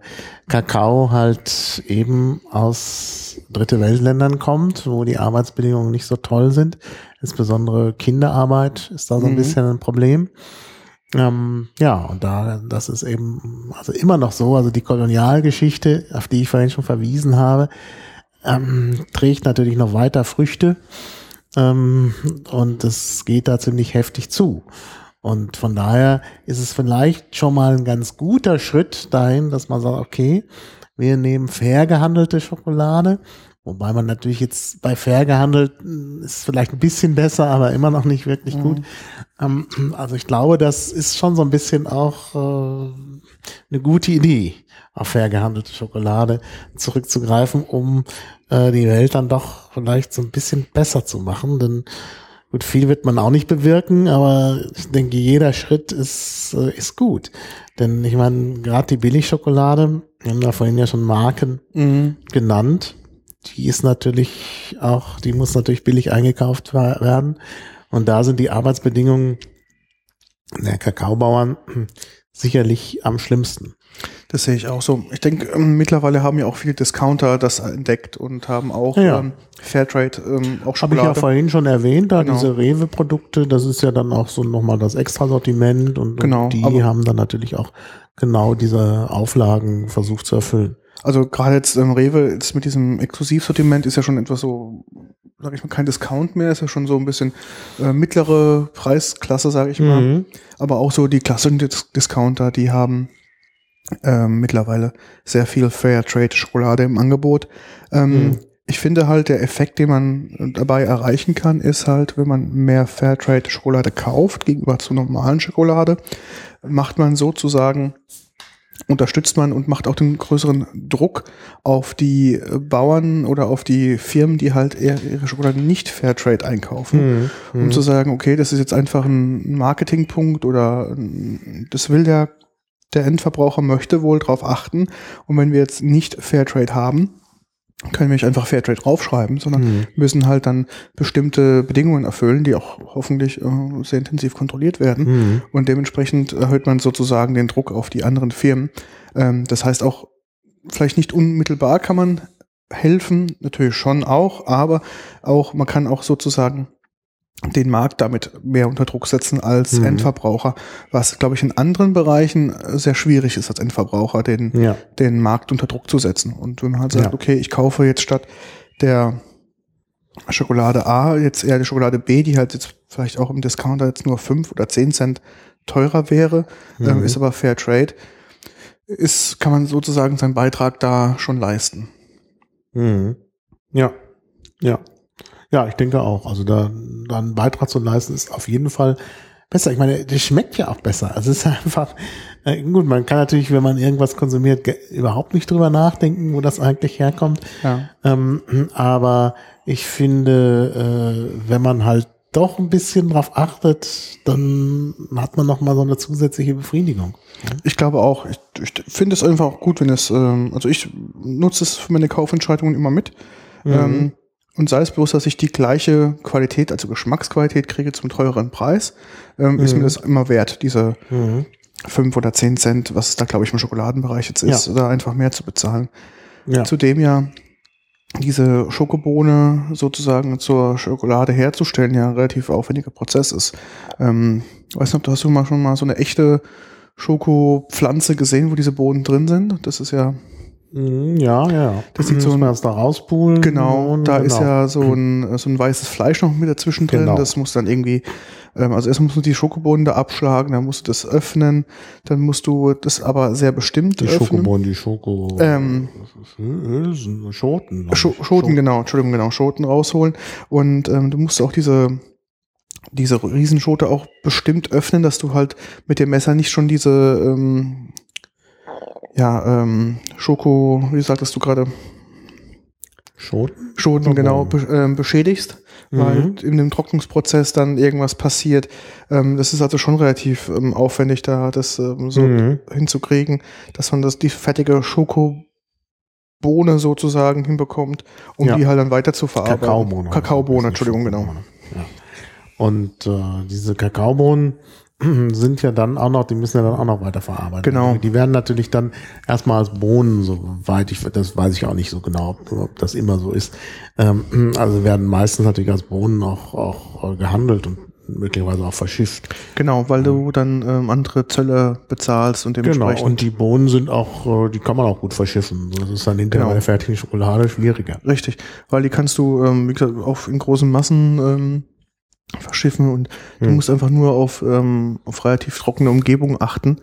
Kakao halt eben aus dritte Weltländern kommt, wo die Arbeitsbedingungen nicht so toll sind. Insbesondere Kinderarbeit ist da so ein Mhm. bisschen ein Problem. Ähm, ja, und da, das ist eben also immer noch so, also die Kolonialgeschichte, auf die ich vorhin schon verwiesen habe, ähm, trägt natürlich noch weiter Früchte ähm, und es geht da ziemlich heftig zu. Und von daher ist es vielleicht schon mal ein ganz guter Schritt dahin, dass man sagt, okay, wir nehmen fair gehandelte Schokolade, wobei man natürlich jetzt bei fair gehandelt mh, ist vielleicht ein bisschen besser, aber immer noch nicht wirklich Mhm. gut. Ähm, also ich glaube, das ist schon so ein bisschen auch äh, eine gute Idee, auf fair gehandelte Schokolade zurückzugreifen, um äh, die Welt dann doch vielleicht so ein bisschen besser zu machen. Denn gut, viel wird man auch nicht bewirken, aber ich denke, jeder Schritt ist, äh, ist gut. Denn ich meine, gerade die Billigschokolade, wir haben da vorhin ja schon Marken Mhm. genannt, die ist natürlich auch, die muss natürlich billig eingekauft werden. Und da sind die Arbeitsbedingungen der Kakaobauern [clears throat] sicherlich am schlimmsten. Das sehe ich auch so. Ich denke, ähm, mittlerweile haben ja auch viele Discounter das entdeckt und haben auch Ja. ähm, Fairtrade ähm, auch Habe ich Schokolade. ja vorhin schon erwähnt, da Genau. diese Rewe-Produkte, das ist ja dann auch so nochmal das Extrasortiment und, Genau, und die haben dann natürlich auch genau diese Auflagen versucht zu erfüllen. Also gerade jetzt ähm, Rewe jetzt mit diesem Exklusivsortiment ist ja schon etwas so, sage ich mal, kein Discount mehr, ist ja schon so ein bisschen äh, mittlere Preisklasse, sage ich mal. Mhm. Aber auch so die klassischen Dis Discounter, die haben ähm, mittlerweile sehr viel Fairtrade-Schokolade im Angebot. Ähm, Mhm. Ich finde halt, der Effekt, den man dabei erreichen kann, ist halt, wenn man mehr Fairtrade-Schokolade kauft gegenüber zu normalen Schokolade, macht man sozusagen unterstützt man und macht auch den größeren Druck auf die äh, Bauern oder auf die Firmen, die halt eher ihre Schokolade nicht Fairtrade einkaufen, Mhm. um zu sagen, okay, das ist jetzt einfach ein Marketingpunkt oder ein- das will der, der Endverbraucher möchte wohl drauf achten. Und wenn wir jetzt nicht Fairtrade haben, können wir nicht einfach Fairtrade draufschreiben, sondern Mhm. müssen halt dann bestimmte Bedingungen erfüllen, die auch hoffentlich äh, sehr intensiv kontrolliert werden. Mhm. Und dementsprechend erhöht man sozusagen den Druck auf die anderen Firmen. Ähm, das heißt auch, vielleicht nicht unmittelbar kann man helfen, natürlich schon auch, aber auch, man kann auch sozusagen den Markt damit mehr unter Druck setzen als Mhm. Endverbraucher, was, glaube ich, in anderen Bereichen äh, sehr schwierig ist als Endverbraucher, den, Ja. den Markt unter Druck zu setzen. Und wenn man halt sagt, Ja. okay, ich kaufe jetzt statt der Schokolade A jetzt eher die Schokolade B, die halt jetzt vielleicht auch im Discounter jetzt nur fünf oder zehn Cent teurer wäre, ähm, Mhm. ist aber Fair Trade, ist, kann man sozusagen seinen Beitrag da schon leisten. Mhm. Ja. Ja. Ja, ich denke auch. Also da, da einen Beitrag zu leisten ist auf jeden Fall besser. Ich meine, das schmeckt ja auch besser. Also es ist [laughs] einfach, äh, gut, man kann natürlich, wenn man irgendwas konsumiert, überhaupt nicht drüber nachdenken, wo das eigentlich herkommt. Ja. Ähm, [clears throat] aber ich finde, äh, wenn man halt doch ein bisschen drauf achtet, dann hat man noch mal so eine zusätzliche Befriedigung. Ich glaube auch, ich, ich finde es einfach auch gut, wenn es, ähm, also ich nutze es für meine Kaufentscheidungen immer mit. Mhm. Ähm, Und sei es bloß, dass ich die gleiche Qualität, also Geschmacksqualität kriege zum teureren Preis, ähm, ist mir das immer wert, diese Mhm. fünf oder zehn Cent, was es da, glaube ich, im Schokoladenbereich jetzt ist, Ja. da einfach mehr zu bezahlen. Ja. Zudem ja diese Schokobohne sozusagen zur Schokolade herzustellen ja ein relativ aufwendiger Prozess ist. Ähm, weiß nicht, ob du hast du mal schon mal so eine echte Schokopflanze gesehen, wo diese Bohnen drin sind? Das ist ja Mhm, Ja, ja. Das sieht Muss so ein- man erst da rauspulen. Genau, Und da genau. ist ja so ein, so ein weißes Fleisch noch mit dazwischen drin. Genau. Das muss dann irgendwie, ähm, also erst musst du die Schokobohnen da abschlagen, dann musst du das öffnen, dann musst du das aber sehr bestimmt die öffnen. Schokobohnen, die Schoko. Ähm, Schoten. glaub Scho ich. Schoten, genau, Entschuldigung, genau, Schoten rausholen. Und ähm, du musst auch diese, diese Riesenschote auch bestimmt öffnen, dass du halt mit dem Messer nicht schon diese, ähm, ja, ähm, Schoko, wie sagtest du gerade, Schoten? Schoten genau be ähm, beschädigst, weil Mhm. in dem Trocknungsprozess dann irgendwas passiert. Ähm, das ist also schon relativ ähm, aufwendig, da das ähm, so Mhm. hinzukriegen, dass man das die fertige Schokobohne sozusagen hinbekommt, um Ja. die halt dann weiter zu verarbeiten. Kakaobohne. Kakaobohne, Entschuldigung, genau. Ja. Und äh, diese Kakaobohnen [clears throat] sind ja dann auch noch, die müssen ja dann auch noch weiter verarbeitet Genau. werden. Die werden natürlich dann erstmal als Bohnen, soweit ich, das weiß ich auch nicht so genau, ob, das immer so ist. Ähm, [clears throat] also werden meistens natürlich als Bohnen auch, auch äh, gehandelt und möglicherweise auch verschifft. Genau, weil du dann ähm, andere Zölle bezahlst und Genau, dementsprechend. und die Bohnen sind auch, äh, die kann man auch gut verschiffen. Das ist dann hinterher Genau. bei der fertigen Schokolade schwieriger. Richtig, weil die kannst du, ähm, wie gesagt, auch in großen Massen ähm, verschiffen und du Hm. musst einfach nur auf, ähm, auf relativ trockene Umgebung achten.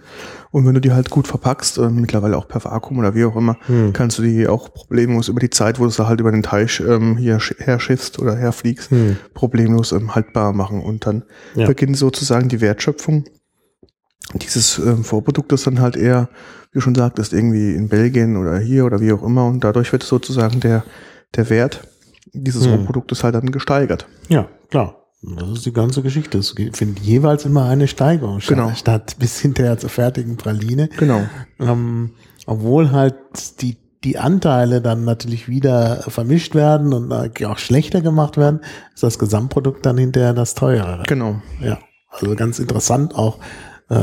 Und wenn du die halt gut verpackst, äh, mittlerweile auch per Vakuum oder wie auch immer, Hm. kannst du die auch problemlos über die Zeit, wo du sie halt über den Teich ähm, hier sch- herschiffst oder herfliegst, Hm. problemlos ähm, haltbar machen. Und dann Ja. beginnt sozusagen die Wertschöpfung dieses ähm, Vorproduktes dann halt eher, wie du schon sagtest, irgendwie in Belgien oder hier oder wie auch immer. Und dadurch wird sozusagen der, der Wert dieses Hm. Rohproduktes halt dann gesteigert. Ja, klar. Das ist die ganze Geschichte. Es findet jeweils immer eine Steigerung statt, Genau. statt bis hinterher zur fertigen Praline. Genau. Ähm, obwohl halt die, die Anteile dann natürlich wieder vermischt werden und äh, auch schlechter gemacht werden, ist das Gesamtprodukt dann hinterher das teurere. Genau. Ja, also ganz interessant auch, äh,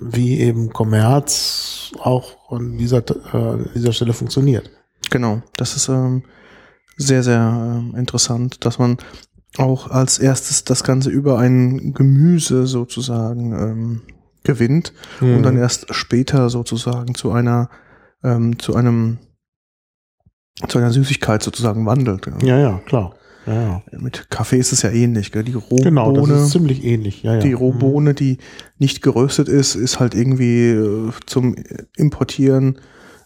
wie eben Kommerz auch an dieser, äh, dieser Stelle funktioniert. Genau. Das ist ähm, sehr, sehr ähm, interessant, dass man auch als erstes das Ganze über ein Gemüse sozusagen ähm, gewinnt und Mhm. dann erst später sozusagen zu einer ähm, zu einem zu einer Süßigkeit sozusagen wandelt. Ja, ja, klar. Ja, ja. Mit Kaffee ist es ja ähnlich, gell? Die Rohbohne, Genau, das ist ziemlich ähnlich. Ja, ja. die Rohbohne, die nicht geröstet ist, ist halt irgendwie äh, zum Importieren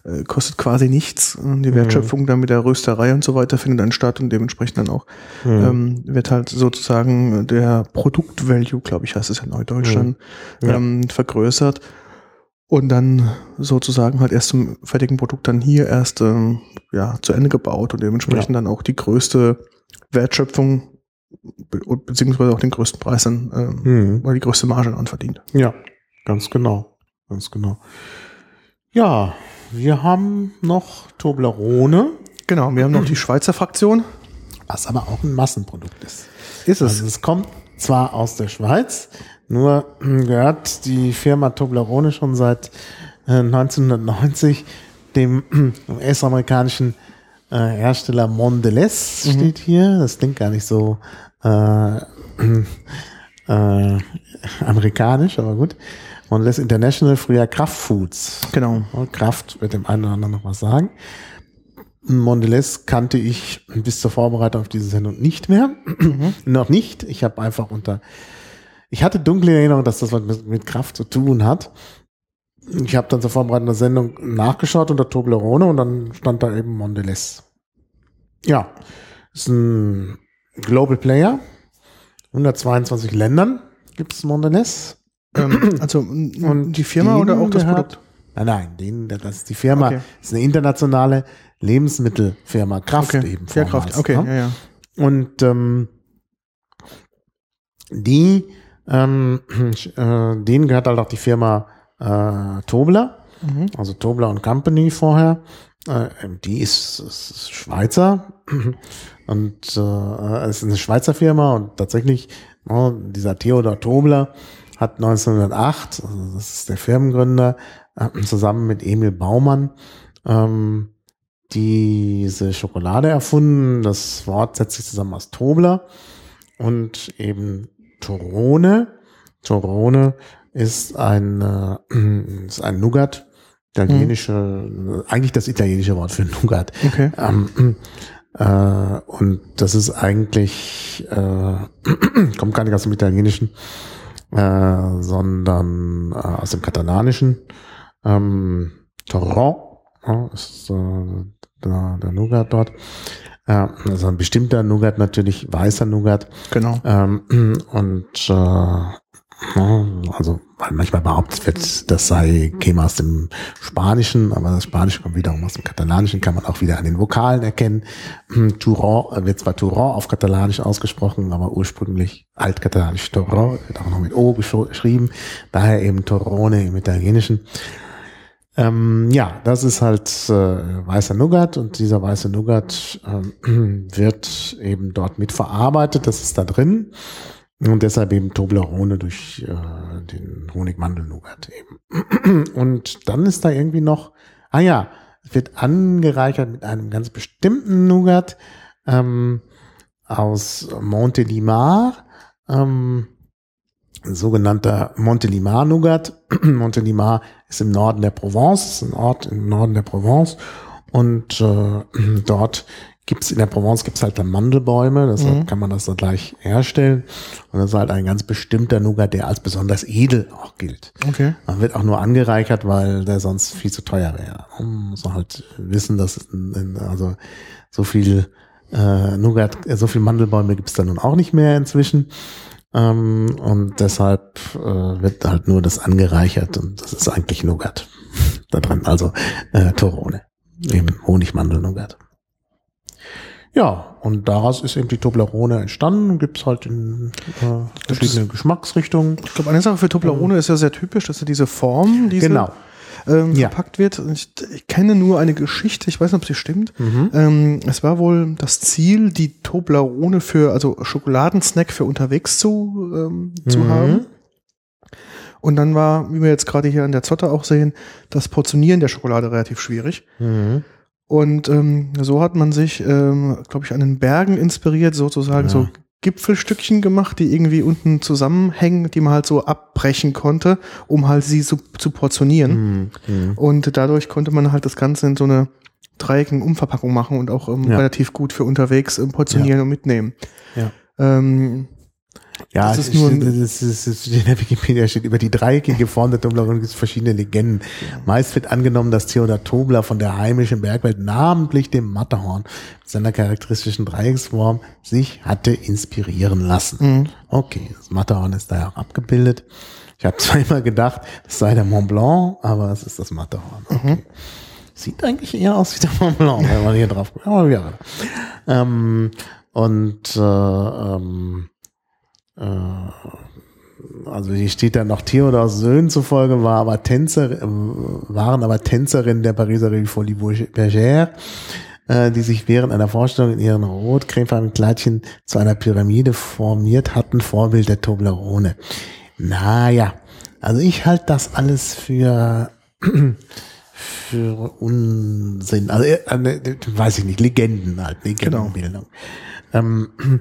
äh, kostet quasi nichts. Und Die Wertschöpfung dann mit der Rösterei und so weiter findet dann statt und dementsprechend dann auch Mhm. ähm, wird halt sozusagen der Produktvalue, glaube ich, heißt es ja Neudeutsch, dann Mhm. Ja. ähm, vergrößert und dann sozusagen halt erst zum fertigen Produkt dann hier erst ähm, ja, zu Ende gebaut und dementsprechend dann auch die größte Wertschöpfung be beziehungsweise auch den größten Preis dann ähm, Mhm. oder die größte Marge dann verdient. Ja, ganz genau. Ganz genau. Ja, wir haben noch Toblerone, Genau, wir haben noch die Schweizer Fraktion. was aber auch ein Massenprodukt ist. Ist es? Also es kommt zwar aus der Schweiz, nur gehört die Firma Toblerone schon seit äh, 1990 dem US-amerikanischen äh, Hersteller Mondelez steht hier. Das klingt gar nicht so äh, äh, amerikanisch, aber gut. Mondelez International, früher Kraft Foods. Genau. Kraft wird dem einen oder anderen noch was sagen. Mondelez kannte ich bis zur Vorbereitung auf diese Sendung nicht mehr. noch nicht. Ich habe einfach unter. Ich hatte dunkle Erinnerung, dass das was mit, mit Kraft zu tun hat. Ich habe dann zur Vorbereitung der Sendung nachgeschaut unter Toblerone und dann stand da eben Mondelez. Ja, ist ein Global Player. 122 Ländern gibt es Mondelez. Ähm, [clears throat] also und die Firma oder auch das gehört- Produkt? Nein, nein, denen, das ist die Firma, Okay. ist eine internationale Lebensmittelfirma, Kraft Okay. eben. Ja, Kraft. Okay, ne? ja, ja. Und ähm, die, ähm, [clears throat] äh, denen gehört halt auch die Firma äh, Tobler, Mhm. also Tobler und Company vorher. Äh, die ist, ist Schweizer [clears throat] und äh, es ist eine Schweizer Firma und tatsächlich oh, dieser Theodor Tobler hat 1908, also das ist der Firmengründer, äh, zusammen mit Emil Baumann ähm, diese Schokolade erfunden. Das Wort setzt sich zusammen aus Tobler und eben Torone. Torone ist ein, äh, ist ein Nougat, italienische, mhm. eigentlich das italienische Wort für Nougat. Okay. Ähm, äh, und das ist eigentlich, äh, [clears throat] kommt gar nicht aus dem Italienischen, äh, sondern äh, aus dem Katalanischen. Ähm, Torrent ja, ist äh, der, der Nougat dort. Ja, also ein bestimmter Nougat natürlich, weißer Nougat. Genau. Ähm, und äh, also weil manchmal behauptet wird, das sei käme aus dem Spanischen, aber das Spanische kommt wiederum aus dem Katalanischen, kann man auch wieder an den Vokalen erkennen. Hm, Touron wird zwar Touron auf Katalanisch ausgesprochen, aber ursprünglich altkatalanisch Touron, wird auch noch mit O geschrieben, daher eben Torone im Italienischen. Ähm, ja, das ist halt äh, weißer Nougat und dieser weiße Nougat ähm, [clears throat] wird eben dort mitverarbeitet, das ist da drin. Und deshalb eben Toblerone durch äh, den Honigmandelnougat eben. [clears throat] Und dann ist da irgendwie noch, ah ja, es wird angereichert mit einem ganz bestimmten Nougat ähm, aus Montelimar, ähm, sogenannter Montelimar-Nougat. [clears throat] Montelimar ist im Norden der Provence, ist ein Ort im Norden der Provence und äh, [clears throat] dort gibt's in der Provence gibt's halt dann Mandelbäume, deshalb mhm. kann man das da gleich herstellen. Und das ist halt ein ganz bestimmter Nougat, der als besonders edel auch gilt. Okay. Man wird auch nur angereichert, weil der sonst viel zu teuer wäre. Man muss halt wissen, dass also so viel äh, Nougat, so viel Mandelbäume gibt's da nun auch nicht mehr inzwischen. Ähm, und deshalb äh, wird halt nur das angereichert und das ist eigentlich Nougat da dran, also äh, Torone, eben Honigmandel-Nougat. Ja, und daraus ist eben die Toblerone entstanden. Gibt es halt in äh, verschiedene Geschmacksrichtungen. Ich glaube, eine Sache für Toblerone ähm, ist ja sehr typisch, dass er diese Form, diese genau. ähm, ja. verpackt wird. Ich, ich, kenne nur eine Geschichte, ich weiß nicht, ob sie stimmt. Mhm. Ähm, es war wohl das Ziel, die Toblerone für, also Schokoladensnack für unterwegs zu, ähm, zu mhm. haben. Und dann war, wie wir jetzt gerade hier an der Zotte auch sehen, das Portionieren der Schokolade relativ schwierig. Mhm. Und ähm, so hat man sich, ähm, glaube ich, an den Bergen inspiriert, sozusagen ja. so Gipfelstückchen gemacht, die irgendwie unten zusammenhängen, die man halt so abbrechen konnte, um halt sie so zu portionieren. Mhm. Und dadurch konnte man halt das Ganze in so eine dreieckigen Umverpackung machen und auch ähm, ja. relativ gut für unterwegs ähm, portionieren ja. und mitnehmen. Ja. Ähm, ja, das ist nur ein, das ist, das ist, in der Wikipedia steht über die dreieckige Form der Toblerone gibt es verschiedene Legenden. Ja. Meist wird angenommen, dass Theodor Tobler von der heimischen Bergwelt, namentlich dem Matterhorn, mit seiner charakteristischen Dreiecksform sich hatte inspirieren lassen. Mhm. Okay, das Matterhorn ist da ja auch abgebildet. Ich habe [laughs] zweimal gedacht, das sei der Mont Blanc, aber es ist das Matterhorn. Mhm. Okay. Mhm. Sieht eigentlich eher aus wie der Mont Blanc, wenn man hier drauf guckt. Aber ja. Ähm, und äh, ähm, äh, also hier steht da noch Theodors Söhnen zufolge war aber Tänzer, waren aber Tänzerinnen der Pariser Revue Folie Bergère, äh, die sich während einer Vorstellung in ihren rot-cremefarbenen Kleidchen zu einer Pyramide formiert hatten, Vorbild der Toblerone. Naja, also ich halte das alles für [clears throat] für Unsinn. Also äh, weiß ich nicht, Legenden halt, Legendenbildung. Genau. Ähm,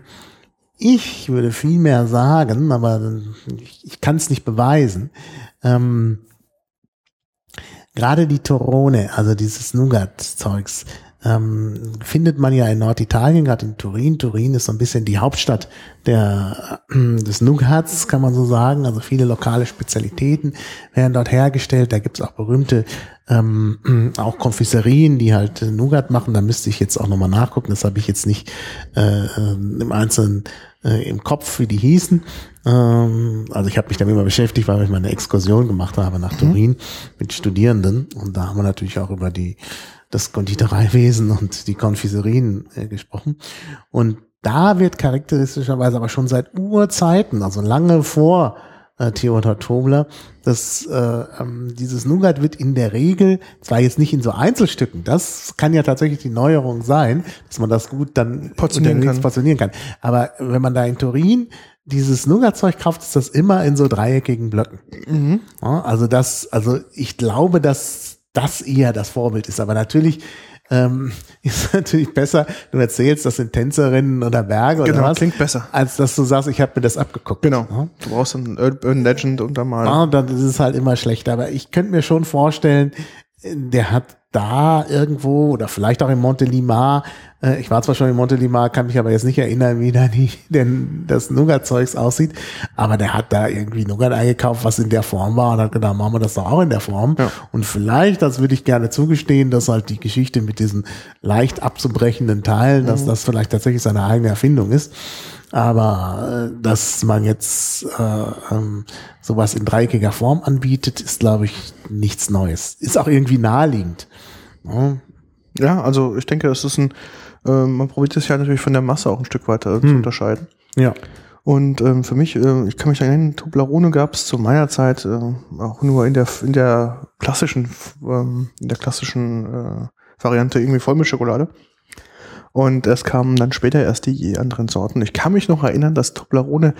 ich würde viel mehr sagen, aber ich, ich kann es nicht beweisen. Ähm, Gerade die Torone, also dieses Nougat-Zeugs, ähm, findet man ja in Norditalien, gerade in Turin. Turin ist so ein bisschen die Hauptstadt der, äh, des Nougats, kann man so sagen. Also viele lokale Spezialitäten werden dort hergestellt. Da gibt's auch berühmte ähm, auch Konfiserien, die halt Nougat machen. Da müsste ich jetzt auch nochmal nachgucken. Das habe ich jetzt nicht äh, ähm, im Einzelnen äh, im Kopf, wie die hießen. Ähm, also ich habe mich damit immer beschäftigt, weil ich mal eine Exkursion gemacht habe nach mhm. Turin mit Studierenden. Und da haben wir natürlich auch über die das Konditoreiwesen und die Konfiserien äh, gesprochen. Und da wird charakteristischerweise aber schon seit Urzeiten, also lange vor äh, Theodor Tobler, dass äh, ähm, dieses Nougat wird in der Regel, zwar jetzt nicht in so Einzelstücken, das kann ja tatsächlich die Neuerung sein, dass man das gut dann Portionieren kann. portionieren kann. Aber wenn man da in Turin dieses Nougat-Zeug kauft, ist das immer in so dreieckigen Blöcken. Mhm. Ja, also das, also ich glaube, dass das eher das Vorbild ist. Aber natürlich ähm, [laughs] ist natürlich besser, du erzählst, das sind Tänzerinnen oder Berge oder Genau, was, klingt besser. als dass du sagst, ich habe mir das abgeguckt. Genau. Ja? Du brauchst einen Urban Legend und dann mal. Ja, dann ist es halt immer schlechter. Aber ich könnte mir schon vorstellen, der hat da irgendwo oder vielleicht auch in Montelimar, äh, ich war zwar schon in Montelimar, kann mich aber jetzt nicht erinnern, wie da die, [laughs] denn das Nougat-Zeugs aussieht, aber der hat da irgendwie Nougat eingekauft, was in der Form war und hat gedacht, machen wir das doch auch in der Form. Ja. Und vielleicht, das würde ich gerne zugestehen, dass halt die Geschichte mit diesen leicht abzubrechenden Teilen, dass das vielleicht tatsächlich seine eigene Erfindung ist. Aber äh, dass man jetzt äh, ähm, sowas in dreieckiger Form anbietet, ist, glaube ich, nichts Neues. Ist auch irgendwie naheliegend. Ja, Ja, also ich denke, es ist ein, äh, man probiert es ja natürlich von der Masse auch ein Stück weiter zu unterscheiden. ja. Und ähm, für mich, äh, ich kann mich erinnern, Toblerone gab es zu meiner Zeit äh, auch nur in der in der klassischen ähm, in der klassischen äh, Variante irgendwie voll mit Schokolade. Und es kamen dann später erst die anderen Sorten. Ich kann mich noch erinnern, dass Toblerone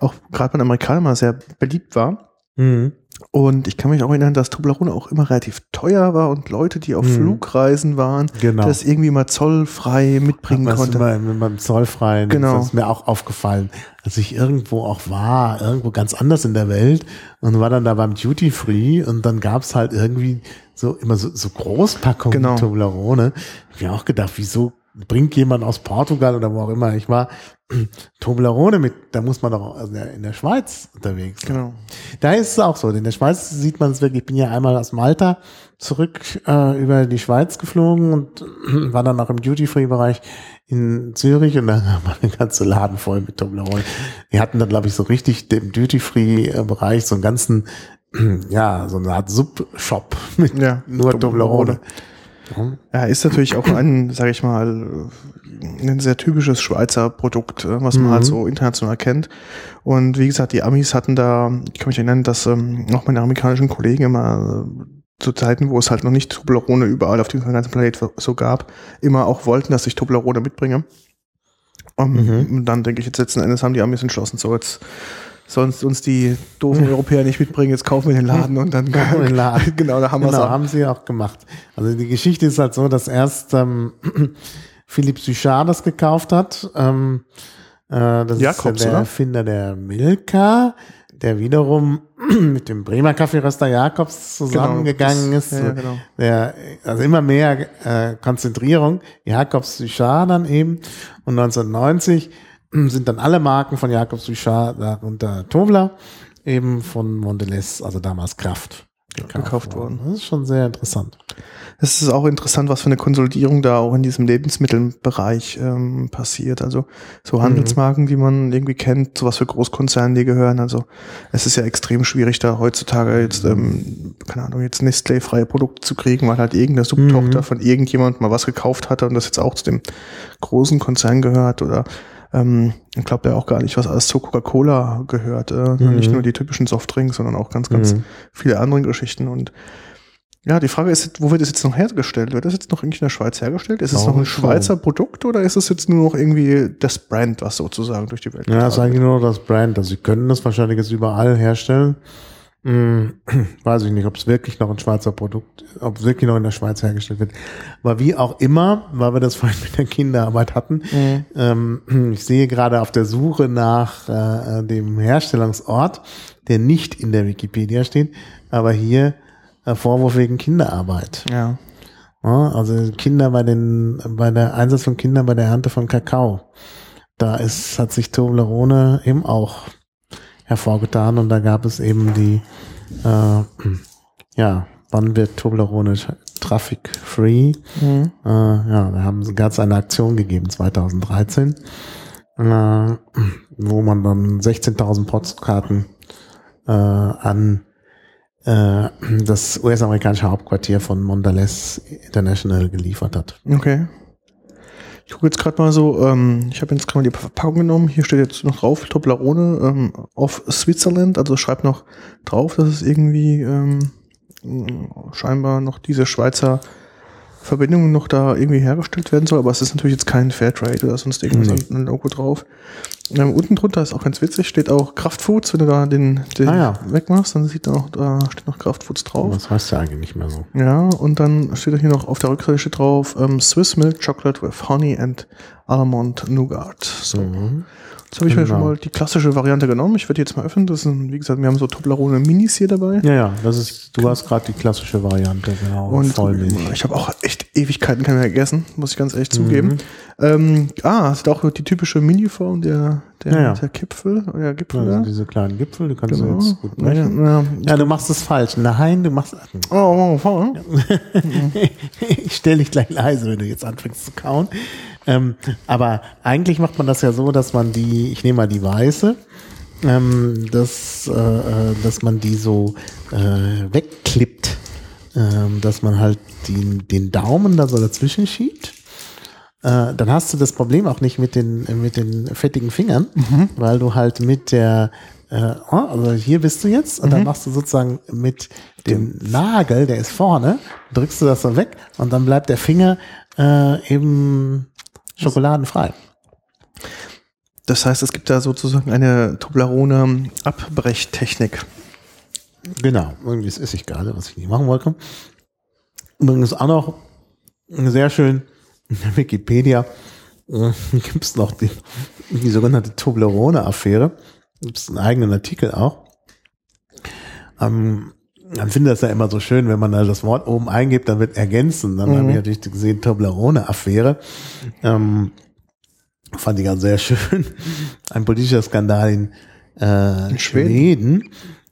auch gerade bei den Amerikanern mal sehr beliebt war. Mhm. Und ich kann mich auch erinnern, dass Toblerone auch immer relativ teuer war und Leute, die auf Mhm. Flugreisen waren, Genau. das irgendwie mal zollfrei mitbringen Was konnte. immer im- beim Zollfreien, Genau. das ist mir auch aufgefallen, als ich irgendwo auch war, irgendwo ganz anders in der Welt und war dann da beim Duty Free und dann gab's halt irgendwie so immer so, so Großpackungen Genau. Toblerone. Ich hab mir auch gedacht, wieso bringt jemand aus Portugal oder wo auch immer ich war [clears throat] Toblerone mit, da muss man doch in der, in der Schweiz unterwegs sein. Genau. Da ist es auch so. In der Schweiz sieht man es wirklich. Ich bin ja einmal aus Malta zurück äh, über die Schweiz geflogen und [clears throat] war dann auch im Duty-Free-Bereich in Zürich und dann [laughs] war der ganze Laden voll mit Toblerone. Wir hatten dann, glaube ich, so richtig im Duty-Free-Bereich so einen ganzen, [clears throat] ja, so eine Art Sub-Shop mit Ja, nur Toblerone. Toblerone. Ja, ist natürlich auch ein, sage ich mal, ein sehr typisches Schweizer Produkt, äh, was man halt so international kennt. Und wie gesagt, die Amis hatten da, ich kann mich erinnern, dass ähm, auch meine amerikanischen Kollegen immer äh, zu Zeiten, wo es halt noch nicht Toblerone überall auf dem ganzen Planet so gab, immer auch wollten, dass ich Toblerone mitbringe. Um, Und dann denke ich, jetzt letzten Endes haben die Amis entschlossen, so jetzt sonst uns die doofen [laughs] Europäer nicht mitbringen, jetzt kaufen wir den Laden und dann [laughs] Kaufen wir den Laden. [laughs] genau, da haben wir Genau, es. haben sie auch gemacht. Also die Geschichte ist halt so, dass erst ähm, [clears throat] Philipp Suchard das gekauft hat. Ähm, äh, das Jakobs, ist ja der oder? Erfinder der Milka, der wiederum [clears throat] mit dem Bremer Kaffeeröster Jakobs zusammengegangen Genau, das- ist. ja, genau. Der, also immer mehr äh, Konzentrierung. Jakobs Suchard dann eben. Und 1990 sind dann alle Marken von Jakobs Suchard, darunter Tobler, eben von Mondelez, also damals Kraft, Gekauft worden. Das ist schon sehr interessant. Es ist auch interessant, was für eine Konsolidierung da auch in diesem Lebensmittelbereich ähm, passiert. Also so Handelsmarken, die man irgendwie kennt, sowas für Großkonzerne, die gehören. Also es ist ja extrem schwierig, da heutzutage jetzt, ähm, keine Ahnung, jetzt Nestlé-freie Produkte zu kriegen, weil halt irgendeine Subtochter von irgendjemand mal was gekauft hatte und das jetzt auch zu dem großen Konzern gehört oder ähm, ich glaube ja auch gar nicht, was alles zu Coca-Cola gehört. Äh, Nicht nur die typischen Softdrinks, sondern auch ganz, ganz Mhm. viele andere Geschichten und ja, die Frage ist, wo wird das jetzt noch hergestellt? Wird das jetzt noch irgendwie in der Schweiz hergestellt? Ist es noch ein schon. Schweizer Produkt oder ist es jetzt nur noch irgendwie das Brand, was sozusagen durch die Welt Ja, das ist eigentlich nur das Brand. Also sie können das wahrscheinlich jetzt überall herstellen. Hm, [clears throat] weiß ich nicht, ob es wirklich noch ein Schweizer Produkt, ob es wirklich noch in der Schweiz hergestellt wird. Aber wie auch immer, weil wir das [laughs] vorhin mit der Kinderarbeit hatten, ähm, [clears throat] ich sehe gerade auf der Suche nach äh, dem Herstellungsort, der nicht in der Wikipedia steht, aber hier äh, Vorwurf wegen Kinderarbeit. Ja. Ja, also Kinder bei den, bei der Einsatz von Kindern bei der Ernte von Kakao. Da ist, hat sich Toblerone eben auch hervorgetan und da gab es eben die, äh, ja, wann wird Toblerone traffic free? Mhm. Äh, ja, da haben es eine Aktion gegeben 2013, äh, wo man dann 16.000 Postkarten äh, an äh, das US-amerikanische Hauptquartier von Mondelez International geliefert hat. Okay. Ich gucke jetzt gerade mal so, ähm, ich habe jetzt gerade mal die Verpackung genommen. Hier steht jetzt noch drauf, Toblerone ähm, of Switzerland. Also schreibt noch drauf, dass es irgendwie ähm, scheinbar noch diese Schweizer Verbindung noch da irgendwie hergestellt werden soll. Aber es ist natürlich jetzt kein Fairtrade oder sonst irgendwas Nee. ein Logo drauf. Ähm, unten drunter ist auch ganz witzig, steht auch Kraftfoods. Wenn du da den, den Ah ja. wegmachst, dann sieht auch, da steht noch Kraftfoods drauf. Das heißt ja eigentlich nicht mehr so. Ja, und dann steht da hier noch auf der Rückseite steht drauf ähm, Swiss Milk Chocolate with Honey and Almond Nougat. So. Mhm. Jetzt habe ich mir schon Genau. mal die klassische Variante genommen. Ich werde die jetzt mal öffnen. Das sind, wie gesagt, wir haben so Toblerone Minis hier dabei. Ja, ja, das ist, du hast gerade die klassische Variante, genau. Und Vollmilch. ich habe auch echt Ewigkeiten keine mehr gegessen, muss ich ganz ehrlich Mhm. zugeben. Ähm, ah, es ist auch die typische Mini-Form der, der, Ja, ja. der Gipfel. Der Gipfel da. diese kleinen Gipfel, die kannst Genau. du jetzt gut Ja, brechen. ja. Ja, du machst es falsch. Nein, du machst. Oh, oh, oh. [laughs] ich stelle dich gleich leise, wenn du jetzt anfängst zu kauen. Ähm, aber eigentlich macht man das ja so, dass man die, ich nehme mal die weiße, ähm, dass, äh, äh, dass man die so äh, wegklippt, ähm, dass man halt den, den Daumen da so dazwischen schiebt. Äh, dann hast du das Problem auch nicht mit den, äh, mit den fettigen Fingern, weil du halt mit der, äh, oh, also hier bist du jetzt und dann machst du sozusagen mit dem Nagel, der ist vorne, drückst du das so weg und dann bleibt der Finger äh, eben schokoladenfrei. Das heißt, es gibt da sozusagen eine Toblerone Abbrechtechnik. Genau, irgendwie esse ich gerade, was ich nicht machen wollte. Übrigens auch noch sehr schön in der [laughs] Wikipedia äh, [laughs] gibt es noch die, die sogenannte Toblerone-Affäre. Gibt es einen eigenen Artikel auch. Ähm, man findet das ja immer so schön, wenn man da das Wort oben eingibt, dann wird ergänzt. Und dann Mhm. habe ich natürlich gesehen, Toblerone-Affäre. Ähm, fand ich ganz sehr schön. [laughs] Ein politischer Skandal in, äh, In Schweden. Schweden.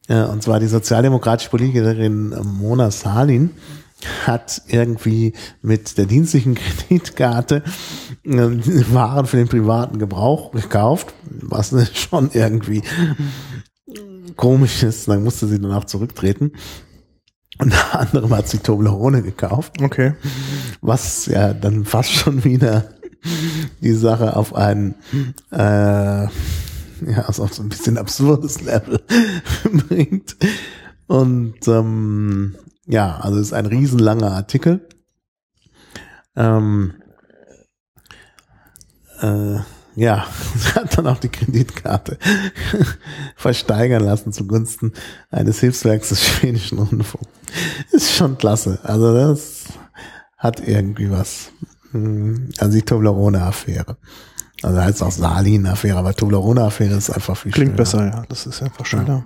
Äh, und zwar die sozialdemokratische Politikerin Mona Salin hat irgendwie mit der dienstlichen [laughs] Kreditkarte äh, Waren für den privaten Gebrauch gekauft, was [laughs] schon irgendwie komisch ist. Dann musste sie danach zurücktreten. Unter anderem hat sie Toblerone gekauft Okay. was ja dann fast schon wieder die Sache auf ein äh, ja, also auf so ein bisschen absurdes Level [laughs] bringt. Und ähm, ja, also es ist ein riesenlanger Artikel. Ähm, äh, ja, sie [laughs] hat dann auch die Kreditkarte [laughs] versteigern lassen zugunsten eines Hilfswerks des schwedischen Rundfunks. Ist schon klasse. Also das hat irgendwie was. Hm, Also die Toblerone-Affäre. Also heißt auch Salin-Affäre, aber Toblerone-Affäre ist einfach viel Klingt schöner. besser, ja. Das ist einfach schöner.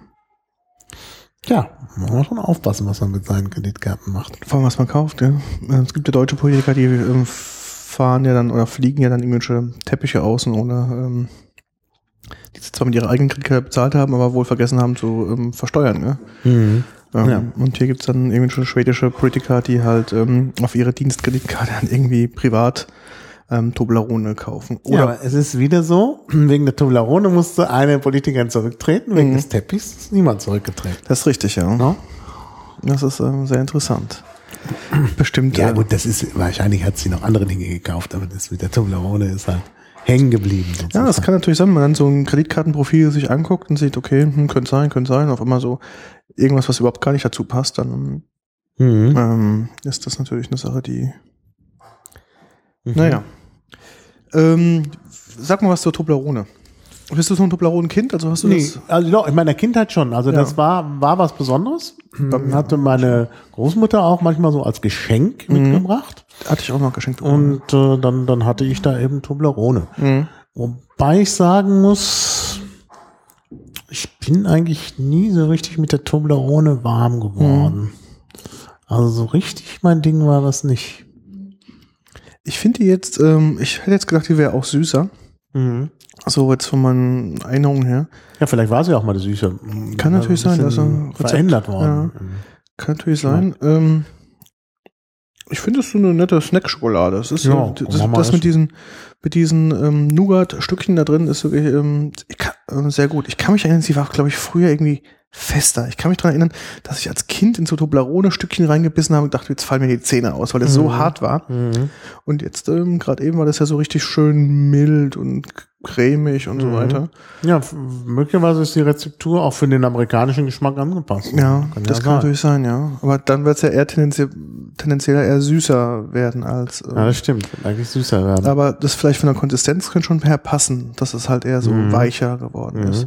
Ja, man muss schon aufpassen, was man mit seinen Kreditkarten macht. Vor allem, was man kauft, ja. Es gibt ja deutsche Politiker, die ähm, fahren ja dann oder fliegen ja dann irgendwelche Teppiche außen oder ähm, die sie zwar mit ihrer eigenen Kreditkarte bezahlt haben, aber wohl vergessen haben zu ähm, versteuern. Ne? Ähm, Ja. Und hier gibt's dann irgendwelche schwedische Politiker, die halt ähm, auf ihre Dienstkreditkarte dann irgendwie privat ähm, Toblerone kaufen. ja, Oder aber es ist wieder so, [clears throat] wegen der Toblerone musste eine Politikerin zurücktreten, wegen Mhm. des Teppichs ist niemand zurückgetreten. das ist richtig, ja. No? Das ist ähm, sehr interessant. Bestimmt. Ja gut, das ist, wahrscheinlich hat sie noch andere Dinge gekauft, aber das mit der Toblerone ist halt hängen geblieben. Ja, sozusagen. das kann natürlich sein, wenn man dann so ein Kreditkartenprofil sich anguckt und sieht, okay, hm, könnte sein, könnte sein, auf einmal so irgendwas, was überhaupt gar nicht dazu passt, dann Mhm. ähm, ist das natürlich eine Sache, die, Mhm. naja. Ähm, sag mal was zur Toblerone. Bist du so ein Toblerone-Kind? Also hast du Nee, das? also doch, in meiner Kindheit schon. Also Ja. das war, war was Besonderes. Bei- Hatte meine Großmutter auch manchmal so als Geschenk Mhm. mitgebracht. Hatte ich auch noch geschenkt. Und äh, dann, dann hatte ich da eben Toblerone. Mhm. Wobei ich sagen muss, ich bin eigentlich nie so richtig mit der Toblerone warm geworden. Also so richtig mein Ding war das nicht. Ich finde die jetzt, ähm, ich hätte jetzt gedacht, die wäre auch süßer. So jetzt von meinen Erinnerungen her. Ja, vielleicht war sie auch mal die Süße. Kann natürlich ein sein, dass er Rezept- verändert worden. Kann natürlich sein. Ähm, ich finde es so eine nette Snack-Schokolade. Das ist Ja, das, mal das mit diesen, mit diesen ähm, Nougat-Stückchen da drin ist wirklich ähm, kann, äh, sehr gut. Ich kann mich erinnern, sie war, glaube ich, früher irgendwie fester. Ich kann mich daran erinnern, dass ich als Kind in so Toblerone-Stückchen reingebissen habe und dachte, jetzt fallen mir die Zähne aus, weil es so hart war. Und jetzt, ähm, gerade eben war das ja so richtig schön mild und cremig und so weiter. Ja, möglicherweise ist die Rezeptur auch für den amerikanischen Geschmack angepasst. Ja, Kann das ja kann sein. natürlich sein, ja. Aber dann wird es ja eher tendenziell, tendenziell eher süßer werden als. Äh, Ja, das stimmt. Eigentlich süßer werden. aber das vielleicht von der Konsistenz könnte schon mehr passen, dass es halt eher so Mhm. weicher geworden ist.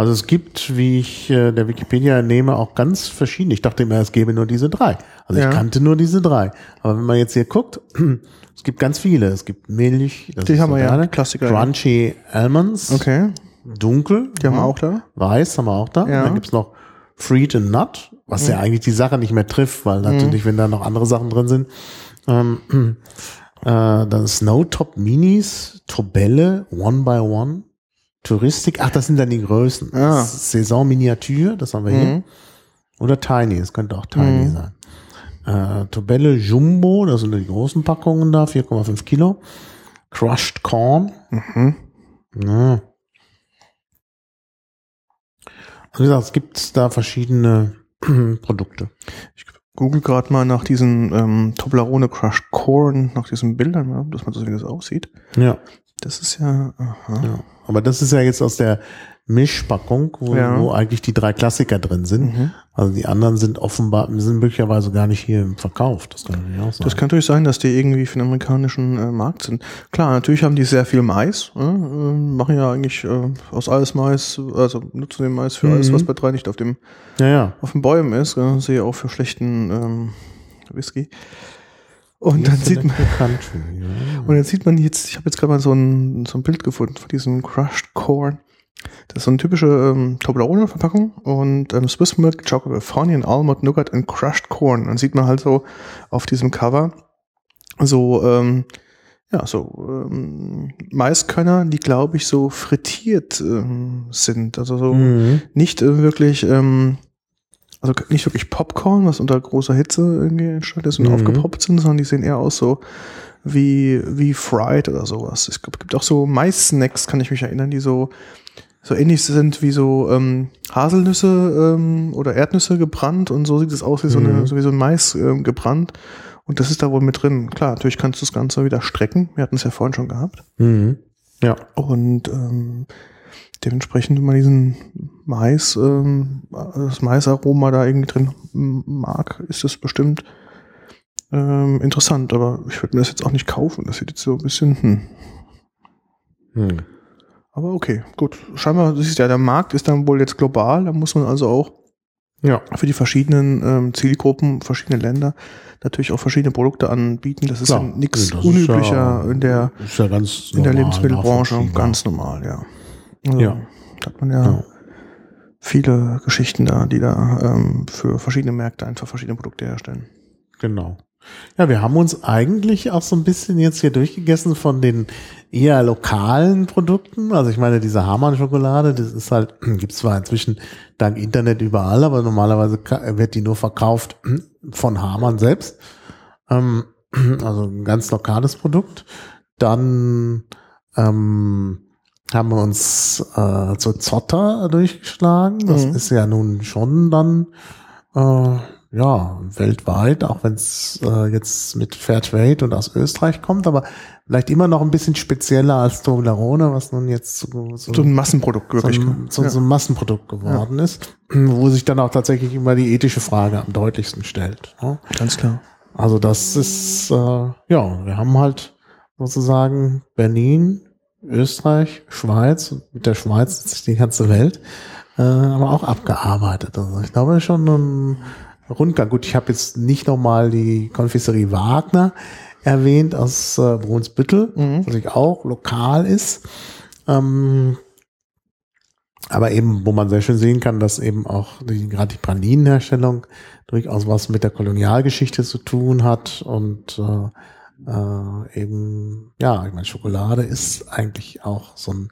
Also es gibt, wie ich äh, der Wikipedia entnehme, auch ganz verschiedene. Ich dachte immer, es gäbe nur diese drei. Also Ja. ich kannte nur diese drei. Aber wenn man jetzt hier guckt, [clears throat] es gibt ganz viele. Es gibt Milch, das Die ist haben so wir ja, eine. Klassiker. Crunchy Almonds, Okay, dunkel, die haben wir auch da. weiß haben wir auch da. Ja. Dann gibt's noch Fruit and Nut, was ja eigentlich die Sache nicht mehr trifft, weil natürlich, wenn da noch andere Sachen drin sind, ähm, [clears throat] äh, dann Snowtop Minis, Tobelle, One by One, Touristik, ach, das sind dann die Größen. Ah. Saison Miniatur, das haben wir hier. Mhm. Oder Tiny, es könnte auch Tiny Mhm. sein. Äh, Tobelle Jumbo, das sind die großen Packungen da, 4,5 Kilo. Crushed Corn, Mhm. ja. Wie gesagt, es gibt da verschiedene [clears throat] Produkte. Google gerade mal nach diesen ähm, Toblerone Crushed Corn, nach diesen Bildern, dass man so wie das aussieht. Ja, Das ist ja, aha. ja. Aber das ist ja jetzt aus der Mischpackung, wo, Ja. wo eigentlich die drei Klassiker drin sind. Mhm. Also die anderen sind offenbar, sind möglicherweise gar nicht hier im Verkauf. Das kann natürlich auch sein. Das kann natürlich sein, dass die irgendwie für den amerikanischen äh, Markt sind. Klar, natürlich haben die sehr viel Mais, äh, machen ja eigentlich äh, aus alles Mais, also nutzen den Mais für alles, Mhm. was bei drei nicht auf dem ja, ja. auf den Bäumen ist, äh, sehe auch für schlechten ähm, Whisky. Und dann sieht man, Country, ja. und dann sieht man jetzt, ich habe jetzt gerade mal so ein, so ein Bild gefunden von diesem Crushed Corn. Das ist so eine typische ähm, Toblerone-Verpackung und ähm, Swiss Milk Chocolate, Californian Almond Nougat and Crushed Corn. Dann sieht man halt so auf diesem Cover so, ähm, ja, so ähm, Maiskörner, die glaube ich so frittiert ähm, sind. Also so Mhm. nicht äh, wirklich, ähm, also nicht wirklich Popcorn, was unter großer Hitze irgendwie entstanden ist und Mhm. aufgepoppt sind, sondern die sehen eher aus so wie, wie Fried oder sowas. Es gibt, auch so Mais-Snacks, kann ich mich erinnern, die so, so ähnlich sind wie so ähm, Haselnüsse ähm, oder Erdnüsse gebrannt und so sieht es aus wie so, eine, Mhm. so wie so ein Mais ähm, gebrannt. Und das ist da wohl mit drin. Klar, natürlich kannst du das Ganze wieder strecken. Wir hatten es ja vorhin schon gehabt. Mhm. Ja. Und ähm, dementsprechend, man diesen Mais, ähm, das Maisaroma da irgendwie drin mag, ist das bestimmt ähm, interessant. Aber ich würde mir das jetzt auch nicht kaufen. Das sieht jetzt so ein bisschen, hm. Mhm. Aber okay, gut. Scheinbar, ist ja, der Markt ist dann wohl jetzt global. Da muss man also auch Ja. für die verschiedenen ähm, Zielgruppen, verschiedene Länder natürlich auch verschiedene Produkte anbieten. Das ist Klar. ja nichts unüblicher ja- in der ja ganz in der normal, Lebensmittelbranche ganz normal, ja. Also, Ja. Hat man ja, Ja. Viele Geschichten da, die da ähm, für verschiedene Märkte einfach verschiedene Produkte herstellen. Genau. Ja, wir haben uns eigentlich auch so ein bisschen jetzt hier durchgegessen von den eher lokalen Produkten. Also ich meine, diese Hamann-Schokolade, das ist halt, [clears throat] gibt's zwar inzwischen dank Internet überall, aber normalerweise wird die nur verkauft [clears throat] von Hamann selbst. Ähm, [clears throat] also ein ganz lokales Produkt. Dann ähm, haben wir uns äh, zu Zotter durchgeschlagen. Das Mhm. ist ja nun schon dann äh, ja, weltweit, auch wenn es äh, jetzt mit Fairtrade und aus Österreich kommt, aber vielleicht immer noch ein bisschen spezieller als Toblerone, was nun jetzt so, so, So ein Massenprodukt so, wirklich. ein, so, ja. so ein Massenprodukt geworden ist, wo sich dann auch tatsächlich immer die ethische Frage am deutlichsten stellt. Ne? Ganz klar. Also das ist, äh, ja, wir haben halt sozusagen Berlin, Österreich, Schweiz, und mit der Schweiz ist die ganze Welt, äh, aber auch abgearbeitet. Also ich glaube schon ein Rundgang. Gut, ich habe jetzt nicht nochmal die Konfiserie Wagner erwähnt aus äh, Brunsbüttel, Mhm. was ich auch lokal ist. Ähm, aber eben, wo man sehr schön sehen kann, dass eben auch die, gerade die Pralinenherstellung durchaus was mit der Kolonialgeschichte zu tun hat und äh, äh, eben, ja, ich meine, Schokolade ist eigentlich auch so ein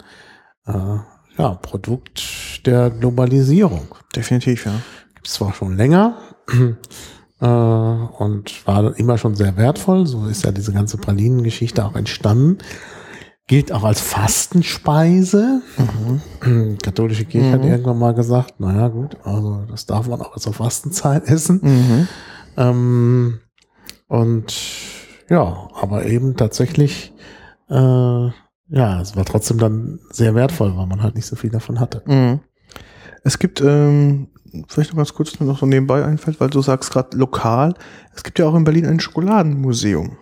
äh, ja, Produkt der Globalisierung. Definitiv, ja. Gibt es zwar schon länger [clears throat] äh, und war immer schon sehr wertvoll, so ist ja diese ganze Pralinengeschichte auch entstanden. gilt auch als Fastenspeise. Mhm. [clears throat] Katholische Kirche hat irgendwann mal gesagt, naja gut, also das darf man auch zur Fastenzeit essen. Mhm. Ähm, und ja, aber eben tatsächlich, äh, ja, es war trotzdem dann sehr wertvoll, weil man halt nicht so viel davon hatte. Mhm. Es gibt, ähm, vielleicht noch ganz kurz noch so nebenbei einfällt, weil du sagst gerade lokal, es gibt ja auch in Berlin ein Schokoladenmuseum.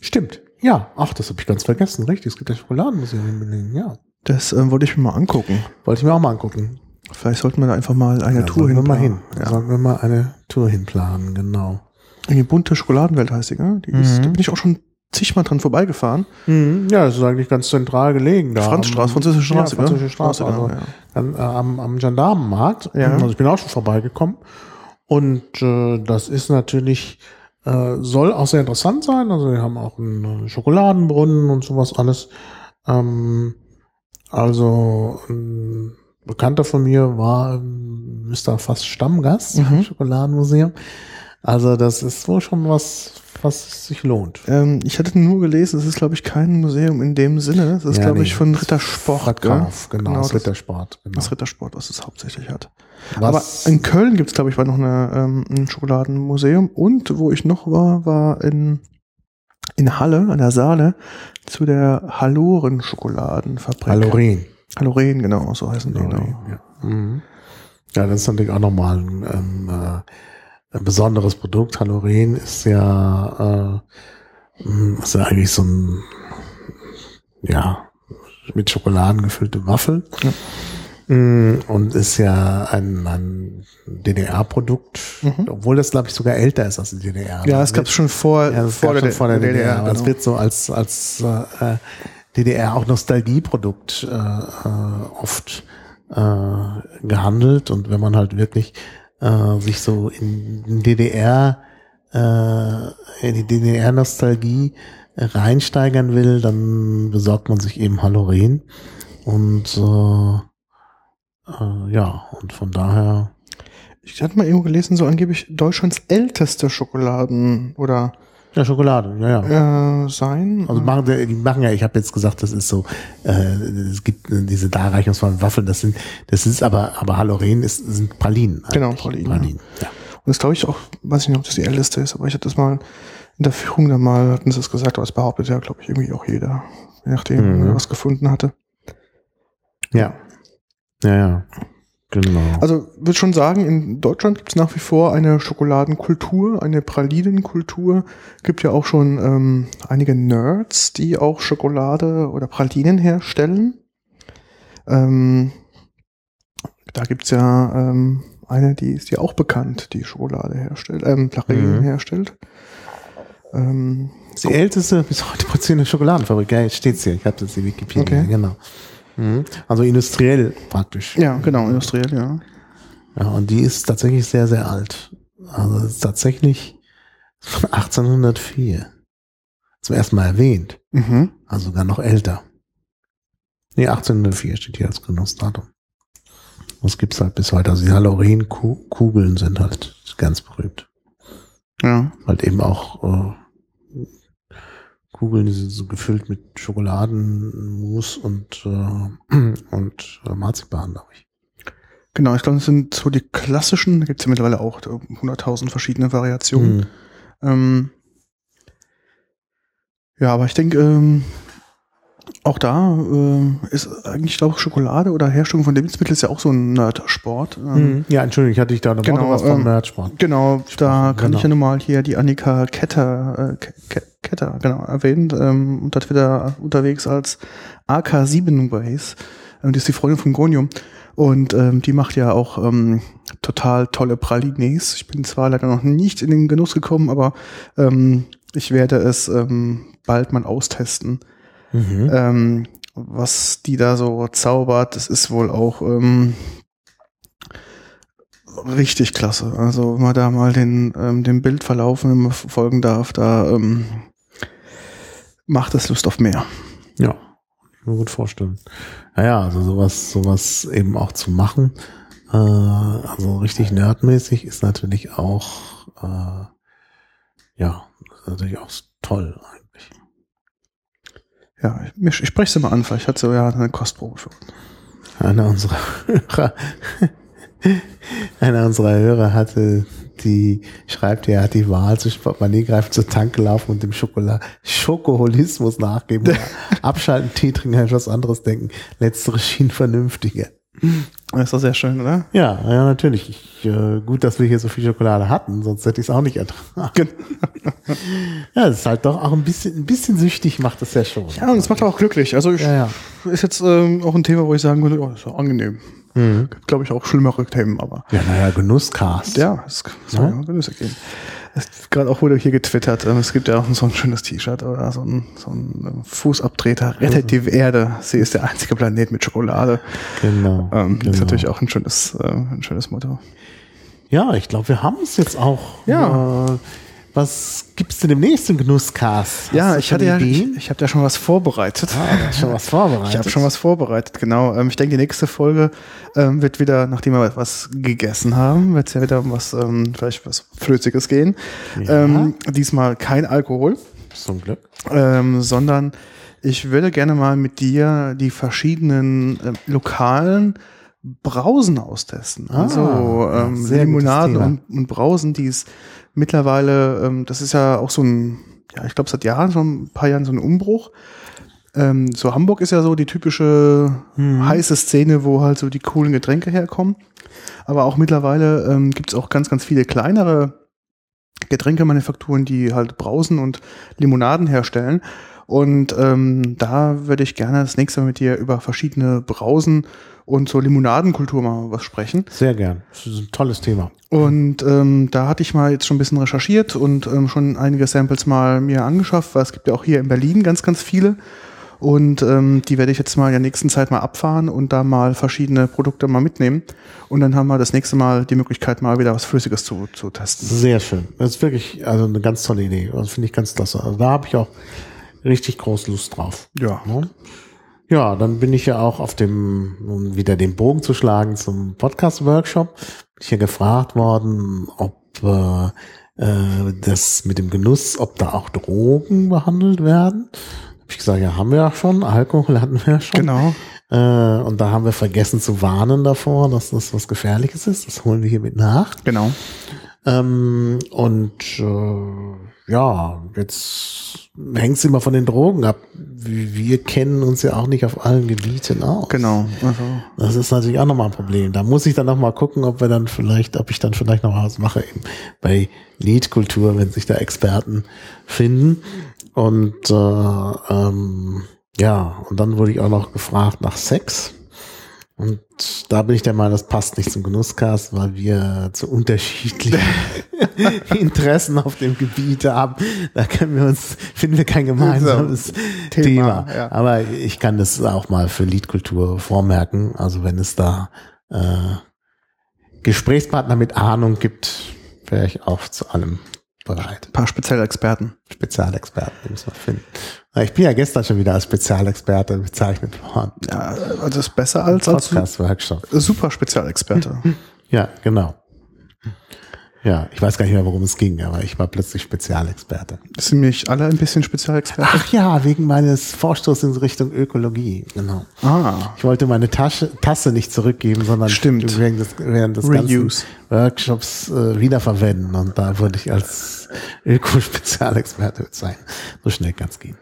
Stimmt. Ja, ach, das habe ich ganz vergessen. Richtig, es gibt ein Schokoladenmuseum in Berlin. Ja, Das ähm, wollte ich mir mal angucken. wollte ich mir auch mal angucken. Vielleicht sollten wir da einfach mal eine Ja, Tour mal hin. hinplanen. Ja. Sollten wir mal eine Tour hinplanen, genau. Die bunte Schokoladenwelt heißt die, gell? Die ist, Mhm. da bin ich auch schon zigmal dran vorbeigefahren. Ja, das ist eigentlich ganz zentral gelegen. Da Franzstraße, französische Straße, ja, französische? Straße, Straße, also genau, ja. äh, am, am Gendarmenmarkt. Ja. Also ich bin auch schon vorbeigekommen. Und äh, das ist natürlich, äh, soll auch sehr interessant sein. Also wir haben auch einen äh, Schokoladenbrunnen und sowas alles. Ähm, also ein Bekannter von mir war, ähm, ist da fast Stammgast Mhm. im Schokoladenmuseum. Also das ist wohl schon was, was sich lohnt. Ähm, ich hatte nur gelesen, es ist, glaube ich, kein Museum in dem Sinne. Das ist, Ja, glaube nee, ich, von Rittersport. Verkauf, gell? genau, das das, Rittersport. Genau. das Rittersport, was es hauptsächlich hat. Was- Aber in Köln gibt es, glaube ich, war noch eine, ähm, ein Schokoladenmuseum. Und wo ich noch war, war in, in Halle, an der Saale, zu der Haloren-Schokoladenfabrik. Haloren. Haloren, genau, so heißen die. Genau. Ja. Mhm. ja, das ist natürlich auch nochmal ein, ähm, äh, ein besonderes Produkt. Haloren ist ja, äh, mh, ist ja eigentlich so ein, ja, mit Schokoladen gefüllte Waffel. Ja. Mm, Und ist ja ein, ein DDR-Produkt, Mhm. obwohl das, glaube ich, sogar älter ist als die DDR. Ja, es gab es schon vor, ja, vor, schon vor der DDR, aber es genau. wird so als, als äh, DDR auch Nostalgieprodukt äh, äh, oft äh, gehandelt und wenn man halt wirklich äh, sich so in DDR äh, in die DDR-Nostalgie reinsteigern will, dann besorgt man sich eben Haloren und äh, äh, ja, und von daher Ich hatte mal irgendwo gelesen, so angeblich Deutschlands älteste Schokoladen oder ja, Schokolade, ja, ja. äh, sein. Also machen die, machen ja, ich habe jetzt gesagt, das ist so, äh, es gibt äh, diese Darreichungsvollen Waffeln, das sind, das ist aber, aber Haloren ist, sind Pralinen. Genau. Pralinen, Pralinen. Ja. Und das glaube ich auch, weiß ich nicht, ob das die älteste ist, aber ich hatte das mal in der Führung da mal, hatten sie es gesagt, aber es behauptet ja, glaube ich, irgendwie auch jeder. Je nachdem, Mhm. was gefunden hatte. ja. Ja, ja. Genau. Also würde schon sagen, in Deutschland gibt es nach wie vor eine Schokoladenkultur, eine Pralinenkultur. Gibt ja auch schon ähm, einige Nerds, die auch Schokolade oder Pralinen herstellen. Ähm, da gibt's ja ähm, eine, die ist ja auch bekannt, die Schokolade herstellt, ähm, Pralinen Mhm. herstellt. Ähm, die älteste [laughs] bis heute produzierende Schokoladenfabrik, ja, steht's hier, ich habe das in Wikipedia, Okay. genau. Mhm. Also industriell praktisch. ja, genau, industriell, ja. Ja, und die ist tatsächlich sehr, sehr alt. Also es ist tatsächlich von 1804. Zum ersten Mal erwähnt. Mhm. Also sogar noch älter. Nee, 1804 steht hier als Genussdatum. Das gibt's halt bis heute. Also die Haloren-Kugeln sind halt ganz berühmt. Ja. Halt eben auch äh, Kugeln, die sind so gefüllt mit Schokoladenmus und, äh, [clears throat] und äh, Marzipan, glaube ich. Genau, ich glaube, das sind so die klassischen, da gibt's ja mittlerweile auch äh, 100.000 verschiedene Variationen. Mhm. Ähm, ja, aber ich denke, ähm, auch da ähm, ist eigentlich, glaube ich, Schokolade oder Herstellung von Lebensmitteln ist ja auch so ein Nerd-Sport. Ähm, Mhm. Ja, Entschuldigung, ich hatte dich da noch Genau, was vom ähm, Nerdsport. Genau, da kann Genau. ich ja nun mal hier die Annika Ketter, äh, Ke- Ke- Ketter genau, erwähnt, ähm, unter Twitter unterwegs als AK7 Ways. Ähm, die ist die Freundin von Gonium. Und ähm, die macht ja auch ähm, total tolle Pralines. Ich bin zwar leider noch nicht in den Genuss gekommen, aber ähm, ich werde es ähm, bald mal austesten. Mhm. Ähm, was die da so zaubert, das ist wohl auch ähm, richtig klasse. Also wenn man da mal den, ähm, den Bildverlauf man folgen darf, da ähm, macht es Lust auf mehr. Ja, kann ich mir gut vorstellen. Naja, also sowas, sowas eben auch zu machen, äh, also richtig nerdmäßig ist natürlich auch, äh, ja, natürlich auch toll eigentlich. Ja, ich, ich spreche sie mal an, vielleicht hat sie ja eine Kostprobe schon. Einer unserer Hörer, einer unserer Hörer hatte die, schreibt, er hat die Wahl zwischen Portemonnaie zur Tanke laufen und dem Schokola Schokoholismus nachgeben. [laughs] Abschalten, Tee trinken, etwas anderes denken. Letztere schien vernünftiger. [laughs] Das ist doch sehr schön, oder? Ja, ja, natürlich. Ich, äh, gut, dass wir hier so viel Schokolade hatten, sonst hätte ich es auch nicht ertragen. [laughs] ja, es ist halt doch auch ein bisschen, ein bisschen süchtig macht es ja schon. Ja, und es macht auch glücklich. Also ich, Ja, ja. ist jetzt ähm, auch ein Thema, wo ich sagen würde, oh, ist doch angenehm. Mhm. Glaube ich, auch schlimmere Themen, aber Ja, naja, Genusscast. ja, es soll ja Genüsse geben. Gerade auch wurde hier getwittert, ähm, es gibt ja auch so ein schönes T-Shirt oder so ein, so ein Fußabtreter, rettet die Erde, sie ist der einzige Planet mit Schokolade. Genau. Ähm, genau. Ist natürlich auch ein schönes, äh, ein schönes Motto. Ja, ich glaube, wir haben es jetzt auch. Ja. Äh, was gibt's denn im nächsten Genusscast? Hast Ja, du ich hatte ja, ich, Ideen? ich habe da schon was vorbereitet. Ah, da hast schon was vorbereitet. Ich habe schon was vorbereitet, genau. Ähm, ich denke, die nächste Folge ähm, wird wieder, nachdem wir was gegessen haben, wird es ja wieder um was, ähm, vielleicht was Flüssiges gehen. Ja. Ähm, diesmal kein Alkohol, Zum Glück. ähm, sondern ich würde gerne mal mit dir die verschiedenen ähm, lokalen Brausen austesten. Ah, also ja, ähm, Limonaden und, und Brausen, die es mittlerweile, ähm, das ist ja auch so ein, ja, ich glaube seit Jahren, schon ein paar Jahren so ein Umbruch. Ähm, so Hamburg ist ja so die typische Mhm. heiße Szene, wo halt so die coolen Getränke herkommen. Aber auch mittlerweile ähm, gibt es auch ganz, ganz viele kleinere Getränkemanufakturen, die halt Brausen und Limonaden herstellen. Und ähm, da würde ich gerne das nächste Mal mit dir über verschiedene Brausen und so Limonadenkultur mal was sprechen. Sehr gern. Das ist ein tolles Thema. Und ähm, da hatte ich mal jetzt schon ein bisschen recherchiert und ähm, schon einige Samples mal mir angeschafft, weil es gibt ja auch hier in Berlin ganz, ganz viele. Und ähm, die werde ich jetzt mal in der nächsten Zeit mal abfahren und da mal verschiedene Produkte mal mitnehmen. Und dann haben wir das nächste Mal die Möglichkeit, mal wieder was Flüssiges zu, zu testen. Sehr schön. Das ist wirklich also eine ganz tolle Idee. Das finde ich ganz klasse. Also da habe ich auch richtig groß Lust drauf. Ja. Ne? Ja, dann bin ich ja auch auf dem, um wieder den Bogen zu schlagen zum Podcast-Workshop, bin ich ja gefragt worden, ob äh, äh, das mit dem Genuss, ob da auch Drogen behandelt werden. Hab ich gesagt, ja, haben wir ja schon, Alkohol hatten wir ja schon. Genau. Äh, und da haben wir vergessen zu warnen davor, dass das was Gefährliches ist. Das holen wir hiermit nach. Genau. Ähm, und äh, ja, jetzt hängt es immer von den Drogen ab. Wir kennen uns ja auch nicht auf allen Gebieten aus. Genau. Also, Das ist natürlich auch nochmal ein Problem. Da muss ich dann nochmal gucken, ob wir dann vielleicht, ob ich dann vielleicht noch was mache eben bei Liedkultur, wenn sich da Experten finden. Und äh, ähm, ja, und dann wurde ich auch noch gefragt nach Sex. Und da bin ich der Meinung, das passt nicht zum Genusscast, weil wir zu unterschiedlichen [laughs] Interessen auf dem Gebiet haben. Da können wir uns, finden wir kein gemeinsames Thema. Thema, ja. Aber ich kann das auch mal für Liedkultur vormerken. Also wenn es da äh, Gesprächspartner mit Ahnung gibt, wäre ich auch zu allem bereit. ein paar spezielle Experten. Spezialexperten, die müssen wir finden. Na, Ich bin ja gestern schon wieder als Spezialexperte bezeichnet worden. Ja, also ist besser als als Podcast-Workshop. super Spezialexperte. [laughs] Ja, genau. Ja, ich weiß gar nicht mehr, worum es ging, aber ich war plötzlich Spezialexperte. Sind nämlich alle ein bisschen Spezialexperten? Ach ja, wegen meines Vorstoßes in Richtung Ökologie. Genau. Ah. Ich wollte meine Tasche, Tasse nicht zurückgeben, sondern Stimmt. während des, während des ganzen Workshops äh, wiederverwenden. Und da wurde ich als Öko-Spezialexperte sein. So schnell kann es gehen.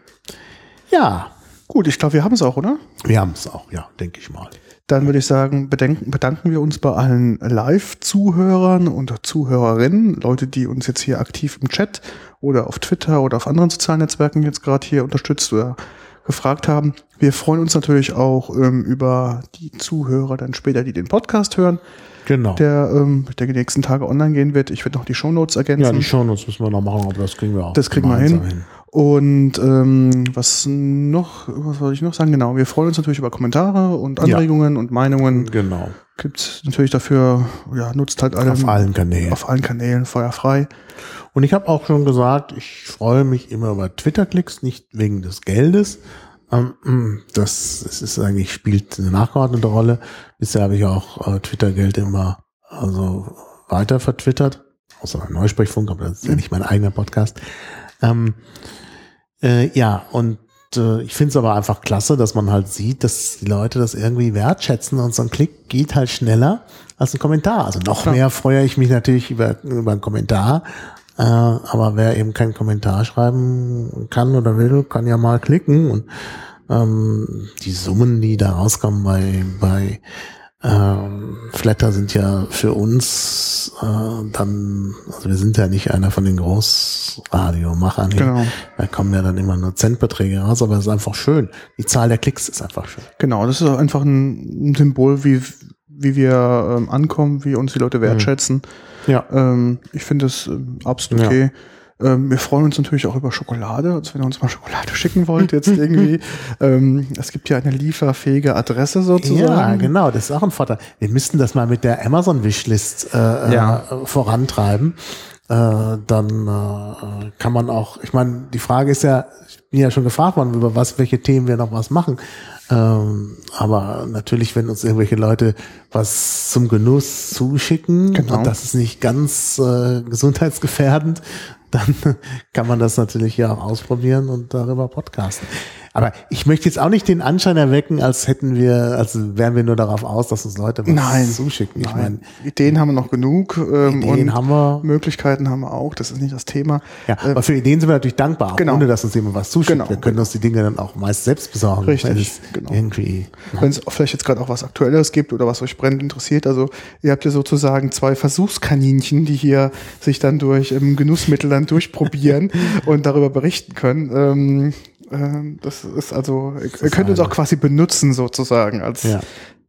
Ja, Gut, ich glaube, wir haben es auch, oder? wir haben es auch, ja, denke ich mal. Dann würde ich sagen, bedenken, bedanken wir uns bei allen Live-Zuhörern und Zuhörerinnen, Leute, die uns jetzt hier aktiv im Chat oder auf Twitter oder auf anderen sozialen Netzwerken jetzt gerade hier unterstützt oder gefragt haben. Wir freuen uns natürlich auch ähm, über die Zuhörer dann später, die den Podcast hören, Genau. der, ähm, der die nächsten Tage online gehen wird. Ich werde noch die Shownotes ergänzen. ja, die Shownotes müssen wir noch machen, aber das kriegen wir auch. Das kriegen wir gemeinsam hin. Und ähm, was noch, was wollte ich noch sagen? Genau, wir freuen uns natürlich über Kommentare und Ja. Anregungen und Meinungen. Genau. Gibt's natürlich dafür, ja, nutzt halt alle Auf allen Kanälen. auf allen Kanälen feuerfrei. Und ich habe auch schon gesagt, ich freue mich immer über Twitter-Klicks, nicht wegen des Geldes. Ähm, das, das ist eigentlich, spielt eine nachgeordnete Rolle. Bisher habe ich auch äh, Twitter-Geld immer also weiter vertwittert. Außer beim Neusprechfunk, aber das ist ja nicht mein eigener Podcast. Ähm, äh, ja, und äh, ich finde es aber einfach klasse, dass man halt sieht, dass die Leute das irgendwie wertschätzen und so ein Klick geht halt schneller als ein Kommentar. Also noch Klar. mehr freue ich mich natürlich über, über einen Kommentar. Äh, aber wer eben keinen Kommentar schreiben kann oder will, kann ja mal klicken und ähm, die Summen, die da rauskommen bei, bei ähm, Flatter sind ja für uns äh, dann, also wir sind ja nicht einer von den Großradiomachern. Genau. Da kommen ja dann immer nur Centbeträge raus, aber es ist einfach schön. Die Zahl der Klicks ist einfach schön. Genau, das ist einfach ein, ein Symbol, wie, wie wir ähm, ankommen, wie uns die Leute wertschätzen. Ja. Ähm, ich finde es ähm, absolut Ja. Ähm, wir freuen uns natürlich auch über Schokolade, also wenn ihr uns mal Schokolade schicken wollt, jetzt [laughs] irgendwie. ähm, es gibt ja eine lieferfähige Adresse sozusagen. Ja, genau, das ist auch ein Vorteil. Wir müssten das mal mit der Amazon-Wishlist äh, Ja. äh, vorantreiben. Äh, dann äh, kann man auch, ich meine, die Frage ist ja, ich bin ja schon gefragt worden, über was, welche Themen wir noch was machen. Ähm, aber natürlich, wenn uns irgendwelche Leute was zum Genuss zuschicken Genau. und das ist nicht ganz äh, gesundheitsgefährdend, dann [laughs] kann man das natürlich ja auch ausprobieren und darüber podcasten. Aber ich möchte jetzt auch nicht den Anschein erwecken, als hätten wir, als wären wir nur darauf aus, dass uns Leute was Nein. zuschicken. Ich meine, Nein, Ideen haben wir noch genug ähm, Ideen und haben wir. Möglichkeiten haben wir auch, das ist nicht das Thema. Ja, aber für Ideen sind wir natürlich dankbar, genau. ohne dass uns jemand was zuschickt. Genau. Wir können uns die Dinge dann auch meist selbst besorgen. Richtig, genau. Irgendwie. Wenn es vielleicht jetzt gerade auch was Aktuelles gibt oder was euch brennend interessiert. Also ihr habt ja sozusagen zwei Versuchskaninchen, die hier sich dann durch ähm, Genussmittel dann durchprobieren [laughs] und darüber berichten können. Ähm, ähm, das ist also, ihr, ihr könnt eine- auch quasi benutzen sozusagen als Ja.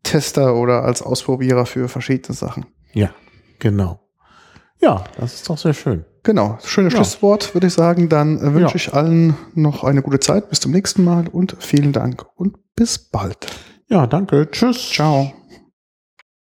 Tester oder als Ausprobierer für verschiedene Sachen. Ja, genau. Ja, das ist doch sehr schön. Genau, schönes Ja. Schlusswort, würde ich sagen. Dann äh, wünsche Ja. ich allen noch eine gute Zeit. Bis zum nächsten Mal und vielen Dank und bis bald. Ja, danke. Tschüss. Ciao.